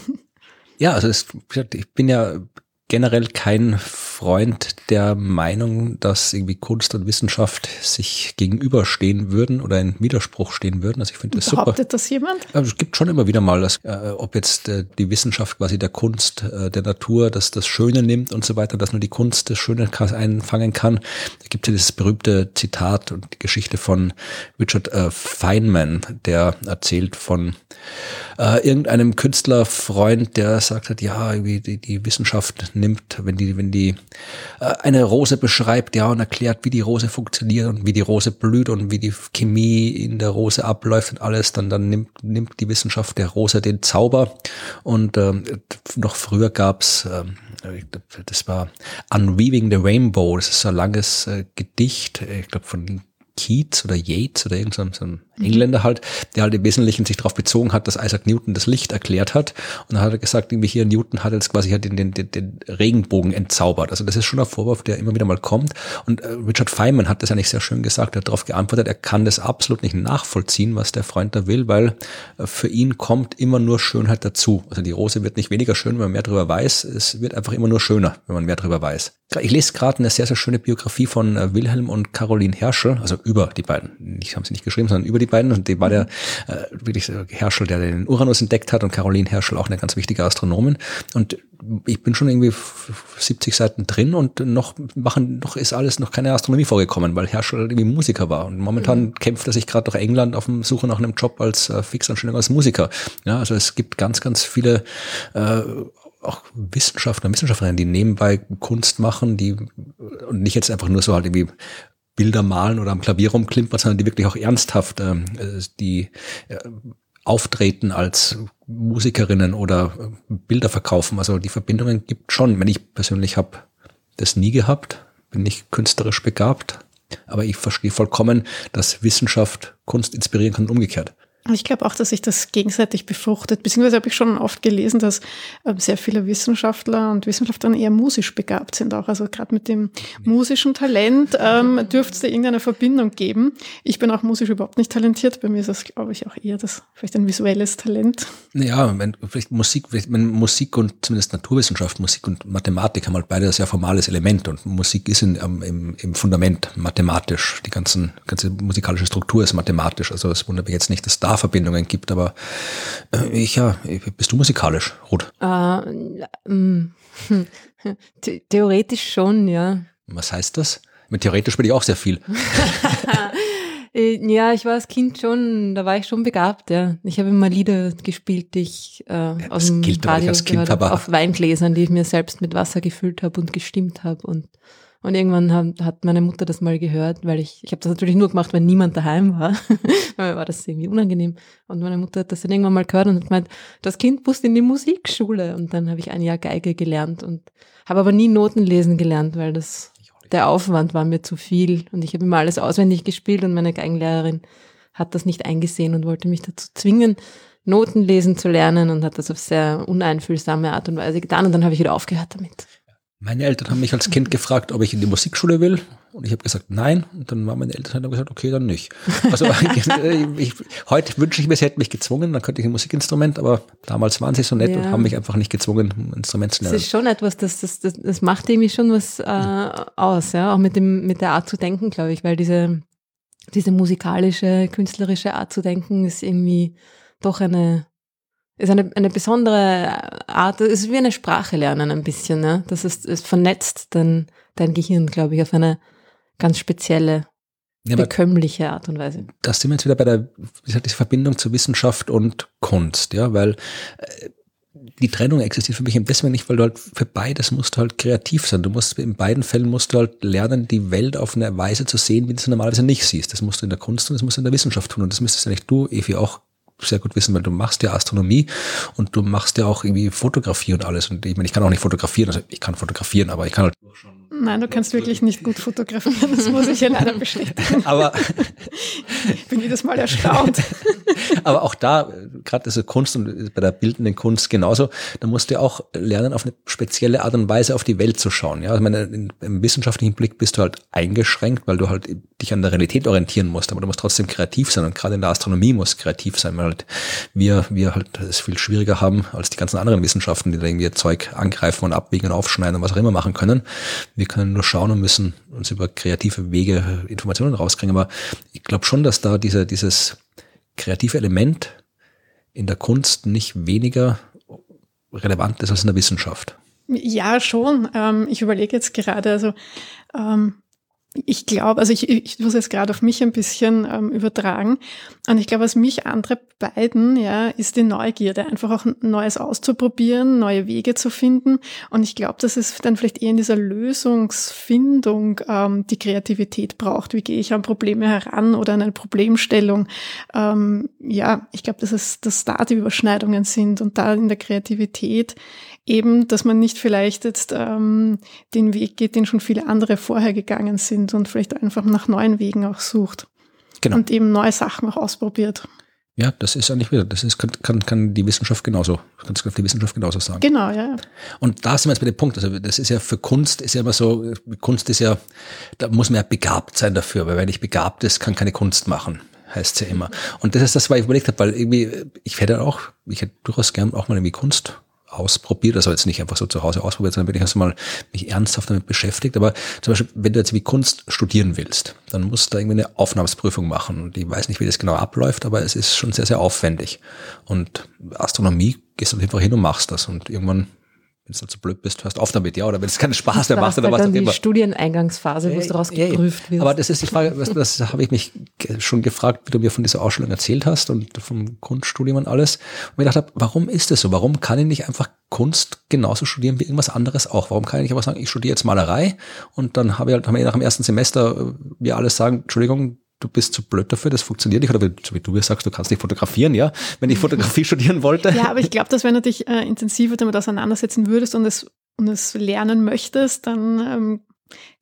Ja, also es, ich bin ja generell kein Freund der Meinung, dass irgendwie Kunst und Wissenschaft sich gegenüberstehen würden oder in Widerspruch stehen würden. Also ich finde das super. Behauptet das jemand? Es gibt schon immer wieder mal, dass, äh, ob jetzt äh, die Wissenschaft quasi der Kunst, äh, der Natur, dass das Schöne nimmt und so weiter, dass nur die Kunst das Schöne einfangen kann. Da gibt es ja dieses berühmte Zitat und die Geschichte von Richard äh, Feynman, der erzählt von äh, irgendeinem Künstlerfreund, der sagt hat, ja, irgendwie die, die Wissenschaft nimmt, wenn die, wenn die eine Rose beschreibt, ja, und erklärt, wie die Rose funktioniert und wie die Rose blüht und wie die Chemie in der Rose abläuft und alles, dann, dann nimmt, nimmt die Wissenschaft der Rose den Zauber. Und ähm, noch früher gab's ähm, das war Unweaving the Rainbow, das ist so ein langes äh, Gedicht, ich glaube von Keats oder Yates oder irgend so ein. Engländer halt, der halt im Wesentlichen sich darauf bezogen hat, dass Isaac Newton das Licht erklärt hat. Und dann hat er gesagt, irgendwie hier Newton hat jetzt quasi halt den, den, den, den Regenbogen entzaubert. Also das ist schon ein Vorwurf, der immer wieder mal kommt. Und äh, Richard Feynman hat das eigentlich sehr schön gesagt, er hat darauf geantwortet, er kann das absolut nicht nachvollziehen, was der Freund da will, weil äh, für ihn kommt immer nur Schönheit dazu. Also die Rose wird nicht weniger schön, wenn man mehr darüber weiß. Es wird einfach immer nur schöner, wenn man mehr darüber weiß. Ich lese gerade eine sehr, sehr schöne Biografie von äh, Wilhelm und Caroline Herschel, also über die beiden. Ich habe sie nicht geschrieben, sondern über die beiden. Und die war der äh, wirklich Herschel, der den Uranus entdeckt hat und Caroline Herschel auch eine ganz wichtige Astronomin. Und ich bin schon irgendwie 70 Seiten drin und noch machen, noch ist alles noch keine Astronomie vorgekommen, weil Herschel irgendwie Musiker war. Und momentan mhm. kämpft er sich gerade durch England auf dem Suche nach einem Job als äh, Fixanstellung als Musiker. Ja, also es gibt ganz, ganz viele äh, auch Wissenschaftler, Wissenschaftlerinnen, die nebenbei Kunst machen, die und nicht jetzt einfach nur so halt irgendwie Bilder malen oder am Klavier rumklimpern, sondern die wirklich auch ernsthaft ähm, äh, die äh, auftreten als Musikerinnen oder äh, Bilder verkaufen. Also die Verbindungen gibt schon. Wenn ich persönlich habe das nie gehabt, bin nicht künstlerisch begabt, aber ich verstehe vollkommen, dass Wissenschaft Kunst inspirieren kann und umgekehrt. Ich glaube auch, dass sich das gegenseitig befruchtet. Beziehungsweise habe ich schon oft gelesen, dass ähm, sehr viele Wissenschaftler und Wissenschaftlerinnen eher musisch begabt sind auch. Also gerade mit dem musischen Talent ähm, dürfte es da irgendeine Verbindung geben. Ich bin auch musisch überhaupt nicht talentiert. Bei mir ist das, glaube ich, auch eher das vielleicht ein visuelles Talent. Ja, wenn, vielleicht Musik, wenn Musik und zumindest Naturwissenschaft, Musik und Mathematik haben halt beide ein sehr formales Element und Musik ist in, im, im Fundament mathematisch. Die ganzen, ganze musikalische Struktur ist mathematisch. Also es wundert mich jetzt nicht, dass da Verbindungen gibt, aber äh, ich ja, bist du musikalisch, Ruth? Uh, ähm, theoretisch schon, ja. Was heißt das? Mit theoretisch bin ich auch sehr viel. Äh, ja, ich war als Kind schon, da war ich schon begabt, ja. Ich habe immer Lieder gespielt, die ich äh, ja, aus dem Radio als kind, gehört habe, auf Weingläsern, die ich mir selbst mit Wasser gefüllt habe und gestimmt habe und und irgendwann hat, hat meine Mutter das mal gehört, weil ich, ich habe das natürlich nur gemacht, wenn niemand daheim war. weil mir war das irgendwie unangenehm. Und meine Mutter hat das dann irgendwann mal gehört und hat gemeint, das Kind muss in die Musikschule. Und dann habe ich ein Jahr Geige gelernt und habe aber nie Noten lesen gelernt, weil das der Aufwand war mir zu viel. Und ich habe immer alles auswendig gespielt und meine Geigenlehrerin hat das nicht eingesehen und wollte mich dazu zwingen, Noten lesen zu lernen und hat das auf sehr uneinfühlsame Art und Weise getan. Und dann habe ich wieder aufgehört damit. Meine Eltern haben mich als Kind gefragt, ob ich in die Musikschule will. Und ich habe gesagt, nein. Und dann waren meine Eltern haben gesagt, okay, dann nicht. Also ich, heute wünsche ich mir, sie hätten mich gezwungen, dann könnte ich ein Musikinstrument, aber damals waren sie so nett ja. und haben mich einfach nicht gezwungen, ein Instrument zu lernen. Das ist schon etwas, das, das, das, das macht irgendwie schon was äh, aus, ja, auch mit, dem, mit der Art zu denken, glaube ich, weil diese, diese musikalische, künstlerische Art zu denken ist irgendwie doch eine, ist eine, eine besondere Art, es ist wie eine Sprache lernen ein bisschen, ne? Das ist, es vernetzt dein, dein Gehirn, glaube ich, auf eine ganz spezielle, ja, bekömmliche Art und Weise. Da sind wir jetzt wieder bei der, gesagt, diese Verbindung zur Wissenschaft und Kunst, ja, weil äh, die Trennung existiert für mich im deswegen nicht, weil du halt für beides musst du halt kreativ sein. Du musst in beiden Fällen musst du halt lernen, die Welt auf eine Weise zu sehen, wie du sie normalerweise nicht siehst. Das musst du in der Kunst tun, das musst du in der Wissenschaft tun. Und das müsstest ja nicht du, Evi, auch sehr gut wissen, weil du machst ja Astronomie und du machst ja auch irgendwie Fotografie und alles. Und ich meine, ich kann auch nicht fotografieren, also ich kann fotografieren, aber ich kann halt Nein, du kannst wirklich nicht gut fotografieren, das muss ich ja leider bestätigen. Aber ich bin jedes Mal erstaunt. Aber auch da, gerade diese Kunst und bei der bildenden Kunst genauso, da musst du auch lernen, auf eine spezielle Art und Weise auf die Welt zu schauen. Ja, ich meine, im wissenschaftlichen Blick bist du halt eingeschränkt, weil du halt dich an der Realität orientieren musst, aber du musst trotzdem kreativ sein und gerade in der Astronomie musst kreativ sein, weil halt wir, wir halt es viel schwieriger haben als die ganzen anderen Wissenschaften, die da irgendwie Zeug angreifen und abwägen und aufschneiden und was auch immer machen können. Wir können nur schauen und müssen uns über kreative Wege Informationen rauskriegen, aber ich glaube schon, dass da diese, dieses kreative Element in der Kunst nicht weniger relevant ist als in der Wissenschaft. Ja, schon. Ähm, ich überlege jetzt gerade, also ähm, ich glaube, also ich, ich muss jetzt gerade auf mich ein bisschen ähm, übertragen. Und ich glaube, was mich andere beiden, ja, ist die Neugierde, einfach auch Neues auszuprobieren, neue Wege zu finden. Und ich glaube, dass es dann vielleicht eher in dieser Lösungsfindung ähm, die Kreativität braucht. Wie gehe ich an Probleme heran oder an eine Problemstellung? Ähm, ja, ich glaube, dass es, dass da die Überschneidungen sind und da in der Kreativität eben, dass man nicht vielleicht jetzt ähm, den Weg geht, den schon viele andere vorher gegangen sind und vielleicht einfach nach neuen Wegen auch sucht. Genau. Und eben neue Sachen auch ausprobiert. Ja, das ist eigentlich wieder, das ist, kann, kann, kann die Wissenschaft genauso, kann die Wissenschaft genauso sagen. Genau, ja. Und da sind wir jetzt bei dem Punkt, also das ist ja für Kunst, ist ja immer so, Kunst ist ja, da muss man ja begabt sein dafür, weil wer nicht begabt ist, kann keine Kunst machen heißt es ja immer. Und das ist das, was ich überlegt habe, weil irgendwie, ich hätte auch, ich hätte durchaus gern auch mal irgendwie Kunst ausprobiert, also jetzt nicht einfach so zu Hause ausprobiert, sondern wirklich erst mal mich ernsthaft damit beschäftigt. Aber zum Beispiel, wenn du jetzt wie Kunst studieren willst, dann musst du irgendwie eine Aufnahmsprüfung machen. Und ich weiß nicht, wie das genau abläuft, aber es ist schon sehr, sehr aufwendig. Und Astronomie gehst du einfach hin und machst das. Und irgendwann wenn du zu blöd bist, hörst auf damit, ja, oder wenn es keinen Spaß mehr macht oder was auch immer. die Studieneingangsphase, wo du rausgeprüft wirst. Aber das ist die Frage, das, das habe ich mich schon gefragt, wie du mir von dieser Ausstellung erzählt hast und vom Kunststudium und alles. Und mir gedacht habe, warum ist das so? Warum kann ich nicht einfach Kunst genauso studieren wie irgendwas anderes auch? Warum kann ich nicht einfach sagen, ich studiere jetzt Malerei und dann habe ich halt, haben wir nach dem ersten Semester wir alles sagen, Entschuldigung, du bist zu blöd dafür, das funktioniert nicht. Oder so wie du mir sagst, du kannst nicht fotografieren, ja, wenn ich Fotografie studieren wollte. Ja, aber ich glaube, dass wenn du dich äh, intensiver damit auseinandersetzen würdest und es, und es lernen möchtest, dann ähm,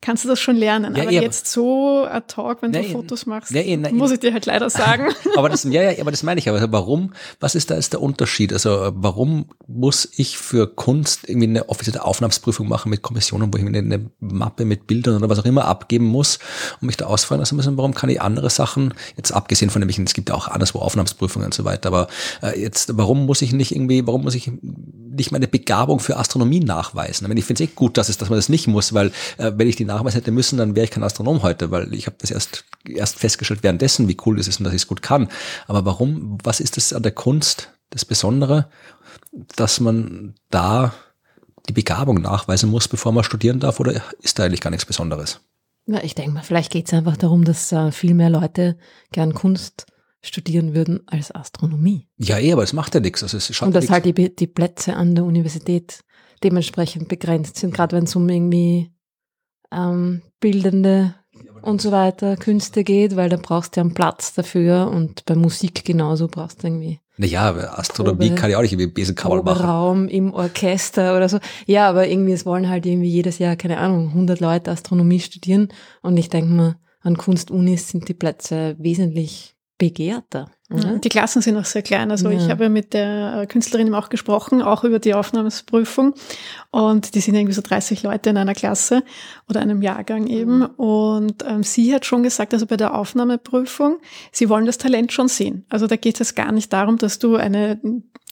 kannst du das schon lernen. Ja, aber ja, jetzt so ad hoc, wenn ja, du Fotos machst, muss ich dir halt leider sagen. aber das, ja, ja, aber das meine ich. Aber warum, was ist da ist der Unterschied? Also warum muss ich für Kunst irgendwie eine offizielle Aufnahmsprüfung machen mit Kommissionen, wo ich eine, eine Mappe mit Bildern oder was auch immer abgeben muss und mich da ausfragen lassen müssen? Warum kann ich andere Sachen, jetzt abgesehen von nämlich, es gibt ja auch anderswo Aufnahmsprüfungen und so weiter, aber äh, jetzt, warum muss ich nicht irgendwie, warum muss ich nicht meine Begabung für Astronomie nachweisen? Ich, ich finde es eh gut, dass, es, dass man das nicht muss, weil äh, wenn ich die Nachweis hätte müssen, dann wäre ich kein Astronom heute, weil ich habe das erst, erst festgestellt währenddessen, wie cool das ist und dass ich es gut kann. Aber warum, was ist das an der Kunst, das Besondere, dass man da die Begabung nachweisen muss, bevor man studieren darf, oder ist da eigentlich gar nichts Besonderes? Ja, ich denke mal, vielleicht geht es einfach darum, dass äh, viel mehr Leute gern Kunst studieren würden als Astronomie. Ja, eh, aber es macht ja nichts. Also es Und dass halt die, die Plätze an der Universität dementsprechend begrenzt sind, gerade wenn es um irgendwie ähm, bildende und so weiter Künste geht, weil da brauchst du ja einen Platz dafür und bei Musik genauso brauchst du irgendwie. Naja, Astronomie Probe, kann ja auch nicht irgendwie Besenkammer machen. Raum im Orchester oder so. Ja, aber irgendwie, es wollen halt irgendwie jedes Jahr, keine Ahnung, 100 Leute Astronomie studieren und ich denke mal, an Kunstunis sind die Plätze wesentlich begehrter. Oder? Die Klassen sind auch sehr klein. Also ja. ich habe mit der Künstlerin auch gesprochen, auch über die Aufnahmeprüfung. Und die sind irgendwie so 30 Leute in einer Klasse oder einem Jahrgang eben. Und ähm, sie hat schon gesagt, also bei der Aufnahmeprüfung, sie wollen das Talent schon sehen. Also da geht es gar nicht darum, dass du eine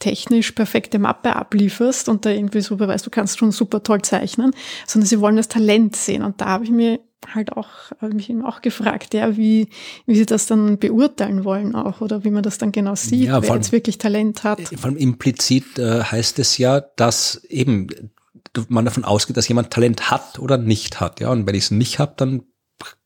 technisch perfekte Mappe ablieferst und da irgendwie so beweist, du kannst schon super toll zeichnen, sondern sie wollen das Talent sehen. Und da habe ich mir halt auch, habe mich eben auch gefragt, ja, wie, wie sie das dann beurteilen wollen auch oder wie man das dann genau sieht, ja, wer allem, jetzt wirklich Talent hat. Vor allem implizit äh, heißt es ja, dass eben man davon ausgeht, dass jemand Talent hat oder nicht hat. Ja, und wenn ich es nicht habe, dann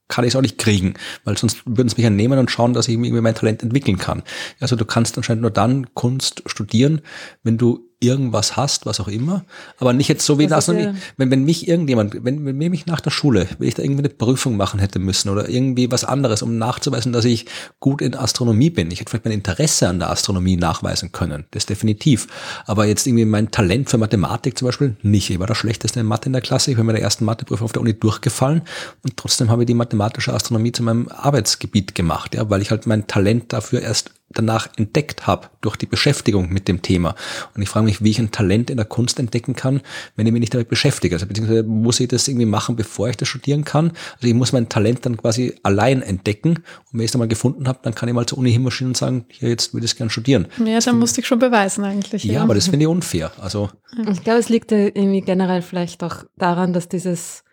kann ich es auch nicht kriegen, weil sonst würden es mich ja nehmen und schauen, dass ich irgendwie mein Talent entwickeln kann. Also du kannst anscheinend nur dann Kunst studieren, wenn du irgendwas hast, was auch immer, aber nicht jetzt so wie das, ja wenn, wenn mich irgendjemand, wenn, wenn mich nach der Schule, wenn ich da irgendwie eine Prüfung machen hätte müssen oder irgendwie was anderes, um nachzuweisen, dass ich gut in Astronomie bin. Ich hätte vielleicht mein Interesse an der Astronomie nachweisen können, das definitiv. Aber jetzt irgendwie mein Talent für Mathematik zum Beispiel nicht. Ich war der schlechteste in Mathe in der Klasse, ich bin bei der ersten Matheprüfung auf der Uni durchgefallen und trotzdem habe ich die mathematische Astronomie zu meinem Arbeitsgebiet gemacht, ja, weil ich halt mein Talent dafür erst danach entdeckt habe durch die Beschäftigung mit dem Thema. Und ich frage mich, wie ich ein Talent in der Kunst entdecken kann, wenn ich mich nicht damit beschäftige. Also beziehungsweise muss ich das irgendwie machen, bevor ich das studieren kann. Also ich muss mein Talent dann quasi allein entdecken. Und wenn ich es dann mal gefunden habe, dann kann ich mal zur Uni hinmarschieren und sagen, hier, jetzt würde ich es gerne studieren. Ja, dann musste ich schon beweisen eigentlich. Ja, ja. aber das finde ich unfair. Also ich glaube, es liegt irgendwie generell vielleicht auch daran, dass dieses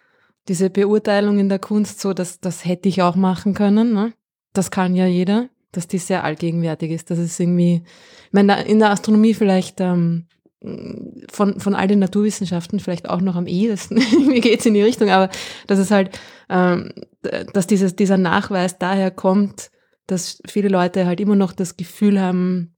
diese Beurteilung in der Kunst so, dass das hätte ich auch machen können. Ne? Das kann ja jeder dass die sehr allgegenwärtig ist. Das ist irgendwie, ich meine, in der Astronomie vielleicht ähm, von, von all den Naturwissenschaften vielleicht auch noch am ehesten, mir geht es in die Richtung, aber dass es halt, ähm, dass dieses, dieser Nachweis daher kommt, dass viele Leute halt immer noch das Gefühl haben,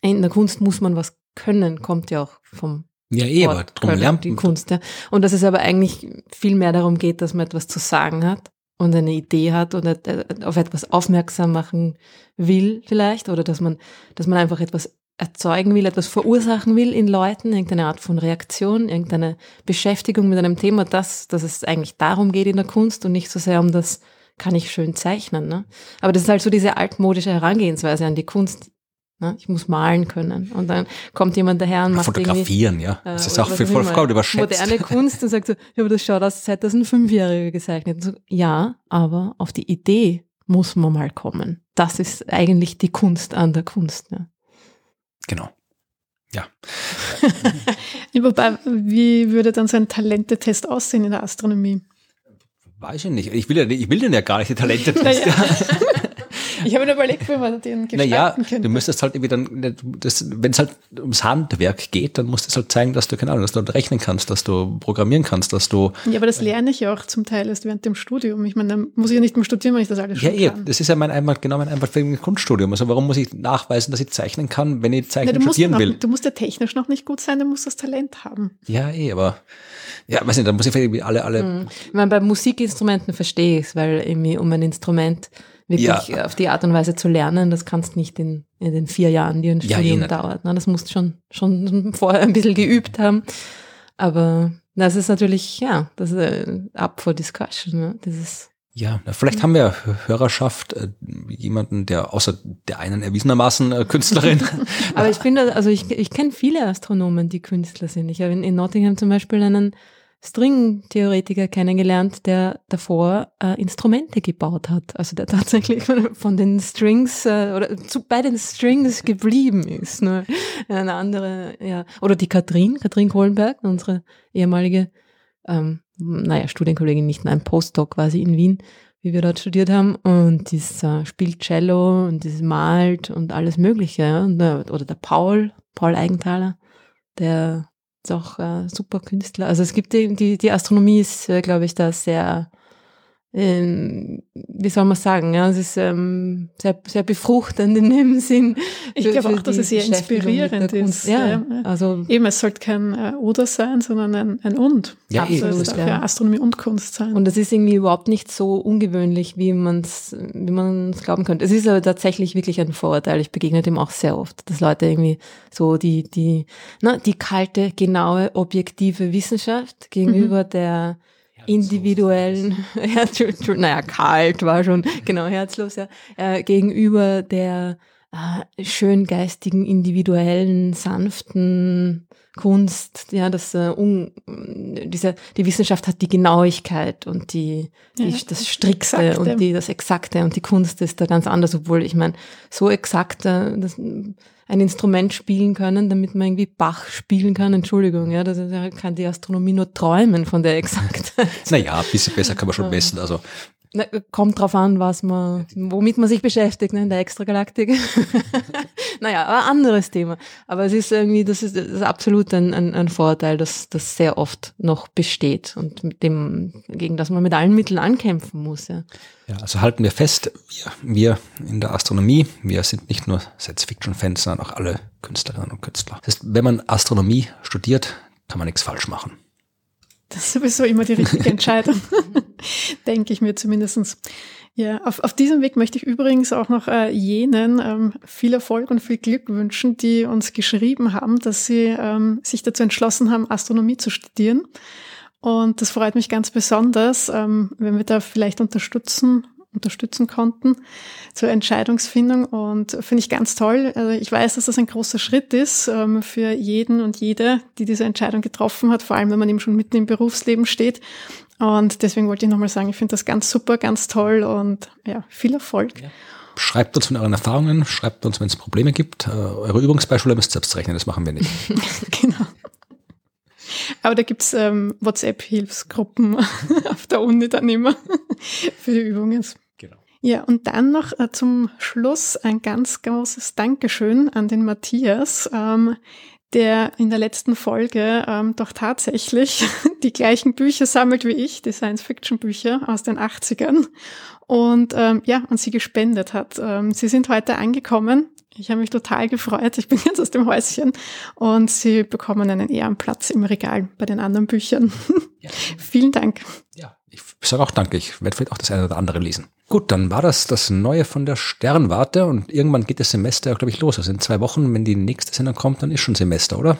in der Kunst muss man was können, kommt ja auch vom ja, eh, aber drum lernt die Kunst. Ja. Und dass es aber eigentlich viel mehr darum geht, dass man etwas zu sagen hat und eine Idee hat oder äh, auf etwas aufmerksam machen will vielleicht oder dass man, dass man einfach etwas erzeugen will, etwas verursachen will in Leuten, irgendeine Art von Reaktion, irgendeine Beschäftigung mit einem Thema, dass, dass es eigentlich darum geht in der Kunst und nicht so sehr um das, kann ich schön zeichnen. Ne? Aber das ist halt so diese altmodische Herangehensweise an die Kunst, Ne? Ich muss malen können. Und dann kommt jemand daher und macht Fotografieren, ja. Äh, das ist auch viel vollkommen überschätzt. Moderne Kunst und sagt so, ja, aber das schaut aus, als hätte das ein Fünfjähriger gezeichnet. So, ja, aber auf die Idee muss man mal kommen. Das ist eigentlich die Kunst an der Kunst. Ja. Genau. Ja. Wobei, wie würde dann so ein Talentetest aussehen in der Astronomie? Weiß ich nicht. Ich will, ja, ich will den ja gar nicht, den Talentetest. Naja. Ich habe mir überlegt, wie man den gestalten naja, könnte. du müsstest halt irgendwie dann, wenn es halt ums Handwerk geht, dann musst du es halt zeigen, dass du, keine Ahnung, dass du rechnen kannst, dass du programmieren kannst, dass du. Ja, aber das lerne ich ja auch zum Teil erst während dem Studium. Ich meine, dann muss ich ja nicht mehr studieren, wenn ich das alles schon ja, kann. das ist ja mein Einwand, genau mein Einwand für ein Kunststudium. Also warum muss ich nachweisen, dass ich zeichnen kann, wenn ich zeichnen Na, studieren noch, will? Du musst ja technisch noch nicht gut sein, du musst das Talent haben. Ja, eh, aber ja, weiß nicht, dann muss ich irgendwie alle, alle. Hm. Ich meine, bei Musikinstrumenten verstehe ich es, weil irgendwie um ein Instrument wirklich ja. auf die Art und Weise zu lernen, das kannst nicht in, in den vier Jahren, die ein ja, Studium eh dauert. Ne? Das musst schon, schon vorher ein bisschen geübt haben. Aber das ist natürlich, ja, das ist äh, up for discussion. Ne? Dieses ja, vielleicht haben wir Hörerschaft, äh, jemanden, der außer der einen erwiesenermaßen äh, Künstlerin. Aber ich finde, also ich, ich kenne viele Astronomen, die Künstler sind. Ich habe in, in Nottingham zum Beispiel einen String-Theoretiker kennengelernt, der davor äh, Instrumente gebaut hat. Also der tatsächlich von den Strings äh, oder zu, bei den Strings geblieben ist. Ne? Eine andere, ja. Oder die Katrin, Katrin Kohlenberg, unsere ehemalige, ähm, naja, Studienkollegin, nicht ein Postdoc quasi in Wien, wie wir dort studiert haben. Und die äh, spielt Cello und die malt und alles Mögliche. Ja? Und, äh, oder der Paul, Paul Eigenthaler, der auch äh, super Künstler. Also es gibt die, die, die Astronomie ist, äh, glaube ich, da sehr ähm, wie soll man sagen, ja, es ist ähm, sehr, sehr befruchtend in dem Sinn. Ich glaube auch, dass es sehr inspirierend ist. Ja, ja, also Eben, es sollte kein äh, Oder sein, sondern ein, ein Und. Ja, also es darf ja. Astronomie und Kunst sein. Und das ist irgendwie überhaupt nicht so ungewöhnlich, wie man es wie man's glauben könnte. Es ist aber tatsächlich wirklich ein Vorurteil. Ich begegne dem auch sehr oft, dass Leute irgendwie so die, die, na, die kalte, genaue, objektive Wissenschaft gegenüber mhm. der individuellen, naja, kalt war schon, genau, herzlos, ja, äh, gegenüber der äh, schön geistigen, individuellen, sanften Kunst, ja, das äh, un, diese, die Wissenschaft hat die Genauigkeit und die, die ja, das Strikste Exakte. und die, das Exakte und die Kunst ist da ganz anders, obwohl ich meine, so exakt äh, das, ein Instrument spielen können, damit man irgendwie Bach spielen kann, Entschuldigung, ja, das kann die Astronomie nur träumen von der Exaktheit. Naja, ein bisschen besser kann man schon messen, also na, kommt drauf an, was man, womit man sich beschäftigt, ne, in der Extragalaktik. naja, aber anderes Thema. Aber es ist irgendwie, das ist, das ist absolut ein, ein, ein Vorteil, das, das sehr oft noch besteht und mit dem, gegen das man mit allen Mitteln ankämpfen muss, ja. Ja, also halten wir fest, wir, wir in der Astronomie, wir sind nicht nur Science-Fiction-Fans, sondern auch alle Künstlerinnen und Künstler. Das heißt, wenn man Astronomie studiert, kann man nichts falsch machen. Das ist sowieso immer die richtige Entscheidung, denke ich mir zumindestens. Ja, auf, auf diesem Weg möchte ich übrigens auch noch äh, jenen ähm, viel Erfolg und viel Glück wünschen, die uns geschrieben haben, dass sie ähm, sich dazu entschlossen haben, Astronomie zu studieren. Und das freut mich ganz besonders, ähm, wenn wir da vielleicht unterstützen unterstützen konnten zur Entscheidungsfindung und finde ich ganz toll. Also ich weiß, dass das ein großer Schritt ist ähm, für jeden und jede, die diese Entscheidung getroffen hat, vor allem wenn man eben schon mitten im Berufsleben steht. Und deswegen wollte ich nochmal sagen, ich finde das ganz super, ganz toll und ja, viel Erfolg. Ja. Schreibt uns von euren Erfahrungen, schreibt uns, wenn es Probleme gibt. Äh, eure Übungsbeispiele müsst ihr selbst rechnen, das machen wir nicht. genau. Aber da gibt's ähm, WhatsApp-Hilfsgruppen auf der Uni dann immer für die Übungen. Ja, und dann noch äh, zum Schluss ein ganz großes Dankeschön an den Matthias, ähm, der in der letzten Folge ähm, doch tatsächlich die gleichen Bücher sammelt wie ich, die Science-Fiction-Bücher aus den 80ern und ähm, ja, an sie gespendet hat. Ähm, sie sind heute angekommen. Ich habe mich total gefreut. Ich bin jetzt aus dem Häuschen und sie bekommen einen Ehrenplatz im Regal bei den anderen Büchern. Ja. Vielen Dank. Ja, ich sage auch danke. Ich werde vielleicht auch das eine oder andere lesen. Gut, dann war das das Neue von der Sternwarte und irgendwann geht das Semester, glaube ich, los. Also in zwei Wochen, wenn die nächste Sendung kommt, dann ist schon Semester, oder?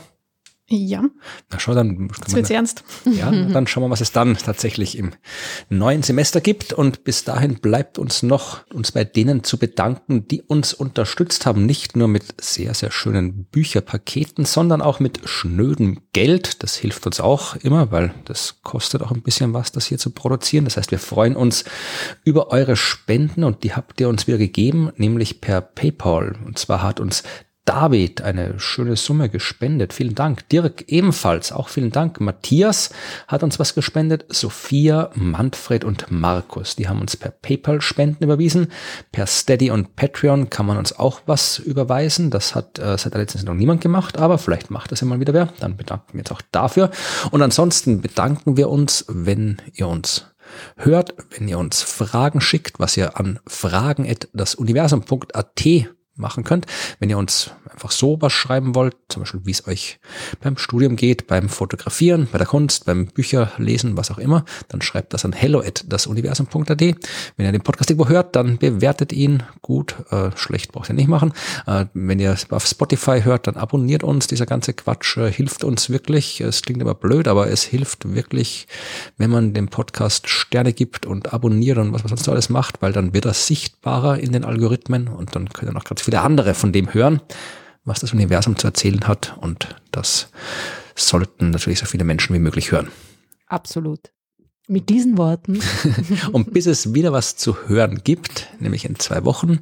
Ja. Na schau, dann. Jetzt wird's ernst. Ja, dann schauen wir, was es dann tatsächlich im neuen Semester gibt. Und bis dahin bleibt uns noch, uns bei denen zu bedanken, die uns unterstützt haben. Nicht nur mit sehr, sehr schönen Bücherpaketen, sondern auch mit schnödem Geld. Das hilft uns auch immer, weil das kostet auch ein bisschen was, das hier zu produzieren. Das heißt, wir freuen uns über eure Spenden und die habt ihr uns wieder gegeben, nämlich per PayPal. Und zwar hat uns David eine schöne Summe gespendet. Vielen Dank. Dirk ebenfalls. Auch vielen Dank. Matthias hat uns was gespendet. Sophia, Manfred und Markus. Die haben uns per PayPal Spenden überwiesen. Per Steady und Patreon kann man uns auch was überweisen. Das hat äh, seit der letzten Sendung niemand gemacht, aber vielleicht macht das ja mal wieder wer. Dann bedanken wir uns auch dafür. Und ansonsten bedanken wir uns, wenn ihr uns hört, wenn ihr uns Fragen schickt, was ihr an fragen.dasuniversum.at machen könnt. Wenn ihr uns einfach so was schreiben wollt, zum Beispiel wie es euch beim Studium geht, beim Fotografieren, bei der Kunst, beim Bücherlesen, was auch immer, dann schreibt das an hello at dasuniversum.at. Wenn ihr den Podcast irgendwo hört, dann bewertet ihn gut. Äh, schlecht braucht ihr nicht machen. Äh, wenn ihr auf Spotify hört, dann abonniert uns. Dieser ganze Quatsch äh, hilft uns wirklich. Es klingt immer blöd, aber es hilft wirklich, wenn man dem Podcast Sterne gibt und abonniert und was man sonst alles macht, weil dann wird er sichtbarer in den Algorithmen und dann könnt ihr noch ganz viele andere von dem hören, was das Universum zu erzählen hat. Und das sollten natürlich so viele Menschen wie möglich hören. Absolut. Mit diesen Worten. und bis es wieder was zu hören gibt, nämlich in zwei Wochen,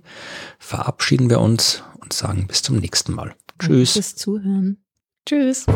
verabschieden wir uns und sagen bis zum nächsten Mal. Tschüss. Bis Zuhören. Tschüss.